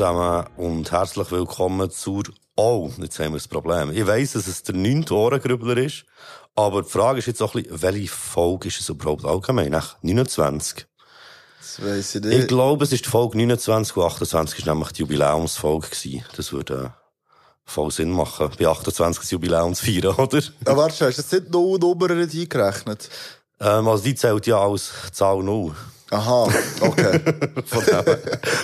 Zusammen und herzlich willkommen zur Oh, jetzt haben wir das Problem. Ich weiss, dass es der neunte Ohrengrübler ist, aber die Frage ist jetzt auch ein bisschen, welche Folge ist es überhaupt allgemein? Nach 29? Das weiss ich nicht. Ich glaube, es ist die Folge 29 und 28 war nämlich die Jubiläumsfolge. Gewesen. Das würde äh, voll Sinn machen, bei 28 das Jubiläum zu feiern, oder? Ah, warte, hast du jetzt nicht null Nummern nicht eingerechnet? Ähm, also die zählt ja als Zahl 0. Aha, okay. Von dem,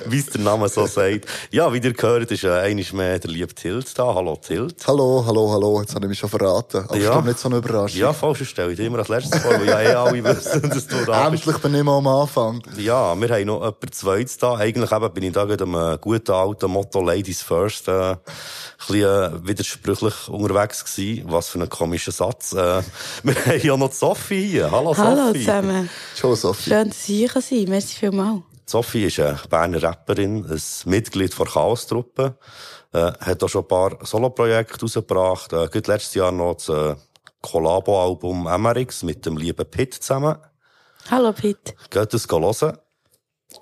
wie es der Name so sagt. Ja, wie ihr gehört, ist äh, einmal mehr der liebe Tilt da. Hallo Tilt. hallo, hallo, hallo. Jetzt habe ich mich schon verraten. Aber Ja. nicht so eine Überraschung. Ja, falsch stelle ich dir immer als letztes vor, weil ja eh alle wissen, dass du da bist. Endlich bin ich mal am Anfang. Ja, wir haben noch jemand Zweites da. Eigentlich eben bin ich da gerade am äh, guten alten Motto Ladies First, äh, ein bisschen äh, widersprüchlich unterwegs gewesen. Was für ein komischer Satz. Äh, wir haben ja noch die Sophie hier. Hallo, Hallo Sophie. zusammen. Schon, Sophie. Schön, dass ich hier sein kann. Merci vielmals. Sophie ist eine Berner Rapperin, ein Mitglied der Chaos-Truppe, äh, hat auch schon ein paar Soloprojekte rausgebracht, äh, gerade letztes Jahr noch das äh, Collabo-Album Emerix mit dem lieben Pitt zusammen. Hallo Pete. Geht das hören.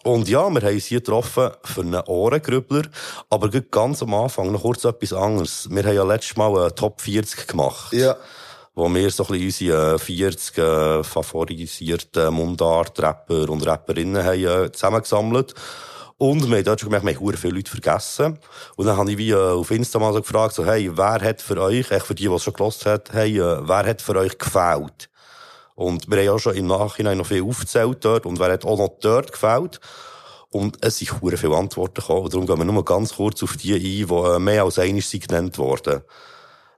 Und ja, wir haben uns hier getroffen für einen Ohrengrübler, aber ganz am Anfang noch kurz etwas anderes. Wir haben ja letztes Mal eine Top 40 gemacht Ja. Wo wir so ein bisschen unsere äh, 40 äh, favorisierten Mundart-Rapper und Rapperinnen haben äh, zusammengesammelt. Und wir haben dort schon gemerkt, wir haben viele Leute vergessen. Und dann habe ich wie äh, auf Insta mal so gefragt, so, hey, wer hat für euch, echt für die, die es schon gelost hat, hey, äh, wer hat für euch gefällt? Und wir haben auch schon im Nachhinein noch viel aufgezählt dort und wer hat auch noch dort gefällt. Und es sind verdammt viele Antworten gekommen. Darum gehen wir nur ganz kurz auf die ein, die äh, mehr als einmal genannt worden.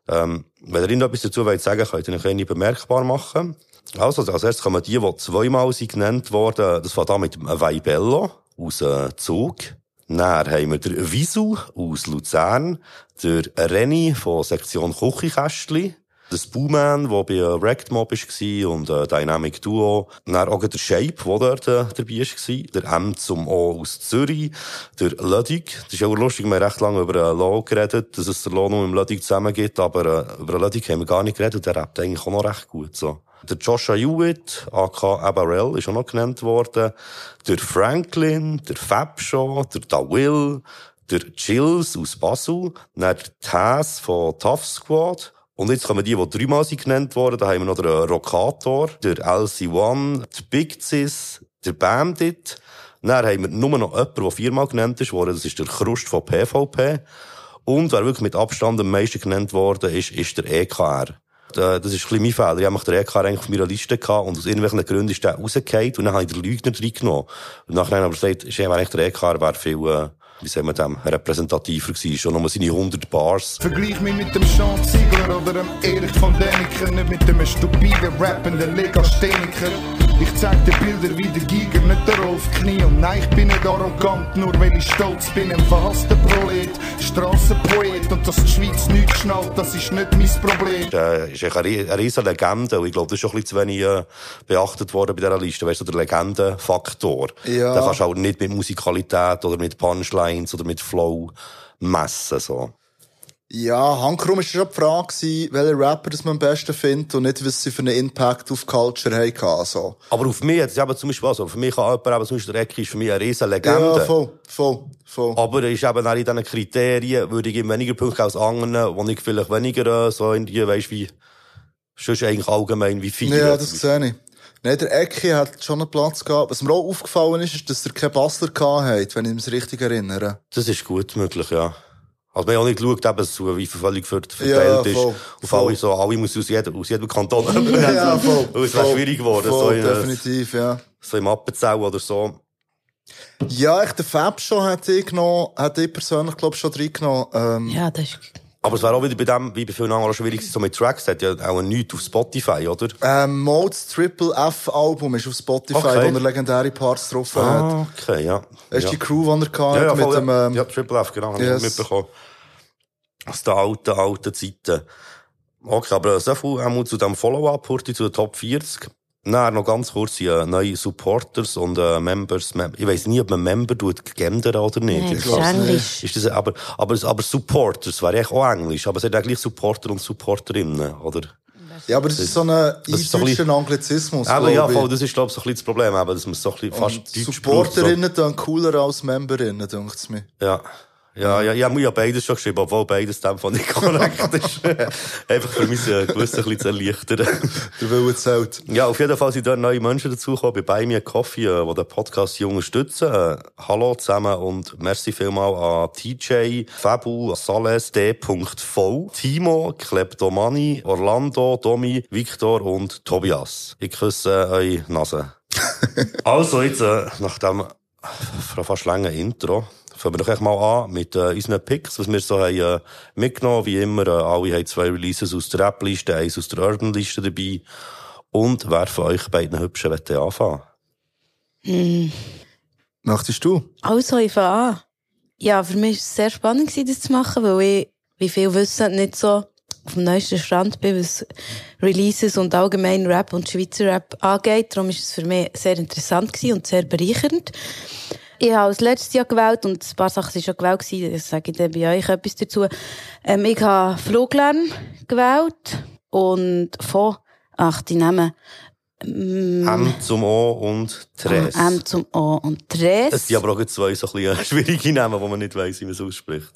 Ähm, wenn ihr Ihnen etwas dazu wollt sagen könnt ihr euch eine bemerkbar machen. Also, als erstes kommen die, die zweimal sind genannt worden. Das war da mit Weibello aus Zug. Dann haben wir den Visu aus Luzern, der Renny von Sektion Küchenkästli, der Spooman, der bei äh, Wrecked Mob war und äh, Dynamic Duo. Dann auch der Shape, der dort äh, dabei war. Der M zum O aus Zürich. Der Lödig. Das ist auch lustig, wir haben recht lange über äh, Lo geredet, dass es der Lo nur mit dem Lödig zusammen gibt, aber äh, über Lödig haben wir gar nicht geredet der rappt eigentlich auch noch recht gut. So. Der Joshua Hewitt, aka Abarel, ist auch noch genannt worden. Der Franklin, der Fab Show, der Da Will, der Chills aus Basel, dann der Taz von Tough Squad. Und jetzt kommen die, die dreimal genannt worden. Da haben wir noch den Rockator, der LC1, der Big Cis, der Bandit. Dann haben wir nur noch jemanden, der viermal genannt worden. Das ist der Krust von PvP. Und wer wirklich mit Abstand am meisten genannt worden ist, ist der EKR. Das ist ein bisschen mein Fehler. Ich habe den EKR eigentlich auf meiner Liste gehabt und aus irgendwelchen Gründen ist der rausgefallen und dann habe ich den Lügner reingenommen. Und nachher habe ich gesagt, ist eigentlich der EKR wäre viel, äh, wie sagen wir dem, repräsentativer gewesen. Schon nur seine 100 Bars. Vergleich mich mit dem Sean Ziegler oder dem Erich von Däniken, nicht mit dem stupiden rappenden Legastheniker. Ich zeig dir Bilder wie der Giger, nicht der Rolf Knie. Und nein, ich bin nicht arrogant, nur weil ich stolz bin. Ein verhasster Prolet, Strassenpoet. Und dass die Schweiz nichts schnallt, das ist nicht mein Problem. äh, ist echt eine, rie- eine riesen Legende. Und ich glaube, das ist schon ein bisschen zu wenig äh, beachtet worden bei dieser Liste. Weißt du, der Legendenfaktor. Ja. Da kannst du halt nicht mit Musikalität oder mit Punchlines oder mit Flow messen, so. Ja, Handkrumm war schon die Frage, gewesen, welche Rapper das man am besten findet und nicht, was sie für einen Impact auf Culture hatten. Also. Aber auf mich, jetzt eben zum Beispiel, also, für mich kann jemand eben, zum Beispiel der Ecki ist für mich eine riesen Legende. Ja, voll, voll, voll. Aber er ist eben auch in diesen Kriterien, würde ich ihm weniger Punkte als anderen, wo ich vielleicht weniger, äh, so in die, weisst wie, sonst eigentlich allgemein wie viele. Ja, das sehe ich. Nein, der Ecki hat schon einen Platz gehabt. Was mir auch aufgefallen ist, ist, dass er keinen Basler gehabt hat, wenn ich mich richtig erinnere. Das ist gut möglich, ja. Also, wir haben auch nicht geschaut, eben, so, wie völlig ver- Ja, verteilt ist. voll, Auf voll. alle, so, alle muss aus jedem, aus jedem Kanton. Ja, voll. Weil es wäre voll, schwierig geworden, voll, so, in, definitiv, ja. so im Appenzell oder so. Ja, ich, den Fab schon hätte ich genommen, hätte ich persönlich, glaube ich, schon reingenommen. Ähm, Ja, das ist... Aber es wäre auch wieder bei dem, wie bei vielen anderen schwierig so mit Tracks, hat ja auch nichts auf Spotify, oder? ähm, Modes Triple F Album ist auf Spotify, Okay. wo er legendäre Parts drauf hat. Ah, okay, ja. Das ist ja. die Crew, die er gehabt ja, ja, hat, mit voll, dem, ja. ähm, ja, Triple F, genau, habe yes. ich mitbekommen. Aus den alten, alten Zeiten. Okay, aber so viel einmal zu dem Follow-up, Hurti, zu den Top 40. Nein, noch ganz kurz, die äh, neue Supporters und äh, Members. Mem ich weiss nie, ob man Member tut gendern oder nicht. Nein, Ich das glaub, ist Englisch. Ist das, aber, aber, aber Supporters wäre eigentlich auch Englisch, aber es sind eigentlich Supporter und Supporterinnen, oder? Ja, aber das ist so ein ist so ein eindeutscher Anglizismus, Aber ja, voll, das ist, glaube ich, so ein bisschen das Problem, eben, dass man so ein bisschen fast braucht. So. Supporterinnen dann cooler als Memberinnen, denkt es mir. Ja. Ja, ja, ja, ich habe beides schon geschrieben, obwohl beides dem von nicht korrekt ist. Einfach für mich äh, gewiss ein bisschen zu erleichtern. Der Wille zählt. Ja, auf jeden Fall sind dort neue Menschen dazugekommen, bei a Coffee, äh, die den Podcast hier unterstützen. Äh, hallo zusammen und merci vielmal an TJ, Fabu, Sales, D.V, Timo, Kleptomani, Orlando, Domi, Victor und Tobias. Ich küsse eure Nase. also jetzt, äh, nach dem fast langen Intro, fangen wir doch echt mal an mit äh, unseren Picks, was wir so haben äh, mitgenommen. Wie immer, äh, alle haben zwei Releases aus der Rap-Liste, eins aus der Urban-Liste dabei. Und wer von euch beiden Hübschen möchte anfangen? Möchtest du? Also, ich fange an. Ja, für mich war es sehr spannend, gewesen, das zu machen, weil ich, wie viel wissen, nicht so auf dem neuesten Stand bin, was Releases und allgemein Rap und Schweizer Rap angeht. Darum ist es für mich sehr interessant gewesen und sehr bereichernd. Ich habe als letztes Jahr gewählt und ein paar Sachen waren schon gewählt das sage ich dann bei euch etwas dazu. Ähm, ich habe Fluglern gewählt und von, ach, die Namen, M zum O und Tres. M zum O und Tres. Es sind aber auch zwei so ein bisschen schwierige Namen, die man nicht weiss, wie man es ausspricht.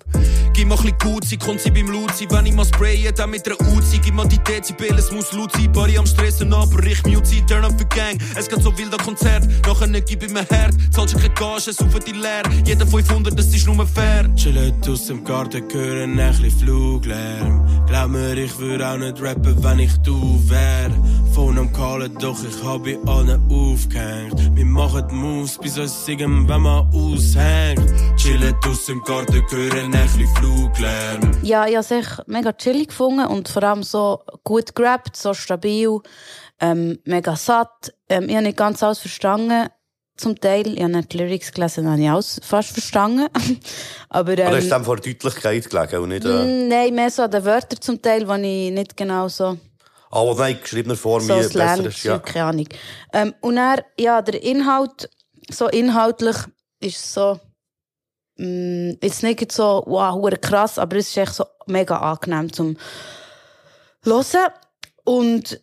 Gib mir ein bisschen Gucci, kommt sie beim Luzi. Wenn ich mal spraye, dann mit einer Uzi. Gib mir die Dezibel, es muss laut sein. Body am Stressen, aber ich mute sie. Turn up für Gang, es geht so wild an Konzert. Nachher gib ich mir Herd, zahlst du keine Gage, saufen die leer. Jeder 500, das ist nur fair. Chillen aus dem Garten, hören ein bisschen Fluglärm. Glaub mir, ich würde auch nicht rappen, wenn ich du wär. Phone am Callen, doch ich hab bei allen aufgehängt. Wir machen Moves, bis uns singen, wenn man aushängt. Chillen aus dem Garten, hören ein bisschen Fluglärm. Ja, ich habe es mega chillig gefunden und vor allem so gut gerappt, so stabil, ähm, mega satt. Ähm, ich habe nicht ganz alles verstanden, zum Teil. Ich habe nicht die Lyrics gelesen, habe ich alles fast verstanden. Aber, Oder ist ähm, dem vor Deutlichkeit gelegen und nicht, äh, mm, nein, mehr so an den Wörtern zum Teil, die ich nicht genau so was nein, geschriebener Form so wie besser ist, ja. keine Ahnung. Ähm, und dann, ja, der Inhalt, so inhaltlich, ist so, mh, jetzt nicht so, wow, krass, aber es ist echt so mega angenehm zum Hören. Und,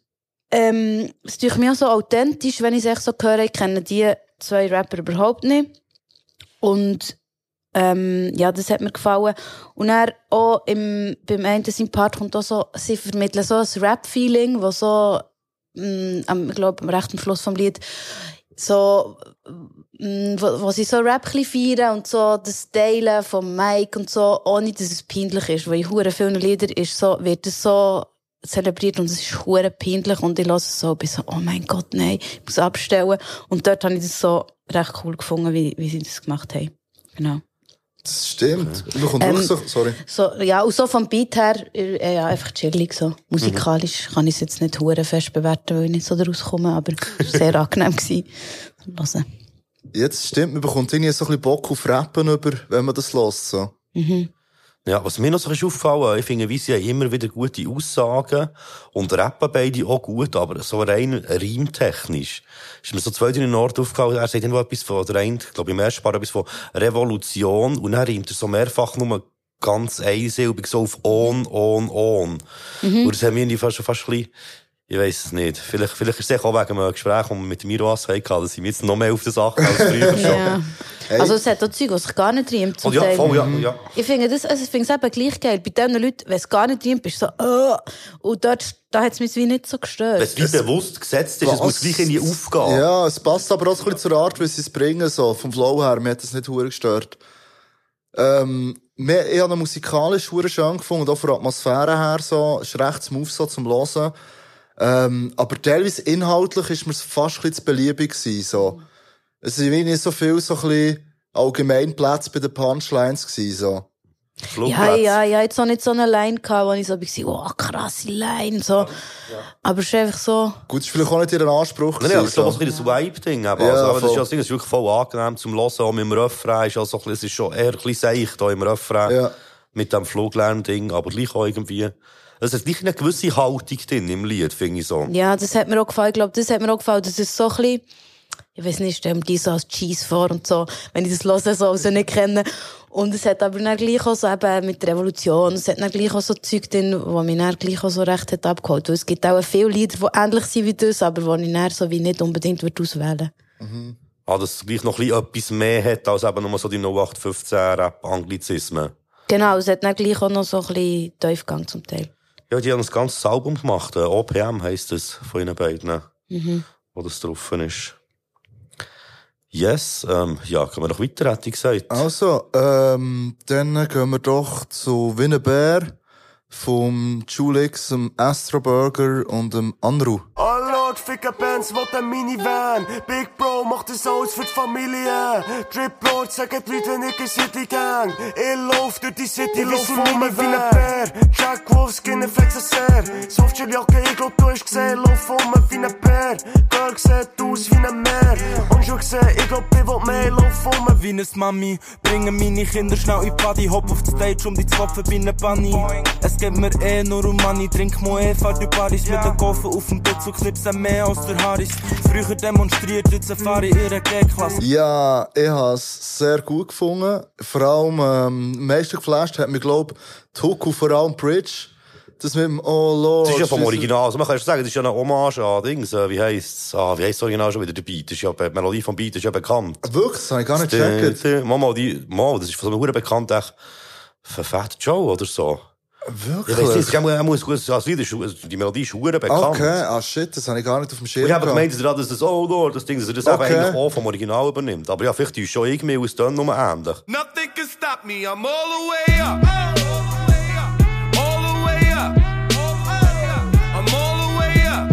ähm, es tut mir auch so authentisch, wenn ich es echt so höre, ich kenne die zwei Rapper überhaupt nicht. Und, ähm, ja, das hat mir gefallen. Und dann auch im, beim einen sein Part kommt auch so, sie vermitteln so ein Rap-Feeling, wo so, mh, am, ich glaube, am rechten Schluss vom Lied, so, mh, wo, wo sie so Rap feiern und so das Teilen vom Mike und so, ohne dass es peinlich ist. Weil in hure vielen Liedern ist so, wird es so zelebriert und es ist hure peinlich und ich höre es so, bin so, oh mein Gott, nein, ich muss abstellen. Und dort habe ich das so recht cool gefunden, wie, wie sie das gemacht haben. Genau. Das stimmt. Ich bekomme Ähm, wirklich so, sorry. So, ja, und so vom Beat her, äh, ja, einfach chillig so. Musikalisch kann ich es jetzt nicht hure fest bewerten, weil ich nicht so daraus komme, aber es war sehr angenehm gewesen. Hören. Jetzt stimmt, man bekommt irgendwie so ein bisschen Bock auf Rappen über, wenn man das hört, so. Ja, was mir noch so ist aufgefallen, ich finde, wie sie haben immer wieder gute Aussagen und rappen beide auch gut, aber so rein reimtechnisch ist mir so zwei, drei Orte aufgefallen, er sagt irgendwo etwas von, der eine, ich glaube im ersten Part etwas von Revolution und dann reimt er so mehrfach nur ganz einsilbig so auf on, on, on. Und das haben wir fast, fast ein bisschen, ich weiss es nicht. Vielleicht, vielleicht ist es auch wegen einem Gespräch, das wir mit mir hatten, dass ich mich jetzt noch mehr auf das achte als früher schon. Ja. Hey. Also es hat auch Zeug, was sich gar nicht reimt zum Und ja, Teil. voll, ja, ja. Ich finde das, also ich finde es eben gleich geil. Bei diesen Leuten, wenn es gar nicht reimt, bist du so, äh, und dort, da hat es mich wie nicht so gestört. Wenn es wie bewusst gesetzt ist, es muss gleich irgendwie aufgehen. Ja, es passt aber auch so ein bisschen zur Art, wie sie es bringen, so. Vom Flow her, mir hat das nicht hure gestört. Ähm, ich habe ihn musikalisch hure schön gefunden, und auch von der Atmosphäre her, so. Ist recht smooth, so, zum Hören. Ähm, aber teilweise inhaltlich ist mir es fast ein bisschen zu beliebig gewesen, so. Es wie nicht so viel, so ein bisschen Allgemeinplätze bei den Punchlines gewesen, so. Ja, ja, ja, jetzt auch nicht so eine Line gehabt, wo ich so war, oh, krasse Line, so. Aber es ist einfach so, Gut, ist vielleicht auch nicht ihr Anspruch Nein, nein, aber es ist so ein bisschen das Vibe-Ding. eben. Ja, Also, aber das ist ja das Ding, es ist wirklich voll angenehm zum Hören. Auch mit dem Refrain ist, also, ein es ist schon eher ein bisschen seicht da im Refrain. Ja. Mit dem Fluglärm-Ding. Aber gleich auch irgendwie, es ist gleich eine gewisse Haltung drin im Lied, finde ich so. ja, das hat mir auch gefallen. Ich glaube, das hat mir auch gefallen, dass es so ein bisschen, ich weiß nicht, stell mir die so als Cheese vor und so, wenn ich das höre, so, also nicht kenne. Und es hat aber dann gleich auch so eben mit der Revolution, es hat dann gleich auch so Zeug drin, wo mich dann gleich auch so recht hat abgeholt. Weil es gibt auch viele Lieder, die ähnlich sind wie das, aber die ich dann so wie nicht unbedingt würde auswählen Ah, dass es gleich noch ein bisschen etwas mehr hat, als eben nur so die 0815-Rap-Anglizismen. Genau, es hat dann gleich auch noch so ein bisschen Tiefgang zum Teil. Ja, die haben ein ganzes Album gemacht. äh, OPM heisst es von ihnen beiden, wo das drauf ist. Yes, ähm, ja, können wir noch weiter, hätte ich gesagt. Also, ähm, dann gehen wir doch zu Winnebear vom Julix, dem Astro Burger und dem Anru. Allot, ficken Bands, will ein Minivan. Big Bro macht es alles für die Familie. Drip Lord, sagen die Leute, ich in City Gang. Ich lauf durch die City, lauf um wie ein Bär. Jack Wolfskin, flex es sehr. Softshell-Jacke, ich glaub, du hast gesehen, lauf um wie ein Bär. Girl sieht aus wie ein Meer. Und schon gesehen, ich glaub, ich will mehr, lauf um wie eine Mami. Bringen meine Kinder schnell in die Party, hopp auf die Stage um die zu klopfen eine Bunny. Es geht mir eh nur um Money, trink Moe, fahr durch Paris mit den Koffer auf dem Putz und knipsen mehr als der Harris. Früher demonstriert, jetzt erfahre ich ihre G-Klasse. Ja, ich habe es sehr gut gefunden. Vor allem, ähm, meisten geflasht hat mich, glaub, die Hook und vor allem Bridge. Das mit dem Oh Lord. Das ist ja vom. Original. Also man kann schon sagen, das ist ja eine Hommage an Dings. äh, Wie heisst's? Ah, wie heisst das Original schon wieder? Der Beat. Das ist ja, die Melodie vom Beat ist ja bekannt. Wirklich? Das habe ich gar nicht gecheckt. Mama, die, Mama, das ist von so einem Huren bekannt, echt, für Fat Joe oder so. Ich weiss nicht, Wirklich? er muss gut, das Lied ist, die Melodie ist Huren bekannt. Okay, ah shit, das habe ich gar nicht auf dem Schirm ich habe gemeint, dass er das, das Oh Lord, das Ding, dass er das Okay. eigentlich auch vom Original übernimmt. Aber ja, vielleicht ist schon irgendwie aus dem nur ähnlich. Nothing can stop me. I'm all the way up. All the way up. I'm all the way up.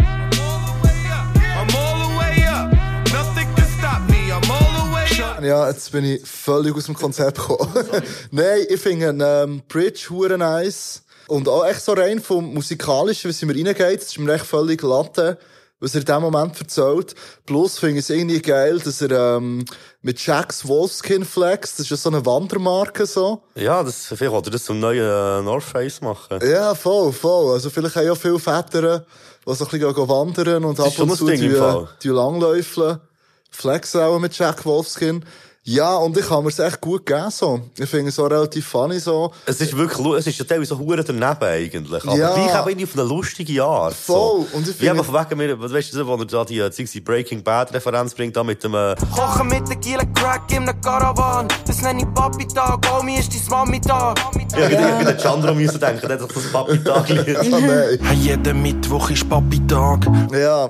I'm all the way up. Nothing can stop me. I'm all the way up. Ja, jetzt bin ich völlig aus dem Konzept gekommen. Nein, ich finde ähm, Bridge hure nice. Und auch echt so rein vom Musikalischen, wie es mir reingeht, das ist mir echt völlig latte, was er in dem Moment erzählt. Plus finde ich es irgendwie geil, dass er ähm, mit Jacks Wolfskin flex, das ist ja so eine Wandermarke so. Ja, das, vielleicht wollte er das zum neuen äh, North Face machen. Ja, voll, voll. Also vielleicht haben ja viele Väter, die so ein bisschen wandern und ab ist schon und zu die, die langläufeln. Flexen auch mit Jack Wolfskin. Ja, und ich habe mir es echt gut gegeben, so. Ich finde es auch relativ funny, so. Es ist wirklich, es ist ja teilweise so hure daneben eigentlich. Aber Ja. gleich eben irgendwie auf eine lustige Art. Voll. So. Und ich finde- von wegen mir, weißt du, wo er da die, äh, die Breaking Bad Referenz bringt, da mit dem, äh, Kochen mit der Giele Crack in einem Caravan. Das nenne ich Papi-Tag, Omi ist dein Mami-Tag. ja, ja. bei den Chandro müssen denken, der hat das Papi-Tag Ah, nein. Hey, jeden Mittwoch ist Papi-Tag. Ja.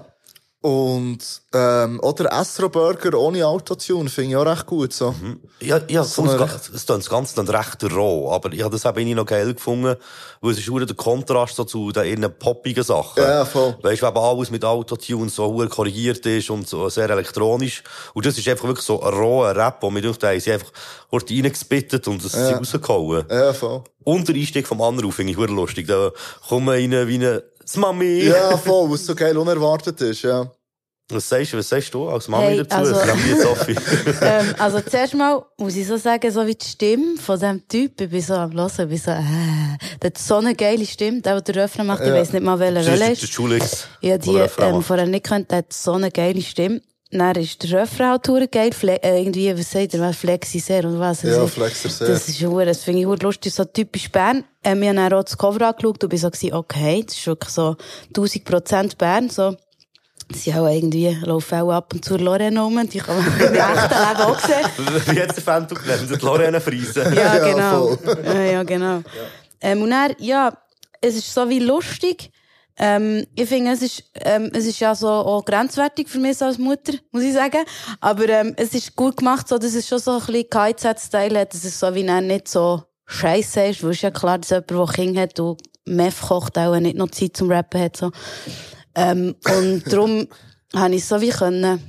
Und, ähm, oder Astro Burger ohne Autotune finde ich auch recht gut, so. Ja, ja, So es klingt ganz dann recht roh, aber ich habe das eben noch geil gefunden, weil es ist der Kontrast so zu den ihren poppigen Sachen. Ja, voll. Weißt du, wenn alles mit Autotune so korrigiert ist und so sehr elektronisch. Und das ist einfach wirklich so ein roher Rap, wo mir durch sie einfach wurde reingespittet und es Ja. rausgehauen. Ja, voll. Und der Einstieg vom anderen finde ich lustig. Da kommen rein wie eine Mami. Ja, voll, was so geil unerwartet ist, ja. Was sagst du, was sagst du als Mami Hey, dazu? also- Das Sophie. ähm, also zuerst mal muss ich so sagen, so wie die Stimme von diesem Typ, ich bin so am Hören, ich bin so, äh, der hat so eine geile Stimme, der, der den Refrain macht, ich Ja. weiss nicht mal, welcher Das welcher ist ist. der Schulix. Ja, die, ähm, vorher nicht kennt, der hat so eine geile Stimme. Dann ist der Refrain halt verdammt geil, Fle äh, irgendwie, was sagt er, Flexi sehr, oder was? Ja, Also, Flexer sehr. Das ist hure, das finde ich hure lustig, so typisch Bern. Ähm, wir haben dann auch das Cover angeschaut und bin so gewesen, okay, das ist wirklich so 1000% Bern, so. Sie haben auch irgendwie, laufen auch ab und zu Lorraine rum, die kann man im echten Leben auch sehen. Wie hat der Fan genannt? Die Lorena Friese. Ja, Ja, genau. Ja, ja, genau. Ähm, und dann, ja, es ist so wie lustig. Ähm, ich finde, es ist, ähm, es ist ja so auch grenzwertig für mich als Mutter, muss ich sagen. Aber, ähm, es ist gut gemacht, so, dass es schon so ein bisschen KZ-Style hat, dass es so wie nicht so scheiße ist, weil es ist ja klar, dass jemand, der Kinder hat und Meth kocht, auch nicht noch Zeit zum Rappen hat, so. Ähm, und darum habe ich es so wie können,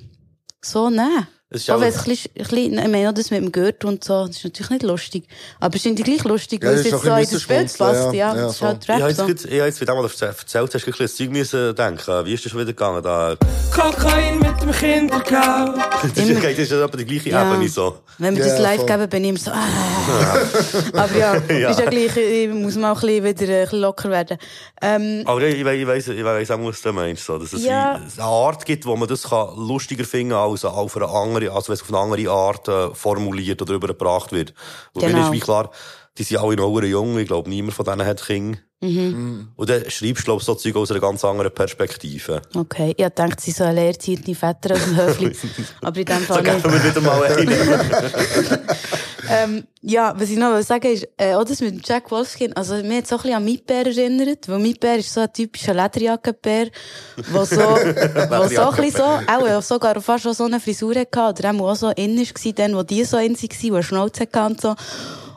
so nehmen. Es ist Auch wenn es ein bisschen, ein bisschen, ich meine, auch das mit dem Gürtel und so, das ist natürlich nicht lustig. Aber es ist gleich lustig, Ja, weil das es ist jetzt so in das Bild passt. Ja, ja. das ist Ja, halt Ich habe Rap jetzt, so. ich habe jetzt, wie du mal erzählt hast, ein bisschen das Zeug müssen denken. Wie ist das schon wieder gegangen? Da, Kokain mit dem Kindergeld. das ist, das ist ja die gleiche Ja. Ebene so. Wenn wir Ja, das live voll. geben, bin ich immer so, ah. Aber ja, Ja. ist ja gleich, ich muss mal auch ein bisschen wieder ein bisschen locker werden. Ähm, Aber ich, ich, weiss- ich weiss, auch, was du meinst. So, dass es Ja. eine Art gibt, wo man das kann lustiger finden kann als auf eine andere also wenn es auf eine andere Art äh, formuliert oder übergebracht wird. Und Genau. dann ist wie klar, die sind alle noch jung, ich glaube, niemand von denen hat Kinder. Mhm. Und dann schreibst du, glaube ich, so Zeug aus einer ganz anderen Perspektive. Okay, ich dachte, sie so eine leerzeitende Väter aus dem Höfli. Aber in dem So Fall nicht. geben wir wieder mal einen. Ähm, ja, was ich noch will sagen ist, äh, auch das mit dem Jack Wolfskin, also mir hat so ein bisschen an Mitbär erinnert, weil Mitbär ist so ein typischer Lederjackenbär, wo so, wo so ein bisschen so, auch sogar fast schon so eine Frisur hatte, oder auch so innen war, dann, wo die so in sie war, wo Schnauze hatte und so.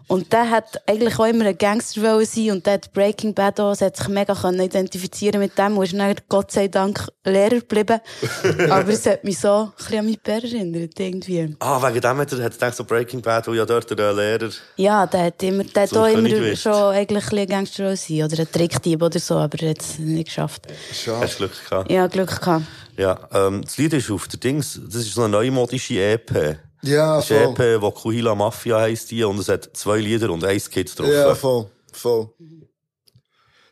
Und der hat eigentlich auch immer ein Gangster wollen sein und der hat Breaking Bad auch, sie hat sich mega können identifizieren mit dem und ist dann Gott sei Dank Lehrer geblieben. Aber es hat mich so ein bisschen an Mitbär erinnert, irgendwie. ah, wegen dem hat er, hat er gedacht, so Breaking Bad, wo ja dort der Lehrer... Ja, der hat immer, der hat auch immer schon eigentlich ein Gangster sein oder ein Trickdieb oder so, aber er hat es nicht geschafft. Schade. Hast du Glück gehabt? Ja, Glück gehabt. Ja, ähm, das Lied ist auf der Dings, das ist so eine neumodische EP. Ja, Das ist voll. EP, die Kuhila Mafia heisst die, und es hat zwei Lieder und ein Skit drauf. Ja, voll. Voll.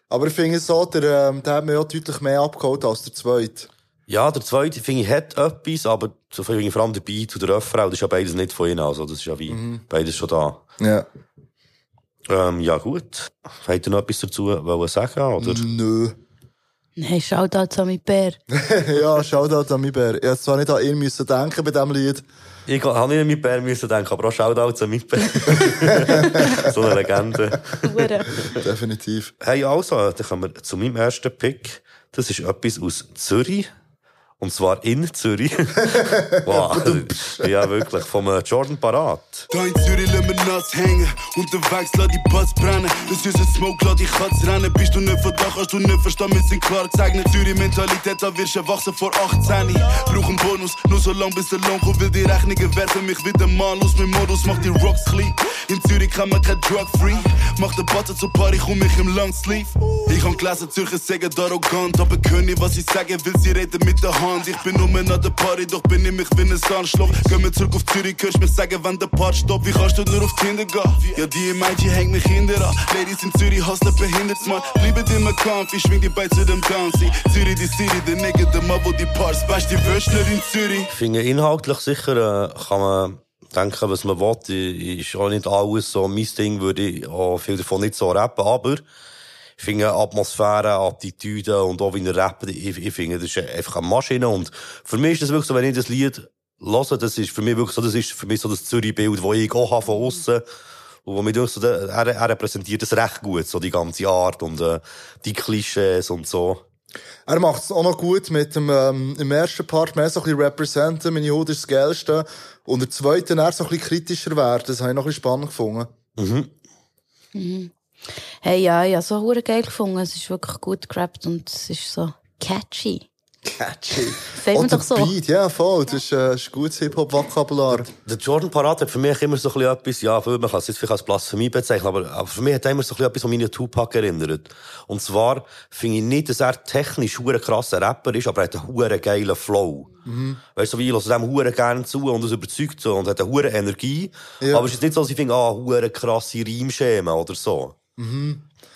Aber ich finde es so, der, ähm, der hat mir auch deutlich mehr abgeholt als der zweite. Ja, der zweite, finde ich, hat etwas, aber so ich vor allem der Beat und der Refrain, das ist ja beides nicht von ihnen, also das ist ja wie beides schon da. Ja. Ähm, ja gut. Habt ihr noch etwas dazu wollen sagen, oder? Nö. Nein, schaut halt an mit Bär. ja, Shoutout an mich Bär. Ich hätte zwar nicht an ihn müssen denken bei diesem Lied. Ich habe nicht an mit Bär müssen denken, aber auch Shoutouts an mit Bär. so eine Legende. Definitiv. Hey, also, dann kommen wir zu meinem ersten Pick. Das ist etwas aus Zürich. Und zwar in Zürich. wow. ja, wirklich. Vom äh, Jordan Parat. Da in Zürich lassen wir nass hängen. Unterwegs lass die Pass brennen. Das ist ein Smoke, lass die Katz rennen. Bist du nicht verdammt, hast du nicht verstanden, wir sind klar gezeichnet. Zürich-Mentalität, da wirst du erwachsen vor 18. Brauch einen Bonus, nur so lang bis der Lohn kommt. Will die Rechnungen werten mich wieder mal aus. Mein Modus macht die Rocks clean. In Zürich kann man kein Drug-Free. Mach den Button zur Party, komm mich im Longsleeve. Ich han gelesen, Zürcher sagen arrogant. Aber können was ich sage, will sie reden mit der Hand. Ich bin nur an der Party, doch bin ich mich wie ein Sandschloch. Gehen wir zurück auf Zürich, hörst mich sagen, wenn der Part stoppt. Wie kannst du nur auf Tinder gehen? Ja, die im IG hängt mich hinter an. Ladies in Zürich hustlen behindert, man. Immer Kampf, ich schwing die Beine zu dem Downsy. Zürich, die City, der Nigga, der Mann, wo die Parts, weißt die Würstler in Zürich. Ich finde, inhaltlich sicher äh, kann man denken, was man will. Ist auch nicht alles so mein Ding, würde ich auch viel davon nicht so rappen. Aber ich finde Atmosphäre, Attitüde und auch wie er rappt, ich, ich finde, das ist einfach eine Maschine. Und für mich ist das wirklich so, wenn ich das Lied höre, das ist für mich wirklich so, das ist für mich so das Zürich-Bild, das ich auch habe von außen. Und wo mir durch so, er, er repräsentiert das recht gut, so die ganze Art und äh, die Klischees und so. Er macht es auch noch gut mit dem, ähm, im ersten Part mehr so ein bisschen representen, meine Haut ist das Geilste. Und der zweite eher so ein bisschen kritischer werden. Das habe ich noch ein bisschen spannend gefunden. Hey, ja, ja, so hure geil gefunden. Es ist wirklich gut gerappt und es ist so catchy. Catchy. Sagt man doch so. Beat, ja, voll. Das ist, äh, ist gutes Hip-Hop-Vokabular. Der Jordan Parat hat für mich immer so ein bisschen etwas, ja, für man kann es jetzt vielleicht als Blasphemie bezeichnen, aber, aber für mich hat er immer so ein bisschen etwas, was mich an Tupac erinnert. Und zwar finde ich nicht, dass er technisch hure krasser Rapper ist, aber er hat einen hure geilen Flow. Weißt du, wie ich höre dem hure gerne zu und es überzeugt so und hat eine hure Energie. Ja. Aber es ist nicht so, dass ich finde, ah, hure krasse Reimschemen oder so.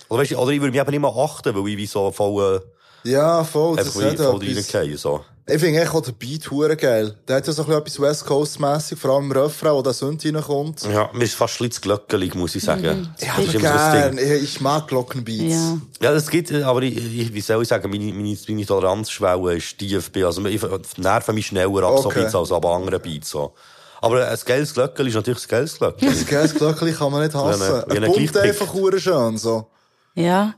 Oder weißt oder ich würde mich eben nicht mehr achten, weil ich wie so voll, Ja, voll. äh, Das hat voll reingehe, so. Ich finde eigentlich auch den Beat hure geil. Der hat ja so ein bisschen etwas West Coast-mässig, vor allem im Refrain, wo der Sünd reinkommt. Ja, mir ist fast ein bisschen zu glöckelig, muss ich sagen. Ja, Das ist aber immer so das Ding. gern. Ich, ich mag Glockenbeats. Ja. Ja, das gibt, aber ich, ich, wie soll ich sagen, meine, meine, meine Toleranzschwelle ist tief. bei- Also, ich nerven mich schneller ab, so Okay. Beats als ab anderen Beats, so. Aber ein geiles Glöckchen ist natürlich ein geiles Glöckchen. Das geiles Glöckchen kann man nicht hassen. Ja, ne, wie er ein pumpt Gleichpick. einfach hure schön, so. Ja,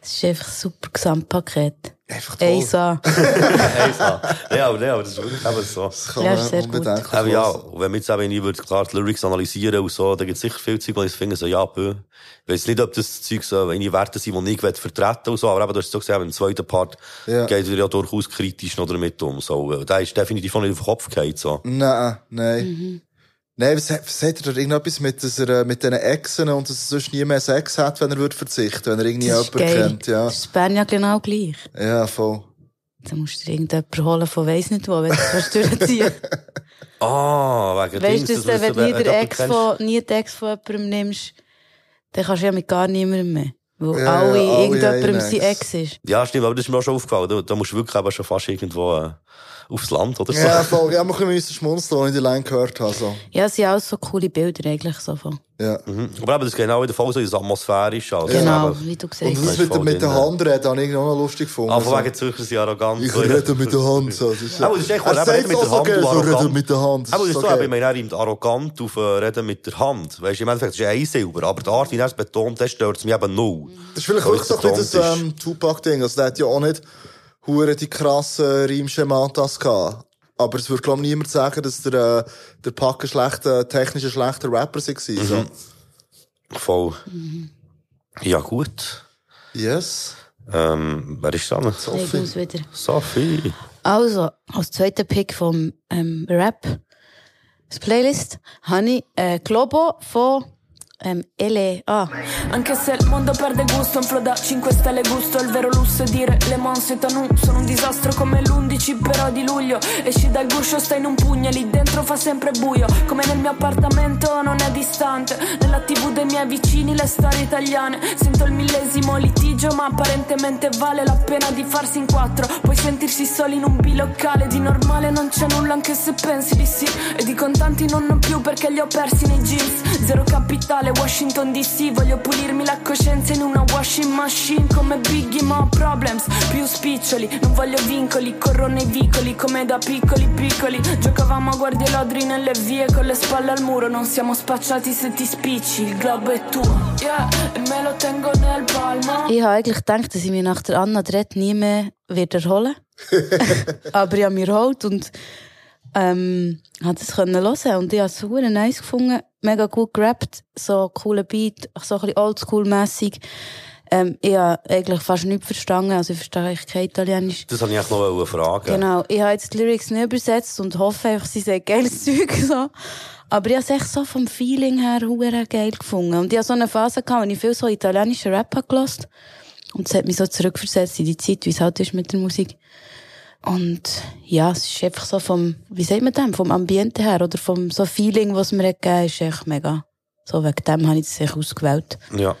es ist einfach ein super Gesamtpaket. Einfach toll. Eisa. ja, aber, nee, aber das ist wirklich eben so. Das kann Ja, man ist sehr gut. Aber ja, und wenn wir jetzt eben, ich würde klar die Lyrics analysieren und so, da gibt es sicher viel Zeug, wo ich finde, so, ja, bö. Ich weiss nicht, ob das Zeug so, wenn Werte sind, die ich will vertreten und so, aber eben, du hast es so gesehen, im zweiten Part Ja. geht er ja durchaus kritisch noch damit um, so. Der ist definitiv noch nicht auf den Kopf gefallen, so. Nein, nein. Mhm. Nein, was, was hat er da irgendetwas mit, dass er, äh, mit diesen Echsen und dass er sonst nie mehr Sex hat, wenn er würde verzichten, wenn er irgendwie Das ist jemanden geil. kennt, ja. Das ist Bern ja genau gleich. Ja, voll. Dann musst du dir irgendjemanden holen von weiss nicht wo, wenn du das durchziehen Ah, wegen Weißt du, Dings, dass du, wenn du nie, den Ex von, nie den Ex von jemandem nimmst, dann kannst du ja mit gar niemandem mehr. Wo Ja, alle, ja, irgendjemandem sein Ex. Ist. Ja, stimmt, aber das ist mir auch schon aufgefallen. Da, da musst du wirklich eben schon fast irgendwo äh, aufs Land oder so. Ja, voll. Ich hab mir ein bisschen schmunzeln, als ich die Line gehört habe. So. Ja, es sind auch so coole Bilder eigentlich so von. Ja. Mhm. Aber eben, das geht auch wieder voll so ins Atmosphärische. Also Genau, eben- wie du Und gesagt das hast. mit, der- voll mit der. Hand reden, habe ich irgendwie auch noch lustig gefunden. So. wegen Zürcher sind arrogant. Ich so, ja. rede mit der Hand. So. Das ist Ja, aber das ist echt, Er redet mit auch der so Hand, so mit der Hand. Aber das ist so, okay. ich meine, er reimt arrogant auf Reden mit der Hand. Weißt du, im Endeffekt, das ist ein Silber. Aber die Art, wie er es betont, das stört es mich eben null. Das ist vielleicht wirklich so es ein bisschen das ähm, Tupac-Ding. Also, der hat ja auch nicht hure die krassen Reimschematas gehabt. Aber es würde, glaube ich, niemand sagen, dass der, äh, der Pack ein schlechter, technisch ein schlechter Rapper war. Mhm. So. Voll. Ja, gut. Yes. Ähm, wer ist? Ich muss wieder. Sophie. Also, als zweiter Pick vom ähm, Rap, das Playlist, habe ich äh, Globo von ähm, Ele. Ah, Anche se il mondo perde gusto, un flow da 5 stelle gusto. Il vero lusso è dire Le Mans et Tanu Sono un disastro come l'11 però di luglio. Esci dal guscio, stai in un pugno Lì dentro fa sempre buio. Come nel mio appartamento non è distante. Nella tv dei miei vicini le storie italiane. Sento il millesimo litigio Ma apparentemente vale la pena di farsi in quattro. Puoi sentirsi soli in un bilocale Di normale non c'è nulla anche se pensi di sì. E di contanti non ho più perché li ho persi nei jeans. Zero capitale, Washington DC Voglio pulirmi la coscienza in una washing machine Come Biggie ma ho problems più spiccioli Non voglio vincoli, corro nei vicoli Come da piccoli piccoli. Giocavamo a guardie lodri nelle vie Con le spalle al muro Non siamo spacciati se ti spicci Il globo è tuo. Yeah, e me lo tengo nel palmo. Ich habe eigentlich gedacht, dass ich mich nach der Anna Dredd nie mehr wird erholen Aber ich habe mich erholt und ähm, habe das können hören und ich habe es super nice gefunden. Mega gut gerappt, so cooler Beat, so ein bisschen oldschool-mässig. Ähm, ich habe eigentlich fast nichts verstanden, also ich verstehe eigentlich kein Italienisch. Das wollte ich noch fragen. Genau, ich habe jetzt die Lyrics nicht übersetzt und hoffe einfach, sie sagen geiles Zeug. So. Aber ich habe es echt so vom Feeling her hure geil gefunden. Und ich hatte so eine Phase, gehabt, wo ich viel so italienischen Rap habe gehört. Und es hat mich so zurückversetzt in die Zeit, wie es halt ist mit der Musik. Und ja, es ist einfach so vom, wie sagt man dem, vom Ambiente her oder vom so Feeling, was mir hat gegeben ist echt mega. So wegen dem habe ich das echt ausgewählt. Ja.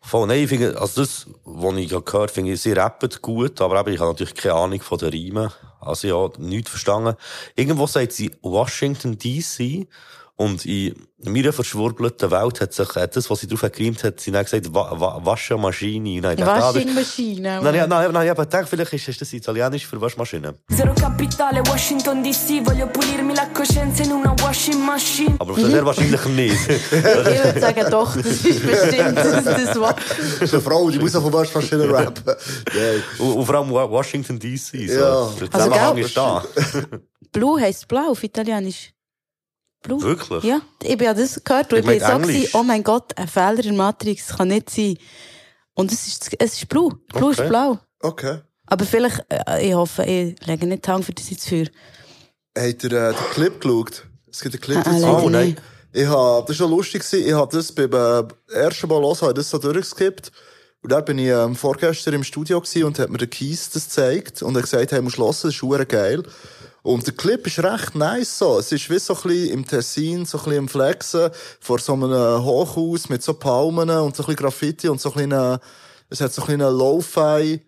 Voll, nein, ich finde, also das, was ich gehört finde ich, sie rappen gut, aber eben, ich habe natürlich keine Ahnung von den Reimen. Also ja, nichts verstanden. Irgendwo sagt sie Washington DC und in meiner verschwurbelten Welt hat sich äh, das, was sie drauf gereimt hat, sie dann gesagt, wa wa Waschmaschine. Ah, das- Waschmaschine. Nein, nein, nein, nein, ich habe gedacht, vielleicht ist ist das Italienisch für Waschmaschine. Zero capitale, Washington DC Voglio pulirmi la coscienza in una washing machine Aber sehr wahrscheinlich nicht. Ich würde sagen, doch, das ist bestimmt das, das was. Das ist eine Frau, die muss auch von Waschmaschine rappen. Geil. und, und vor allem Wa- Washington DC. So. Ja. Der Zusammenhang Also, ist da. Blue heisst blau auf Italienisch. Blue? Wirklich? Ja, ich habe das gehört und ich, Ich bin meine so gewesen, oh mein Gott, ein Fehler in der Matrix kann nicht sein. Und es ist, es ist blau. Blue Okay. ist blau. Okay. Aber vielleicht, äh, ich hoffe, ich lege nicht Hand für das jetzt für. Habt ihr äh, den Clip geschaut? Es gibt einen Clip Ah, dazu. Oh, nein. Ich hab, das war schon lustig, ich hab das beim äh, ersten Mal hören, hab ich das so durchgeskippt. Und dann bin ich ähm, vorgestern im Studio und hat mir der Keys das gezeigt und hat gesagt, hey, musst hören, das ist geil. Und der Clip ist recht nice so. Es ist wie so ein bisschen im Tessin, so ein bisschen im Flexen, vor so einem Hochhaus mit so Palmen und so ein bisschen Graffiti und so ein bisschen, es hat so ein bisschen Lo-Fi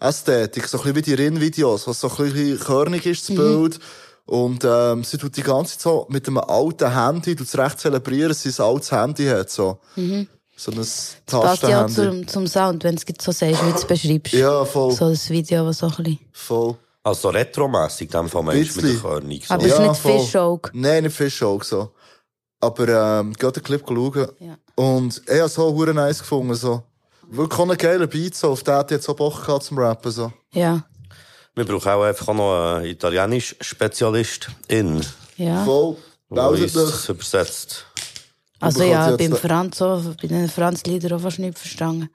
Ästhetik, so ein bisschen wie die Rin-Videos, was so ein bisschen körnig ist, das Bild. Und, ähm, sie tut die ganze Zeit so mit einem alten Handy, du recht zelebrieren, dass sie ein altes Handy hat, so. So ein Passt ja auch zum, zum Sound, wenn es so sagst, wie du es beschreibst. Ja, voll, So das Video, was so ein bisschen... voll. Also retromässig, dem Fall meinst du mit der. Körnung. So. Aber es ist nicht voll. Fischauge. Nein, nicht Fischauge, so. Aber, ähm, geht den Clip schauen. Ja. Und ich habe so hure nice gefunden, so. Wirklich auch einen geilen Beat, so. Auf den hat jetzt so Bock gehabt zum Rappen, so. Ja. Wir brauchen auch einfach auch noch einen Italienisch-Spezialistin, Ja. Voll. Meldet euch. übersetzt. Also ja, beim Franz so, bei den Franz-Liedern auch fast nicht verstanden.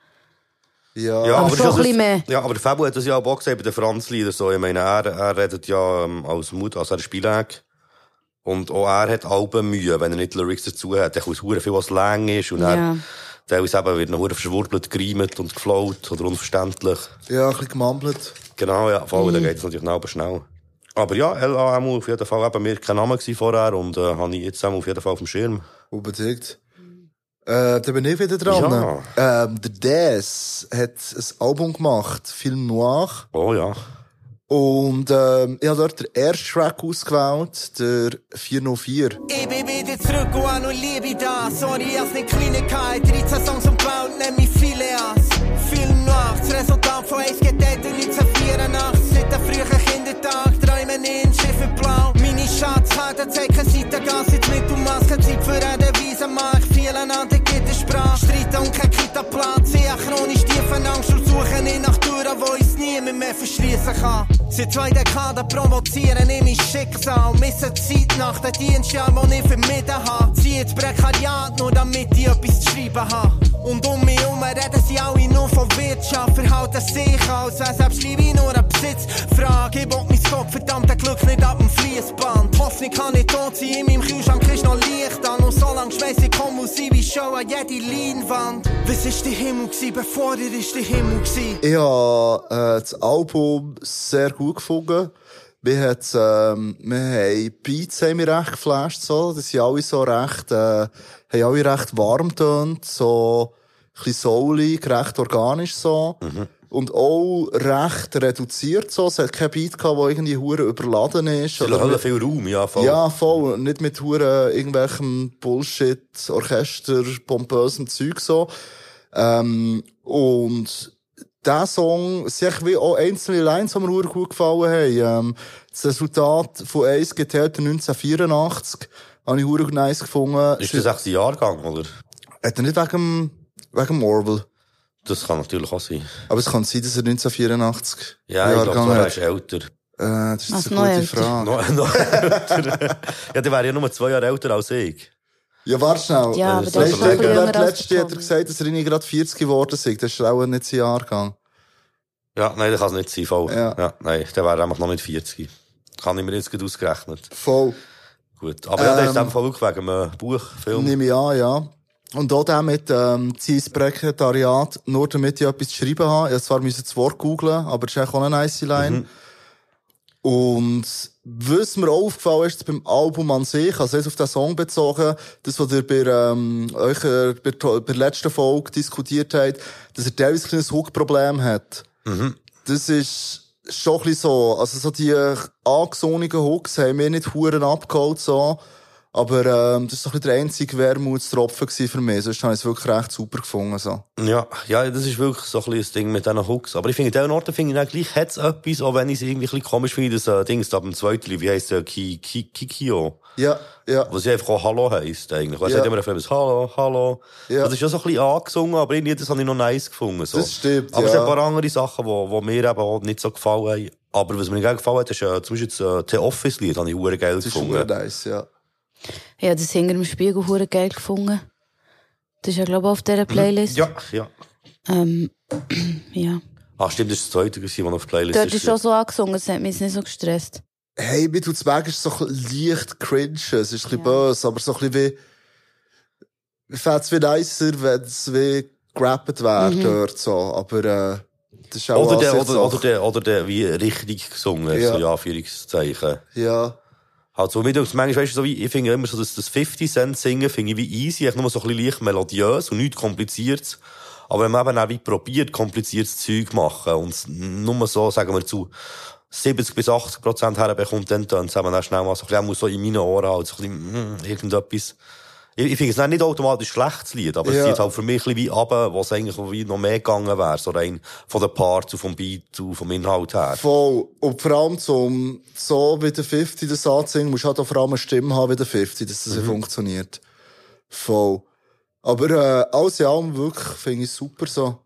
Ja. Aber das schon ist ein bisschen mehr. Ja, aber der Fabio hat das ja auch gesagt bei den Franz-Liedern so. Ich meine, er, er redet ja ähm, als Mut, als er Spielag. Und auch er hat Alben Mühe, wenn er nicht Lyrics dazu hat. Er muss viel, was lang ist. Und Ja. er, teilweise eben wird noch verschwurbelt, gereimt und geflaut oder unverständlich. Ja, ein bisschen gemammelt. Genau, ja, voll, Mhm. dann geht es natürlich noch schnell. Aber ja, LAM auf jeden Fall eben mir kein Name vorher und äh, habe ich jetzt auch auf jeden Fall auf dem Schirm. Unbedingt. Äh, da bin ich wieder dran. Ja. Ähm, der Des hat ein Album gemacht, Film Noir. Oh ja. Und ähm, ich habe dort den ersten Track ausgewählt, der 404. Ich bin wieder zurück und auch noch Liebe da. Sorry, als nicht Kleinigkeit. 13 Songs und Cloud, nenn mich viele Ass. Viel Nacht, das Resultat von Eis geteilt und 1984. Seit den frühen in Schiffe blau. Meine Schatzkarte zeigt keine Seitengas, jetzt mit und Maske, Zeit für eine Wiese, mach viel an der Gittersprache. Streiten und kein Kita-Platz, ich habe chronisch tiefen Angst und suche nicht nach Türen, wo ich niemand mehr verschließen kann. Seit zwei Dekaden provozieren ich mein Schicksal. Missen die Zeit nach den Dienstjahren, die ich vermieden habe. Ziehe ins Prekariat, nur damit ich etwas zu schreiben habe. Und um mich herum reden sie alle nur von Wirtschaft. Verhalten sich als wäre selbst Liebe nur ein Besitzfrage. Ich will mein gottverdammte Glück nicht ab dem Fließband. Hoffnung kann nicht tot sein, in meinem Kühlschrank ist noch Licht an. Und so lang schmeiß ich Musik wie Show an jede Leinwand. Was ist der Himmel gewesen, bevor er ist der Himmel gewesen? Ich habe äh, das Album sehr gut gefunden. Wir, hat, ähm, wir haben Beats haben mich recht geflasht, so. Das sind alle so recht, äh, haben alle recht warm tönt, so, ein bisschen soulig, recht organisch, so. Und auch recht reduziert, so. Es hat kein Beat gehabt, der irgendwie hure überladen ist. Sie lassen viel Raum, ja, voll. Ja, voll. Nicht mit hure irgendwelchem Bullshit, Orchester, pompösem Zeug so. Ähm, und der Song, sich wie auch einzelne Lines, die mir gut gefallen haben. Ähm, das Resultat von Eis geteilt 1984 habe ich hure nice gefunden. Ist das echt ein Jahrgang, oder? Hat er nicht wegen, wegen dem Orwell. Das kann natürlich auch sein. Aber es kann sein, dass er 1984 Ja, ich glaube, Jahrgang er ist älter. Äh, das ist eine gute älter. Frage. Noch, noch älter. ja, der wäre ja nur zwei Jahre älter als ich. Ja, warte schnell. Ja, aber Äh, der ist noch du, ein bisschen der jünger als letzte hat er gesagt, dass er irgendwie gerade 40 geworden ist. Das ist auch nicht sein Jahrgang. Ja, nein, das kann es nicht sein, voll. Ja. Ja. nein, der wäre einfach noch nicht 40. Kann ich mir jetzt gut ausgerechnet. Voll. Gut. Aber ja, der ist Ähm, in dem Fall wirklich wegen einem Buch, Film. Nehme ich an, ja. Und auch der mit ähm, sein Sekretariat, nur damit ich etwas zu schreiben habe. Ich musste zwar müssen das Wort googlen, aber das ist eigentlich auch eine nice Line. Und was mir auch aufgefallen ist beim Album an sich, also jetzt auf den Song bezogen, das, was ihr bei, ähm, euch äh, bei, bei der letzten Folge diskutiert habt, dass er teilweise ein kleines Hook-Problem hat. Das ist schon ein bisschen so. Also so die angesungenen Hooks haben mir nicht Huren abgeholt, so. Aber ähm, das war so ein der einzige Wermutstropfen für mich. Sonst habe ich es wirklich recht super gefunden. So. Ja, ja, das ist wirklich so ein bisschen das Ding mit diesen Hooks. Aber ich finde, in diesen Orten finde ich dann gleich hat's etwas, auch wenn ich es irgendwie ein bisschen komisch finde, das äh, Ding ist ab dem zweiten, Lied, wie heisst der, Ki, Ki, Kikio? Ja, ja. Was ja einfach auch Hallo heisst, eigentlich. Weil es Ja. hat immer ein Hallo, Hallo. Ja. Das ist ja so ein bisschen angesungen, aber irgendwie, das habe ich noch nice gefunden, so. Das stimmt, Aber es ja. hat ein paar andere Sachen, die, die mir eben auch nicht so gefallen haben. Aber was mir gefallen hat, ist, äh, zum Beispiel das äh, The Office-Lied, habe ich geil Das ist gefunden. nice, ja. Ich habe das hinter dem Spiegel hure geil gefunden. Das ist ja, glaube ich, auf dieser Playlist. Ja, ja. Ähm, ja. Ah, stimmt, das ist das zweite, was auf der Playlist Dort ist schon so angesungen, es hat mich nicht so gestresst. Hey, mir tut's weg, ist so leicht cringe. Es ist ein bisschen böse, aber so ein bisschen wie, ich fänd's wie nicer, wenn es wie gerappt wäre dort, so. Aber, äh, das ist auch Oder der, oder, oder der, oder der, wie richtig gesungen, Ja. so, ja, Anführungszeichen. Ja. Halt so, wie du manchmal, weißt so wie, ich finde immer so, dass das 50 Cent singen, finde ich wie easy, einfach nur so ein bisschen leicht melodiös und nichts kompliziertes. Aber wenn man eben auch wie probiert, kompliziertes Zeug machen und nur so, sagen wir zu, 70 bis 80 Prozent herbekommt, dann tönt es eben auch schnell mal so ein bisschen, auch so in meinen Ohren halt, so ein bisschen, mm, irgendetwas. Ich, ich finde es nicht automatisch ein schlechtes Lied, aber Ja. es zieht halt für mich ein bisschen wie runter, was eigentlich wie noch mehr gegangen wäre, so rein von den Parts und vom Beat und vom Inhalt her. Voll. Und vor allem zum, so wie der 50 das anzusingen, musst du halt auch vor allem eine Stimme haben wie der 50, dass das Mhm. funktioniert. Voll. Aber, äh, alles in allem wirklich, finde ich super so.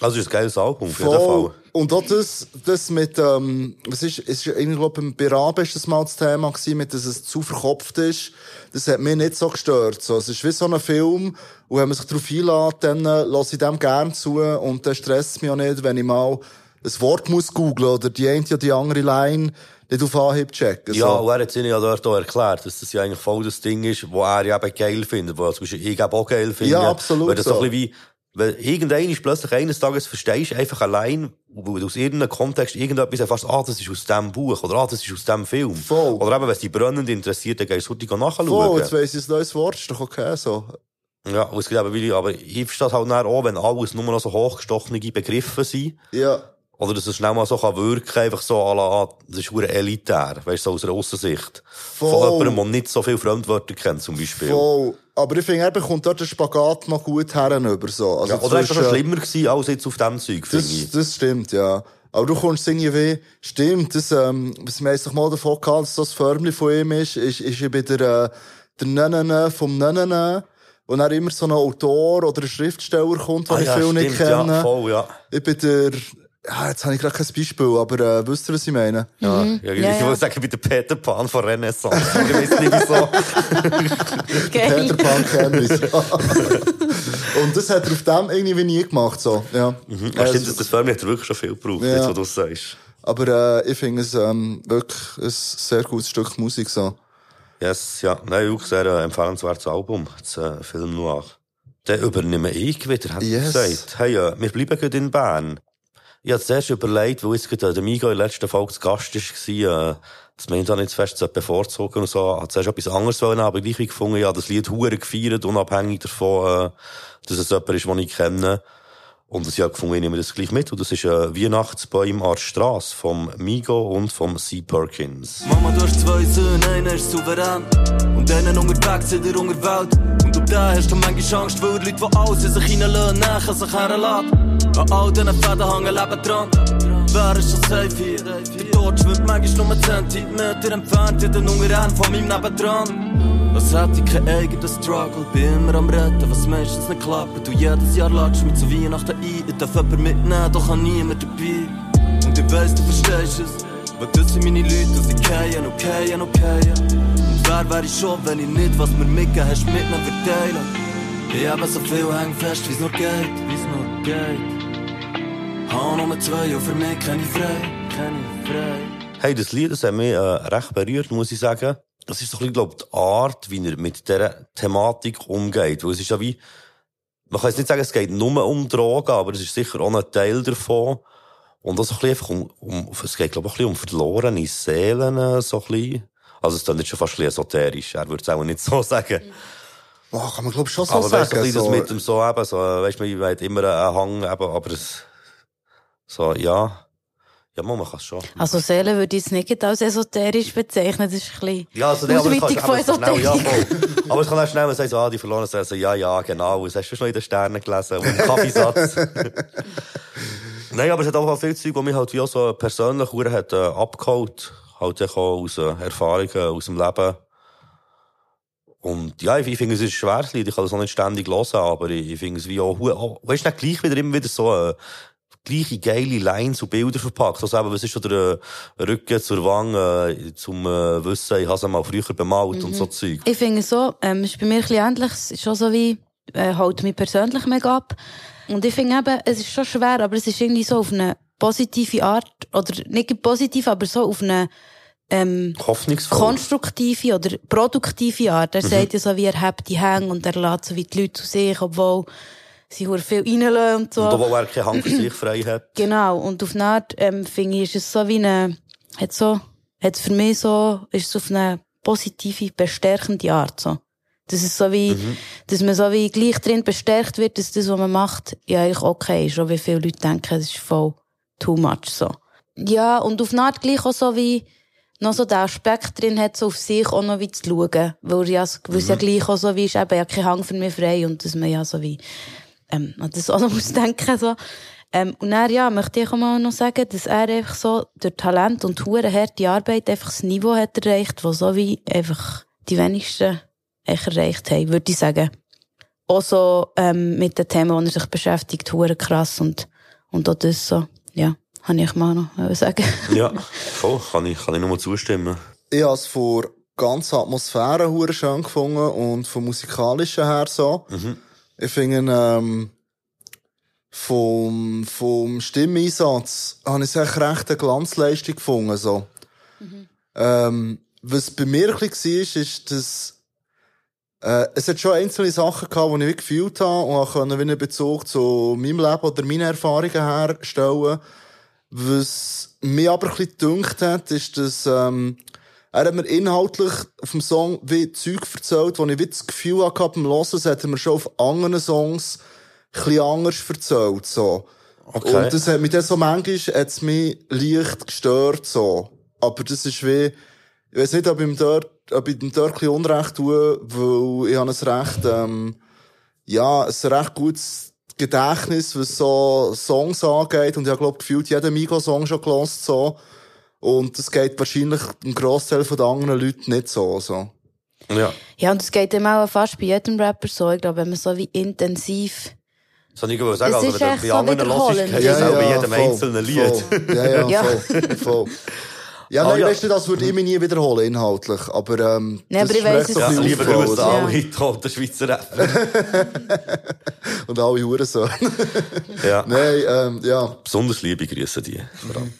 Also, ist ein geiles Album, Voll. Fall. Und auch das, das mit, ähm, was ist, ist irgendwie, glaub, beim Beraben ist das mal das Thema gewesen, mit, dass es zu verkopft ist. Das hat mich nicht so gestört. So, es ist wie so ein Film, und wenn man sich darauf einlädt, dann äh, lasse ich dem gern zu, und dann stresst es mich auch nicht, wenn ich mal ein Wort muss googlen oder die eine oder die andere Line nicht auf Anhieb checken. Ja, so. und er hat es ihnen ja dort auch erklärt, dass das ja eigentlich voll das Ding ist, wo er ja eben geil findet, wo zum Beispiel ich eben auch geil finde. Ja, absolut Weil das so. ein bisschen wie, weil irgendein ist plötzlich eines Tages verstehst du einfach allein, wo du aus irgendeinem Kontext irgendetwas erfährst, ah, das ist aus dem Buch, oder ah, das ist aus dem Film. Voll. Oder eben, wenn es dich brennend interessiert, dann gehst du heute nachschauen. Voll, jetzt weiss ich ein neues Wort, ist doch okay, so. Ja, und es gibt eben aber ich verstehe halt dann auch, wenn alles nur noch so hochgestochene Begriffe sind. Ja. Oder dass es schnell mal so kann wirken, einfach so à la, das ist hure elitär, weißt du, so aus einer Aussensicht. Von Voll. jemandem, der nicht so viele Fremdwörter kennt, zum Beispiel. Voll. Aber ich finde, er bekommt dort den Spagat noch gut herüber, so. Also Ja, oder ist das schon schlimmer gewesen, als jetzt auf dem Zeug, finde Das, ich. das stimmt, ja. Aber du kommst irgendwie wie, stimmt, das, ähm, was wir sich mal davon gehabt, dass das Förmchen von ihm ist, ist, ist eben der, äh, der Nenene vom Nenene. Und dann immer so ein Autor oder ein Schriftsteller kommt, den Ah, ich ja, viel nicht stimmt, kenne. ja, voll, ja. Ich bin der, ja, jetzt habe ich gerade kein Beispiel, aber äh, wisst ihr, was ich meine? Ja, Mhm. ja, Ja, ich ja. würde sagen, bei der Peter Pan von Renaissance. ich weiß nicht wieso. Peter Pan kennt mich. Und das hat er auf dem irgendwie nie gemacht, so, ja. Mhm. Äh, stimmt, das, das Film hat wirklich schon viel gebraucht, Ja. jetzt, wo du es sagst. Aber äh, ich finde es ähm, wirklich ein sehr gutes Stück Musik, so. Yes, ja. Nein, auch sehr äh, empfehlenswertes Album, das äh, Film Noir. Den übernehme ich wieder, hat Yes. er gesagt. Hey, äh, wir bleiben gerade in Bern. Ich habe zuerst überlegt, wo jetzt gerade äh, der Migo in der letzten Folge zu Gast war, äh, das nicht zu fest zu bevorzugen und so. Habe zuerst etwas anderes wollen, aber gleich gefunden, ja, das Lied hure gefeiert, unabhängig davon, äh, dass es jemand ist, den ich kenne. Und ich habe gefunden, ich nehme das gleich mit. Und das ist äh, Weihnachtsbäume an der Strasse vom Migo und vom C. Perkins. Mama, du hast zwei Söhne, einer ist souverän. Und einen unterwegs in der Unterwelt. Und auf den hast du manchmal Angst, weil die Leute, die alles in sich hineinlassen, nachher sich herlassen. An all diesen Fäden hängen Leben dran. Wer ist schon safe hier? Der Tod schwimmt manchmal nur Zentimeter entfernt in den Unterhand von meinem Nebendran. Was hätte ich kein eigener Struggle, bin immer am Retten, was meistens nicht klappt. Du jedes Jahr latsch mit zu Weihnachten ein, ich darf jemanden mitnehmen, doch an niemand dabei. Und ich weiss, du verstehst es. Weil das sind meine Leute und sie kehren und kehren und. Und wer wär ich schon, wenn ich nicht, was mir mitgegeben hast, mit ihnen verteilen? Ich habe so viel hängen fest, wie's nur geht, wie's nur geht. Hau Nummer zwei und für mich keine frei, keine frei. Hey, das Lied, das hat mich äh, recht berührt, muss ich sagen. Das ist so ein bisschen, glaub, die Art, wie er mit dieser Thematik umgeht. Weil es ist ja wie, man kann jetzt nicht sagen, es geht nur um Drogen, aber es ist sicher auch ein Teil davon. Und auch so ein bisschen einfach um, um es geht, glaube ich, ein bisschen um verlorene Seelen, äh, so ein bisschen. Also es ist dann nicht schon fast ein bisschen esoterisch. Er würde es auch nicht so sagen. Boah, kann man glaub ich schon so aber weißt du, sagen. ein bisschen so. das mit dem so eben, so, äh, weißt du, man hat immer einen Hang, eben, aber es, so, ja. Ja, man kann es schon. Also Seele würde ich jetzt nicht als esoterisch bezeichnen, das ist ein bisschen Ja, also, nee, aber es kann, Ausweitung von aber es kann schnell, ja, Esoterik. voll. Aber es kann auch schnell mal sagen, so, ah, die verloren Seele, so, ja, ja, genau, das hast du schon in den Sternen gelesen, und im Kaffeesatz. Nein, aber es hat auch viel Zeug, das mich halt wie auch so persönlich hat, äh, abgeholt. Halt auch aus äh, Erfahrungen, aus dem Leben. Und ja, ich, ich finde, es ist ein schweres Lied, ich kann das auch nicht ständig hören, aber ich, ich finde es wie auch weißt du, nicht gleich wieder immer wieder so, äh, gleiche geile Lines und Bilder verpackt. Also eben, was ist schon der äh, Rücken zur Wange, äh, zum äh, Wissen, ich habe es mal früher bemalt und so Zeug. Ich finde so, ähm, es ist bei mir ein bisschen ähnlich. Es ist schon so wie, äh, holt mich persönlich mega ab. Und ich finde eben, es ist schon schwer, aber es ist irgendwie so auf eine positive Art, oder nicht positiv, aber so auf eine, ähm, konstruktive oder produktive Art. Er sagt ja so, wie er hebt die Hänge und er lässt so wie die Leute zu sich, obwohl sie hure viel reinlassen und so. Und obwohl er keine Hand für sich frei hat. Genau, und auf eine Art, ähm, finde ich, ist es so wie eine, hat so, hat für mich so, ist es auf eine positive, bestärkende Art, so. Das ist so wie, dass man so wie gleich drin bestärkt wird, dass das, was man macht, ja eigentlich okay ist, auch wie viele Leute denken, das ist voll too much, so. Ja, und auf eine Art gleich auch so wie, noch so den Aspekt drin hat, so auf sich auch noch wie zu schauen. Weil, ja, weil es ja gleich auch so wie ist, eben, ja, kein Hang für mich frei und dass man ja so wie, ähm, an das auch noch muss denken, so. Ähm, und dann, ja, möchte ich auch mal noch sagen, dass er einfach so durch Talent und hure harte Arbeit einfach das Niveau hat erreicht, wo so wie einfach die wenigsten echt erreicht haben, würde ich sagen. Auch so, ähm, mit den Themen, die er sich beschäftigt, hure krass und, und auch das so, ja, habe ich mal noch sagen. Ja, voll, kann ich, kann ich nur zustimmen. Ich habe es von ganzer Atmosphäre hure schön gefunden und vom musikalischen her so. Ich finde, ähm, vom, vom Stimmeinsatz habe ich es echt recht eine Glanzleistung gefunden, so. Ähm, was bei mir ein bisschen war, ist, dass, äh, es hat schon einzelne Sachen gehabt, die ich gefühlt habe und auch können einen Bezug zu meinem Leben oder meinen Erfahrungen herstellen. Was mich aber ein bisschen gedünkt hat, ist, dass, ähm, Er hat mir inhaltlich auf dem Song wie Zeug erzählt, wo ich wie das Gefühl hatte, beim Hören, das hat er mir schon auf anderen Songs ein bisschen anders erzählt, so. Okay. Und das hat mich dann so manchmal, hat's mich leicht gestört, so. Aber das ist wie, ich weiß nicht, ob ich ihm dort, ob ich ihm dort ein bisschen Unrecht tue, weil ich habe ein recht, ähm, ja, ein recht gutes Gedächtnis, was so Songs angeht. Und ich habe, glaube gefühlt jeden Migo-Song schon gelost, so. Und das geht wahrscheinlich einem Großteil von den anderen Leuten nicht so, so. Ja. Ja, und es geht eben auch fast bei jedem Rapper so. Ich glaube, wenn man so wie intensiv. Das wollte ich gerade sagen. Es Also, ist wenn du bei so anderen hörst, kennst du es auch bei jedem voll, einzelnen Lied. Voll. Ja, ja, Ja. voll, voll. Ja, Ah, nein, ja. weißt du, das würde ich mich nie wiederholen, inhaltlich. Aber, ähm, Nein, das aber ich mir weiss Ja, lieber aufgefallen, USA Ja. und Hit der Schweizer Rapper. Und alle Hurensohn. Ja. nein, ähm, ja. Besonders liebe Grüße die. vor allem.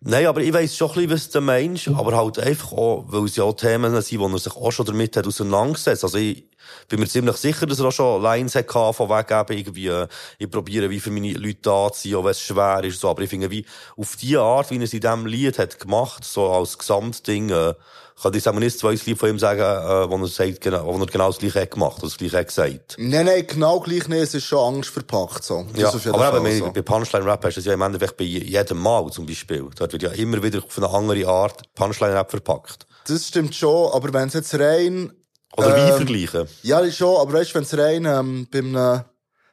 Nein, aber ich weiss schon ein bisschen, was der Mensch, aber halt einfach auch, weil es ja auch Themen sind, wo er sich auch schon damit hat auseinandergesetzt. Also ich bin mir ziemlich sicher, dass er auch schon Lines hatte von wegen irgendwie, äh, ich probiere wie für meine Leute da zu sein, auch wenn es schwer ist, so. Aber ich finde, wie, auf die Art, wie er es in diesem Lied hat gemacht, so als Gesamtding, äh, kann ich sagen, nicht zwei Lied von ihm sagen, äh, wo er sagt, genau, wo er genau das Gleiche hat gemacht, oder das Gleiche hat gesagt. Nein, nein, genau gleich nicht. Es ist schon Angst verpackt, so. Das Ja, aber Fall eben, so. bei Punchline-Rap hast du das ja im Endeffekt bei jedem Mal zum Beispiel. Dort wird ja immer wieder auf eine andere Art Punchline-Rap verpackt. Das stimmt schon, aber wenn es jetzt rein, Oder wie Ähm, vergleichen. ja, schon, aber weißt du, wenn es rein, ähm, beim, äh,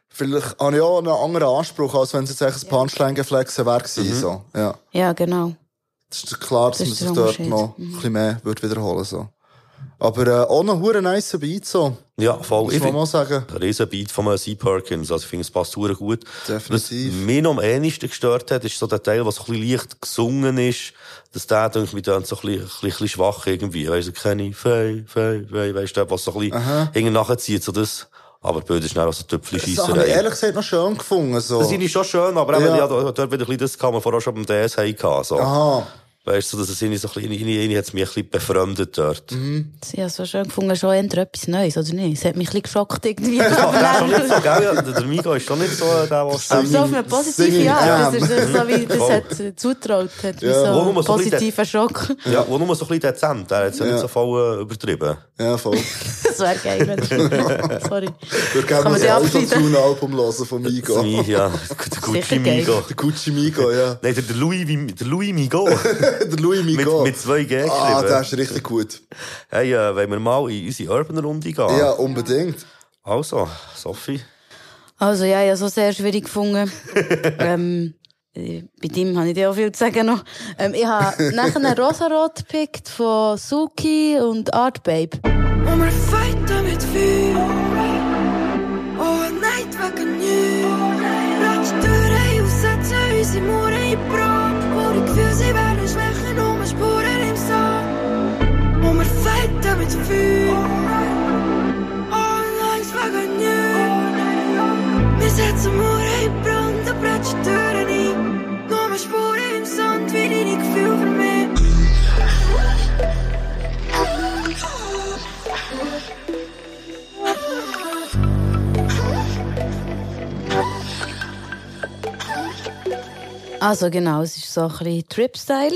vielleicht habe ich auch einen anderen Anspruch, als wenn es jetzt echt ein Punchline-Geflexe wäre Mhm. so. Ja. Ja, genau. Das ist klar, dass Das man ist sich dort noch ein bisschen mehr würde wiederholen, so. Aber, äh, auch noch hure nice Beat, so. Ja, voll. Muss Ich man mal sagen. ein Riesenbeat von C. Perkins. Also ich finde, es passt super gut. Definitiv. Was mich noch am ähnlichsten gestört hat, ist so der Teil, was so ein bisschen leicht gesungen ist, dass der, denke ich, dann so ein bisschen, ein bisschen, ein bisschen schwach irgendwie. Weißt du, kenne ich, fei, fei, fei, weißt du, was so ein bisschen hinten nachzieht, so das. Aber blöd ist dann auch so Das habe ich ehrlich gesagt noch schön gefunden, so. Das finde ich schon schön, aber eben, Ja. ja. dort wieder ein bisschen das kann man vorher schon beim DS haben. So. Aha. Weißt du, dass es irgendwie so ein bisschen, irgendwie, hat's mich ein bisschen befremdet dort. Mhm. Ich habe so schön gefunden, schon eher etwas Neues, oder nicht? Es hat mich ein bisschen geschockt irgendwie. Das macht er schon nicht so, gell? Ja, Der Migo ist schon nicht so der, der Aber so auf eine positive Art. Das M. ist so wie, das hat äh, zutraut, hat Ja. So nur so ein bisschen positiver Schock. Ja, wo nur so ein bisschen dezent. Er hat es ja nicht Ja. so voll äh, übertrieben. Ja, voll. Das wäre geil. Sorry. Das die abschneiden? Autotune-Album hören von Migo. Ja. Der Gucci. Migo. Der Gucci Migo, ja. Nein, der, der Louis, der Louis Migo. Der Louis mit, Migo. mit zwei G ah, der ist richtig gut. Hey, äh, wollen wir mal in unsere Urban-Runde gehen? Ja, unbedingt. Also, Sophie. Also ja, ich habe so sehr schwierig gefunden. ähm, äh, bei dem habe ich dir auch viel zu sagen noch. Ähm, ich habe nachher einen Rosarot gepickt von Suki und Art Babe. Und wir fighten mit Feuer. Oh, nein, fighten mit Feuer. Oh, nein, wegen nichts. Wir setzen Mauern in Brand und bretschen Türen ein. Nur Spuren im Sand, wie deine Gefühle für mich. Also genau, es ist so ein bisschen Trip-Style.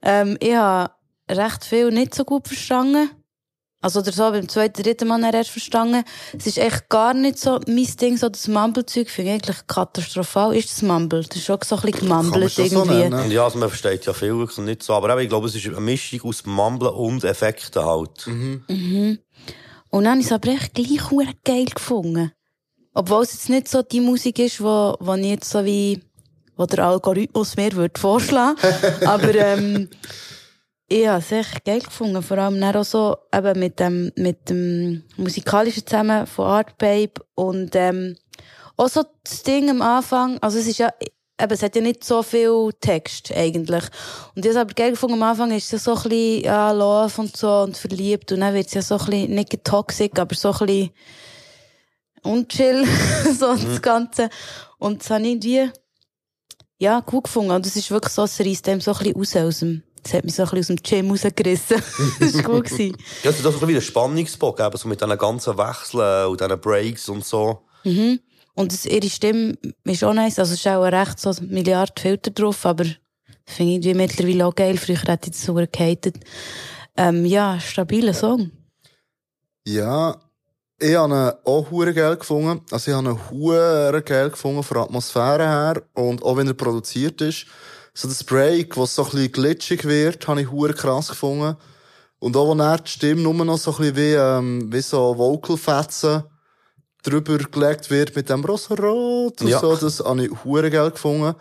Ähm, ich habe recht viel nicht so gut verstanden. Also oder so beim zweiten, dritten Mal erst verstanden. Es ist echt gar nicht so mein Ding, so das Mumble-Zeug finde ich eigentlich katastrophal. Ist das Mumble? Das ist schon so ein bisschen gemumbelt so irgendwie. nennen. Ja, also man versteht ja viel wirklich nicht so. Aber eben, ich glaube, es ist eine Mischung aus Mumblen und Effekten halt. Und dann habe ich es aber echt gleich geil gefunden. Obwohl es jetzt nicht so die Musik ist, wo, wo ich jetzt so wie, wo der Algorithmus mir würde vorschlagen. aber, ähm, ich habe es echt geil gefunden. Vor allem dann auch so, eben mit dem, mit dem musikalischen zusammen von Art Babe und, ähm, auch so das Ding am Anfang, also es ist ja, eben, es hat ja nicht so viel Text, eigentlich. Und es aber geil gefunden, am Anfang ist es ja so ein bisschen, ja, Love und so und verliebt und dann wird es ja so ein bisschen, nicht toxic, aber so ein bisschen unchill, so das Ganze. Und das habe ich irgendwie, ja, gut gefunden. Und es ist wirklich so, es reißt einem so ein bisschen raus aus dem, das hat mich so ein bisschen aus dem Gym rausgerissen. das war gut. Gewesen. Ja, es ist auch so wie ein Spannungsbock, eben so mit diesen ganzen Wechseln und diesen Breaks und so. Und es, ihre Stimme ist auch nice. Also es ist auch recht so eine Milliarde Filter drauf, aber Finde ich irgendwie mittlerweile auch geil. Früher hätte ich das so gehatet. Ähm, ja, stabiler Song. Ja, ich habe ihn auch hure geil gefunden. Also ich habe ihn hure geil gefunden von der Atmosphäre her und auch wenn er produziert ist. So das Break, was so ein bisschen glitschig wird, habe ich hure krass gefunden. Und auch, wo er die Stimme nur noch so ein bisschen wie, ähm, wie so Vocalfetzen drüber gelegt wird mit dem rosa Rot und Ja. so, das habe ich hure geil gefunden.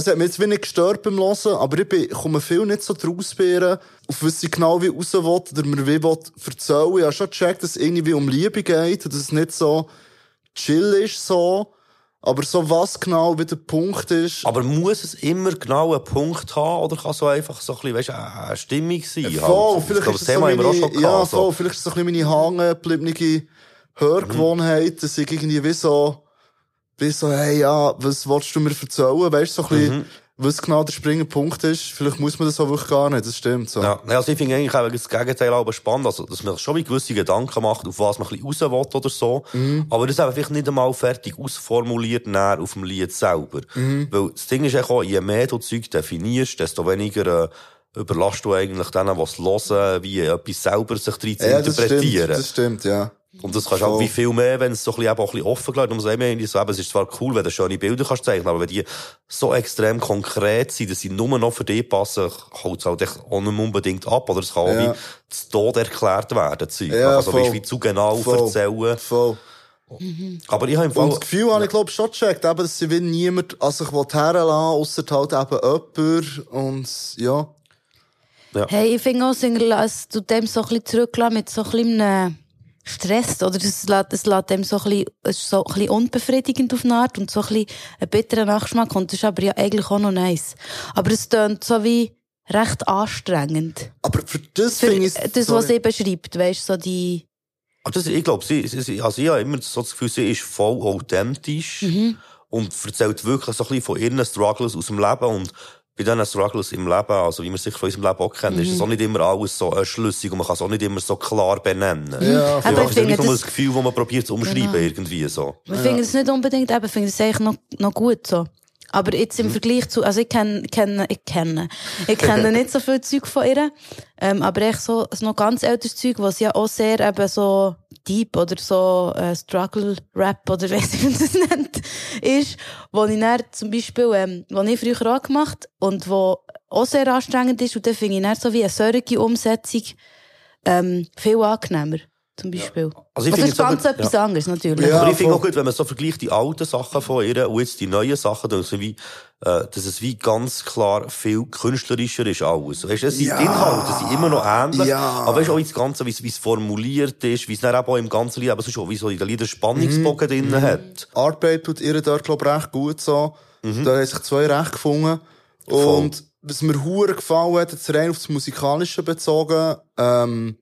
Es hat mich jetzt wenig gestört beim Hören, aber ich bin, komme viel nicht so draus auf was sie genau wie raus will, oder mir wie will erzählen. Ich habe schon gecheckt, dass es irgendwie um Liebe geht, und dass es nicht so chill ist, so. Aber so was genau wie der Punkt ist. Aber muss es immer genau einen Punkt haben oder kann so einfach so ein bisschen, weißt, eine Stimmung sein? Voll, halt? vielleicht ist das so meine, ja, gehabt. voll, so. vielleicht ist es so ein bisschen meine hängengebliebene Hörgewohnheit, dass ich irgendwie wie so, wie so, hey, ja, was willst du mir erzählen? Weißt du, so ein bisschen, Mhm. was genau der springende Punkt ist. Vielleicht muss man das auch wirklich gar nicht, das stimmt so. Ja, also ich finde eigentlich auch das Gegenteil aber spannend, also, dass man sich schon wie gewisse Gedanken macht, auf was man ein bisschen raus will oder so. Mhm. Aber das eben vielleicht nicht einmal fertig ausformuliert näher auf dem Lied selber. Mhm. Weil das Ding ist auch, je mehr du Zeug definierst, desto weniger, äh, überlasst du eigentlich denen, was hören, wie etwas selber sich drin zu Ja, das stimmt, interpretieren. das stimmt, ja. Und das kannst du auch Voll. wie viel mehr, wenn es so ein bisschen, eben auch ein bisschen offen ist. Und man so, eben, es ist zwar cool, wenn du schöne Bilder kannst zeichnen, aber wenn die so extrem konkret sind, dass sie nur noch für dich passen, haut es halt echt auch nicht unbedingt ab. Oder es kann auch Ja. wie zu Tod erklärt werden. Zeug. Ja, also, voll. wie zu genau Voll. erzählen. Voll. Aber ich habe im Fall... Und das Gefühl habe ich, glaube schon gecheckt, eben, dass sie wie niemand an sich herlassen ausser halt eben jemand. Und, ja. Hey, ich finde auch, Singer, es tut dem so ein bisschen zurücklassen mit so ein bisschen einem Stress, oder? Es lässt, es lässt dem so ein bisschen, es ist so ein bisschen unbefriedigend auf eine Art und so ein bisschen ein bitterer Nachgeschmack und das ist aber ja eigentlich auch noch nice. Aber es tönt so wie recht anstrengend. Aber für das finde ich das, was sie beschreibt, weißt du, so die, Aber das, ich glaube, sie, sie, also ich habe immer so das Gefühl, sie ist voll authentisch und erzählt wirklich so ein bisschen von ihren Struggles aus dem Leben und bei diesen Struggles im Leben, also wie man sich von unserem Leben auch kennt, ist es auch nicht immer alles so äh, schlüssig und man kann es auch nicht immer so klar benennen. Ja, Aber Ja, ich es ist finde, nicht nur das- Gefühl, das man probiert zu umschreiben, Genau. irgendwie so. Ich finde es nicht unbedingt, eben, ich finde es eigentlich noch, noch gut so. Aber jetzt Mhm. im Vergleich zu, also ich kenne, kenne, ich kenne, ich kenne nicht so viel Zeug von ihr, ähm, aber echt so, so noch ganz älteres Zeug, was ja auch sehr eben so deep oder so äh, Struggle Rap oder weiss ich, wie man das nennt, ist, wo ich dann zum Beispiel, ähm, wo ich früher auch gemacht und wo auch sehr anstrengend ist und dann finde ich dann so wie eine solche Umsetzung ähm, viel angenehmer, zum Beispiel. Also ich das finde ist ganz gut- etwas ja. anderes natürlich. Ja. Aber ich finde voll. auch gut, wenn man so vergleicht die alten Sachen von ihr und jetzt die neuen Sachen, dass, es wie, äh, dass es wie ganz klar viel künstlerischer ist alles. Weißt du, es sind Ja. die Inhalte sind immer noch ähnlich. Ja. Aber weißt du, auch das Ganze, wie es, es formuliert ist, wie es dann eben auch im ganzen Lied, aber sonst auch, wie so in den Liedern Spannungsbogen Mhm. drin hat. Artbabe tut ihr dort, glaube ich, recht gut so. Da haben sich zwei recht gefunden. Und was mir hure gefallen hat, jetzt rein auf das Musikalische bezogen, ähm,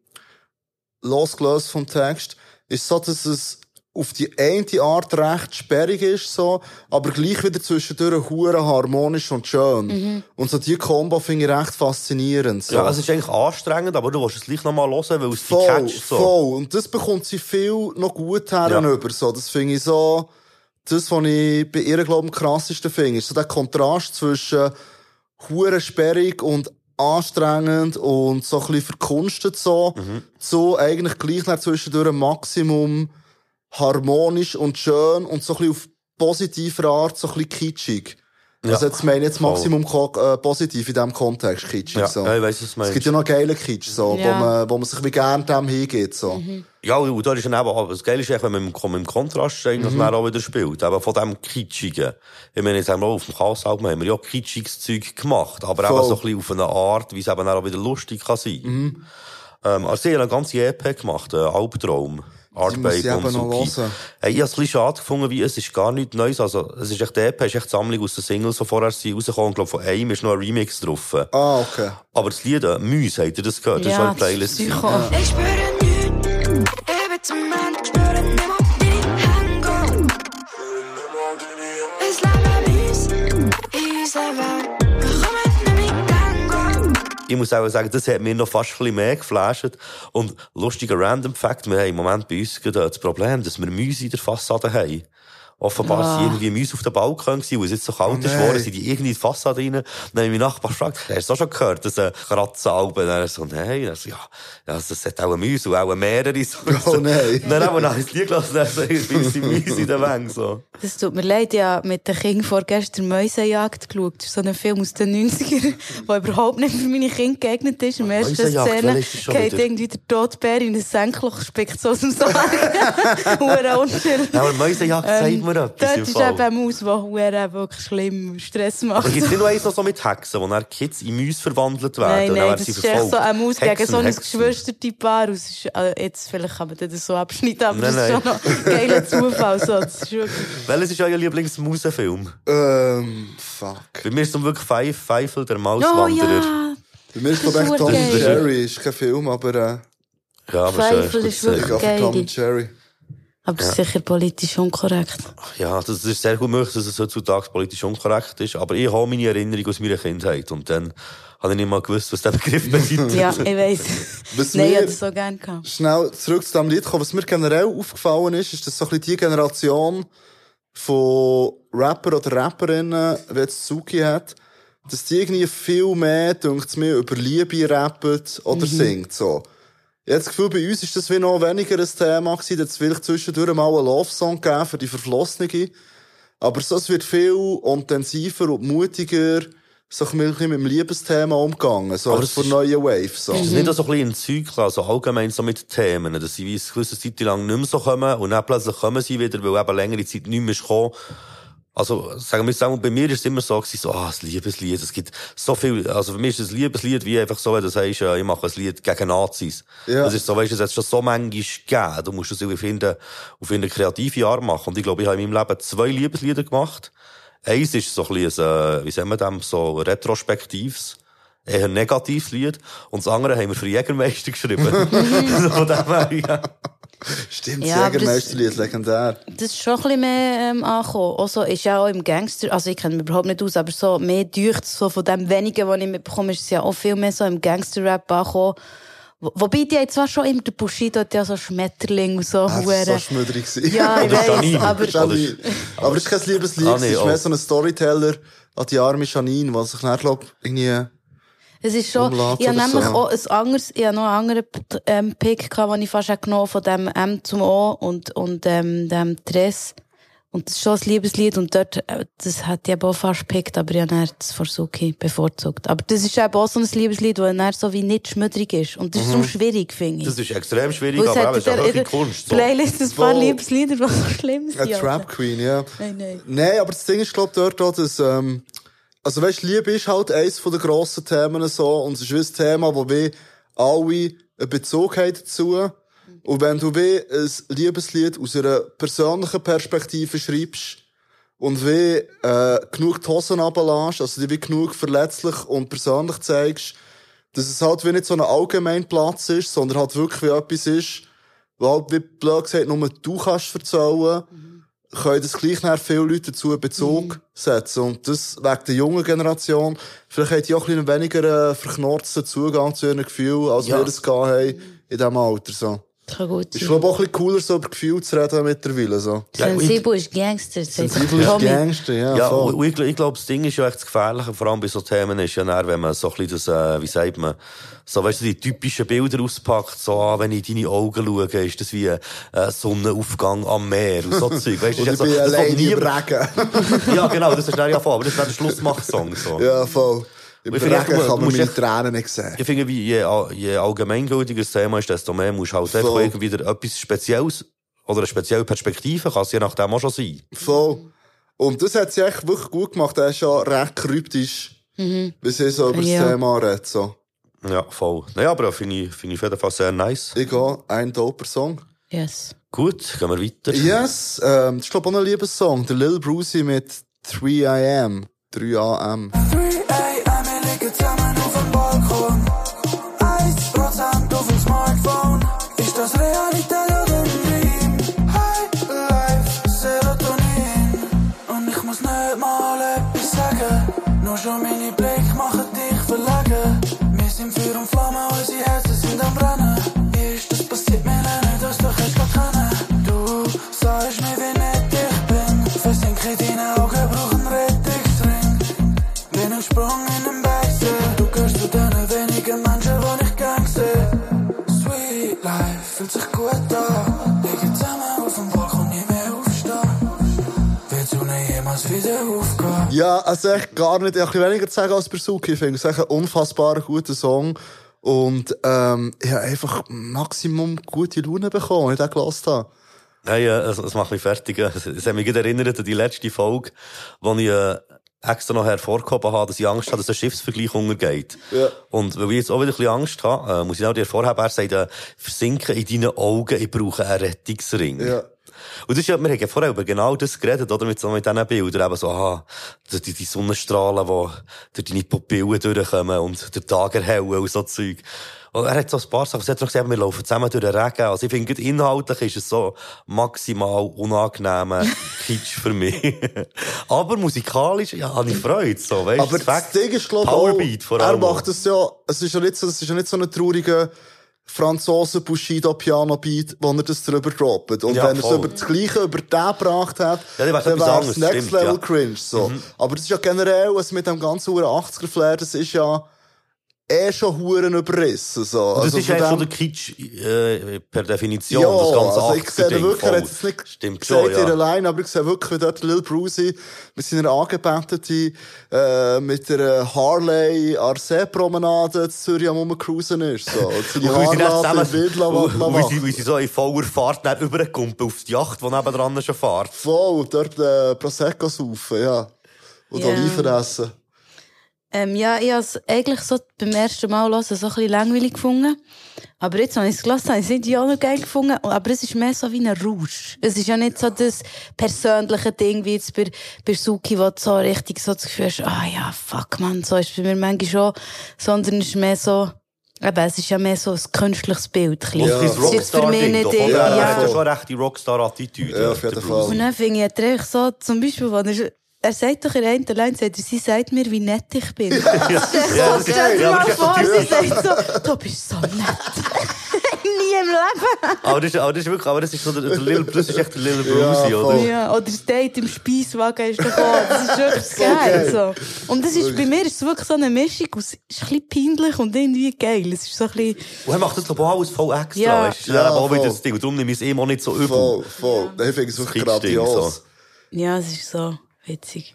losgelöst vom Text, ist so, dass es auf die eine Art recht sperrig ist, so, aber gleich wieder zwischendurch hure harmonisch und schön. Und so die Kombo finde ich recht faszinierend, so. Ja, es ist eigentlich anstrengend, aber du willst es gleich nochmal hören, weil es dich Voll, catcht, so. voll. Und das bekommt sie viel noch gut herüber. So. Das finde ich so, das, was ich bei ihr, glaube ich, am krassesten finde, ist so der Kontrast zwischen hure sperrig und anstrengend und so ein bisschen verkunstet so, so eigentlich gleich nach zwischendurch Maximum harmonisch und schön und so ein bisschen auf positiver Art so ein bisschen kitschig. Also jetzt meine ich jetzt. Maximum äh, positiv in diesem Kontext kitschig. Ja, so. ja, ich weiss, was du Es meinst. gibt ja noch geile Kitsch, so, wo, Ja. man, wo man sich wie gerne dem hingeht. So. Ja, und da ist dann eben, aber das Geile ist echt, wenn man im, im Kontrast eigentlich Mhm. dann auch wieder spielt. Eben von dem Kitschigen. Ich meine, jetzt haben wir auch auf dem Chaos-Album haben wir ja kitschiges Zeug gemacht. Aber Voll. Mhm. eben so ein bisschen auf eine Art, wie es eben auch wieder lustig kann sein. Ähm, also sie haben eine ganze EP gemacht, äh, Albtraum. Eben und Suki. Hey, ich habe es ein bisschen schade gefunden, wie es ist gar nichts Neues. Also, es ist echt, EP ist echt die Sammlung aus den Singles, die vorher sind rausgekommen. Ich glaube, von einem ist noch ein Remix drauf. Ah, okay. Aber das Lied, Müs, habt ihr das gehört? Das ist Ja, schon eine Playlist. Ich spüre ich muss auch sagen, das hat mir noch fast ein bisschen mehr geflasht. Und lustiger Random Fact, wir haben im Moment bei uns gerade das Problem, dass wir Mäuse in der Fassade haben. Offenbar Ah. sind irgendwie Mäuse auf dem Balkon gewesen, weil es jetzt so kalt ist nein. geworden, sind die irgendwie in die Fassade rein. Dann habe ich meinen Nachbar gefragt, hast du auch schon gehört, dass ein Kratzalben? Dann er so, nein. Dann so, ja, ja, das hat auch eine Mäuse und auch mehrere. So. Oh nein. Dann haben wir nachher Lied gelassen, dann so, sind Mäuse in der Wänge, so. Das tut mir leid, habe mit den Kindern vorgestern Mäusejagd geschaut. Ist so ein Film aus den 90ern, der überhaupt nicht für meine Kinder geeignet ist. In der ersten Szene ist geht irgendwie der Todbär in ein Senkloch, spickt so aus dem Sarg. Hure unschön. Ja, aber Mäusejagd sagt mir etwas im ist eben eine Maus, die wirklich schlimm Stress Aber macht. gibt es nicht noch eins noch so mit Hexen, wo dann Kids in Mäuse verwandelt werden? Nein, und dann nein, das sie ist echt verfolgt? so eine Maus gegen so ein Hexen. Geschwistertyp-Paar. Es ist, äh, Jetzt, vielleicht kann man das so abschneiden, aber Nein, das ist schon noch ein geiler Zufall. So. Das ist wirklich... Welches ist euer Lieblingsmausenfilm? Ähm, fuck. Bei mir ist es wirklich Pfeif, Pfeifel, der Oh Mauswanderer. ja, Bei mir ist Das ich ist Tom und Jerry, ist kein Film, aber äh, Ja, aber Pfeifel es ist wirklich Tom geil. und Jerry. Aber ist sicher politisch unkorrekt. Ja, das ist sehr gut möglich, dass es heutzutage politisch unkorrekt ist. Aber ich habe meine Erinnerung aus meiner Kindheit. Und dann habe ich nicht mal gewusst, was der Begriff bedeutet. Ja, ich weiss. Was Nein, ich hätte es so gerne gehabt. schnell zurück zu diesem Lied kommen, was mir generell aufgefallen ist, ist, dass so ein bisschen die Generation von Rapper oder Rapperinnen, wie jetzt Suki hat, dass die irgendwie viel mehr, denkt mir, über Liebe rappen oder singt, so. Ich habe das Gefühl, bei uns ist das wie noch weniger ein Thema gewesen, hat es vielleicht zwischendurch mal einen Love-Song gegeben für die Verflossene. Aber so, es wird viel intensiver und mutiger, so ein bisschen mit dem Liebesthema umgegangen, so Aber als es von neuen Wave, so. Ist das nicht auch so ein bisschen ein Zyklus, also allgemein so mit Themen, dass sie wie eine gewisse Zeit lang nicht mehr so kommen und dann plötzlich kommen sie wieder, weil eben längere Zeit nicht mehr ist gekommen. Also, sagen wir sagen, bei mir ist es immer so gewesen, so, ah, ein Liebeslied, es gibt so viel, also für mich ist ein Liebeslied wie einfach so, wenn du sagst, ich mache ein Lied gegen Nazis. Ja. Das ist so, weißt du, es hat schon so manchmal gegeben, du musst es irgendwie finden, auf eine kreative Art machen. Und ich glaube, ich habe in meinem Leben zwei Liebeslieder gemacht. Eins ist so ein bisschen, ein, äh, wie sagen wir dem, so retrospektives, eher ein negatives Lied. Und das andere haben wir für Jägermeister geschrieben. so von dem her, ja. Stimmt, Ja, aber das- Jägermeisterlied, legendär. Das ist schon ein bisschen mehr ähm, angekommen. Also ist ja auch im Gangster, also ich kenne mich überhaupt nicht aus, aber so mehr durch so von dem wenigen, was ich mitbekomme, ist es ja auch viel mehr so im Gangster-Rap angekommen. Wo- Wobei die haben zwar schon immer, der Bushido hat ja so Schmetterling und so. Ah, das war so schmüdrig. ja, ich weiss, Janine. aber... Janine. Aber es ist kein Liebeslied, Ah, es ist oh. mehr so ein Storyteller an die arme Janine, was sich dann, glaub, irgendwie... Es ist schon, ich habe nämlich so. auch ein anderes, ich habe noch einen anderen ähm, Pick gehabt, den ich fast auch genommen von dem M zum O und, und, ähm, dem Tres. Und das ist schon ein Liebeslied und dort, äh, das hat ich eben auch fast gepickt, aber ich habe das von Suki bevorzugt. Aber das ist eben auch so ein Liebeslied, das dann so wie nicht schmüdrig ist. Und das ist so schwierig, finde ich. Das ist extrem schwierig, Weil aber es ist in der Kunst. So. Playlist ein paar. Liebeslieder, die so schlimm sind. Eine. Trap Queen, ja. Nein, nein. Nein, aber das Ding ist, glaub, dort auch, dass, ähm, also weißt, Liebe ist halt eines von den grossen Themen so, und es ist wie ein Thema, wo wir alle einen Bezug haben dazu. Und wenn du wie ein Liebeslied aus einer persönlichen Perspektive schreibst, und wie äh, genug die Hosen runterlässt, also die wie genug verletzlich und persönlich zeigst, dass es halt wie nicht so ein Allgemeinplatz ist, sondern halt wirklich wie etwas ist, wo halt wie blöd gesagt nur du kannst erzählen, können das gleich nachher viele Leute dazu Bezug setzen. Und das wegen der jungen Generation, vielleicht haben die auch ein weniger äh, verknorzten Zugang zu ihren Gefühlen, als wir es gehabt haben in diesem Alter. So. Kann gut Ist, glaube auch ein bisschen cooler, so über Gefühle zu reden mittlerweile. So. Sensibel ist Gangster, Sensibel ist. Gangster, ja. Ja, voll. und ich, ich glaube, das Ding ist ja echt das Gefährliche, vor allem bei so Themen, ist ja dann, wenn man so ein bisschen das, äh, wie sagt man, so, weißt du, die typischen Bilder auspackt, so, ah, wenn ich in deine Augen schaue, ist das wie ein äh, Sonnenaufgang am Meer und so Zeug, weißt du, das ich ist so, das allein will im Regen. Ja, genau, das ist dann ja voll, aber das ist dann der Schlussmachsong, so. ja, voll. Ich Regen kann man meine Tränen nicht sehen. Ich finde, wie je, je allgemeingültiger das Thema ist, desto mehr musst du halt einfach Voll. irgendwie wieder etwas Spezielles oder eine spezielle Perspektive, kann es je nachdem auch schon sein. Voll. Und das hat sie echt wirklich gut gemacht. Er ist ja recht kryptisch, wie sie so über das Ja. Thema redet. So. Ja, voll. Naja, aber finde ich, finde ich auf jeden Fall sehr nice. Ich gehe, ein doper Song. Yes. Gut, gehen wir weiter. Yes, ähm, das ist glaube ich auch ein Liebessong. Der Lil Brucey mit 3am. 3am. 3 Sprung in den Backstage. Du gehörst zu den wenigen Menschen, die ich gern sehe. Sweet Life fühlt sich gut an. Liegen zusammen auf dem Balkon, nie mehr aufstehen. Wird nicht jemals wieder aufgehen? Ja, also echt gar nicht. Ich habe weniger zu sagen als Bersuki. Ich finde es echt ein unfassbar guter Song. Und ähm, ich habe einfach Maximum gute Laune bekommen, als ich den gehört habe. Hey, äh, es, es macht mich fertig. Es, es hat mich gerade erinnert an die letzte Folge, wo ich äh, extra noch hervorgehoben habe, dass ich Angst habe, dass ein Schiffsvergleich untergeht. Ja. Und weil ich jetzt auch wieder ein bisschen Angst habe, äh, muss ich auch dir vorhaben, er sagt, äh, versinken in deinen Augen, ich brauche einen Rettungsring. Ja. Und das ist ja, wir haben ja vorher über genau das geredet, oder? Mit so, mit diesen Bildern. Eben so, aha, die, die Sonnenstrahlen, die durch deine Pupillen durchkommen und der Tag erhellen und so Zeug. Und er hat so ein paar Sachen, er hat noch gesagt, wir laufen zusammen durch den Regen. Also ich finde, inhaltlich ist es so maximal unangenehmer Kitsch für mich. Aber musikalisch, ja, habe ich Freude, so, weißt Aber das Ding ist, glaube ich, Powerbeat vor allem. er macht das ja, es ist ja nicht so, es ist ja nicht so eine traurige Franzosen Bushido Piano Beat, wo er das drüber droppt. Und Ja, wenn er es über das Gleiche über den gebracht hat, Ja, dann wär's anderes, Next Level ja. Mhm. Cringe, so. Aber das ist ja generell, was mit dem ganzen Uhren 80er Flair, das ist ja eh schon Huren überrissen, so. Und das Also ist von eigentlich so dem- der Kitsch äh, per Definition, Ja, das ganze also ich sehe 80er-Ding, wirklich, er hat es nicht Stimmt gesagt schon, in der ja. Line, aber ich sehe wirklich, wie dort Lil Brucey mit seiner Angebeteten äh, mit der Harley Seepromenade in Zürich am Rumcruisen ist. So. Und seine Und wie sie dann Haarlatte im zusammen, Wind la- und la- wie machen. sie, wie sie so in voller Fahrt dann rüberkumpeln auf die Yacht, die nebendran schon fährt. Voll, dort äh, Prosecco saufen, ja. Und Ja. Oliven essen. Ähm, ja, ich habe es eigentlich so beim ersten Mal hören so ein bisschen langweilig gefunden. Aber jetzt, als ich es gelassen habe, ich es auch noch geil gefunden. Aber es ist mehr so wie ein Rausch. Es ist ja nicht so das persönliche Ding, wie jetzt bei, bei Suki, wo du so richtig so das Gefühl hast, ah ja, fuck man, so ist es bei mir manchmal schon. Sondern es ist mehr so, eben, es ist ja mehr so ein künstliches Bild. Es sein ist jetzt für mich nicht? Er hat ja voll. schon eine rechte Rockstar-Attitüde. Ja, auf jeden Fall. Und dann finde ich, er so, zum Beispiel, wenn er, er sagt doch in der einen Line, sagt er, sie sagt mir, wie nett ich bin. Ja, das ist- Stell dir ja, mal aber das ist vor, sie sagt so, du bist so nett. Nie im Leben. Aber das ist, aber das ist wirklich, aber das ist so der, der Lil, das ist echt der Lil Brucey, Ja, oder? Ja, oder das Date im Speiswagen ist doch auch, das ist wirklich geil. So. Und das ist, bei mir ist es wirklich so eine Mischung aus, ist ein bisschen peinlich und irgendwie geil. Es ist so ein bisschen, Und er macht das, glaube ich, auch alles voll extra, Ja. weißt du? Ja, eben auch wieder das Ding. Und darum nehme ich es ihm auch nicht so übel. Voll, voll. Ich finde es wirklich grandios. so. ja, es ist so witzig.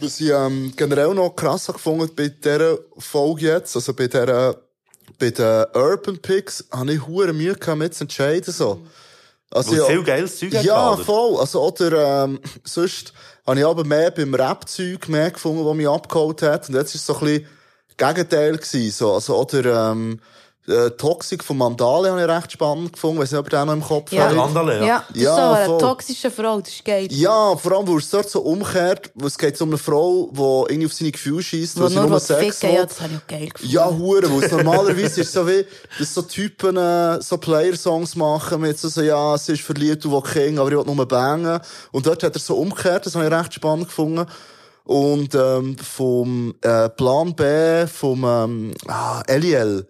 Was ich ähm, generell noch krass habe gefunden bei dieser Folge jetzt, also bei dieser, bei den Urban Picks, habe ich hure Mühe gehabt, mit zu entscheiden, so. Also, Weil ja- viel geiles Zeug Ja, voll. Also, oder, ähm, sonst habe ich aber mehr beim Rap-Zeug mehr gefunden, was mich abgeholt hat. Und jetzt ist es so ein bisschen Gegenteil gewesen, so. Also, oder, ähm, äh, Toxic von Mandale habe ich recht spannend gefunden. Weiss nicht, ob ihr den noch im Kopf Ja. habt. Mandale, ja. Ja, das Ja, ist so eine voll. toxische Frau, das ist geil. Ja, vor allem, weil es dort so umkehrt, weil es geht um eine Frau, die irgendwie auf seine Gefühle schießt, Wo weil sie nur Sex ficken, ja, will. das habe ich auch geil gefunden. Ja, hure, weil es normalerweise ist so wie, dass so Typen äh, so Player-Songs machen mit so, so, ja, sie ist verliebt, du willst King, aber ich will nur bangen. Und dort hat er so umgekehrt, das habe ich recht spannend gefunden. Und ähm, vom äh, Plan B, vom ähm, ah, Eliel.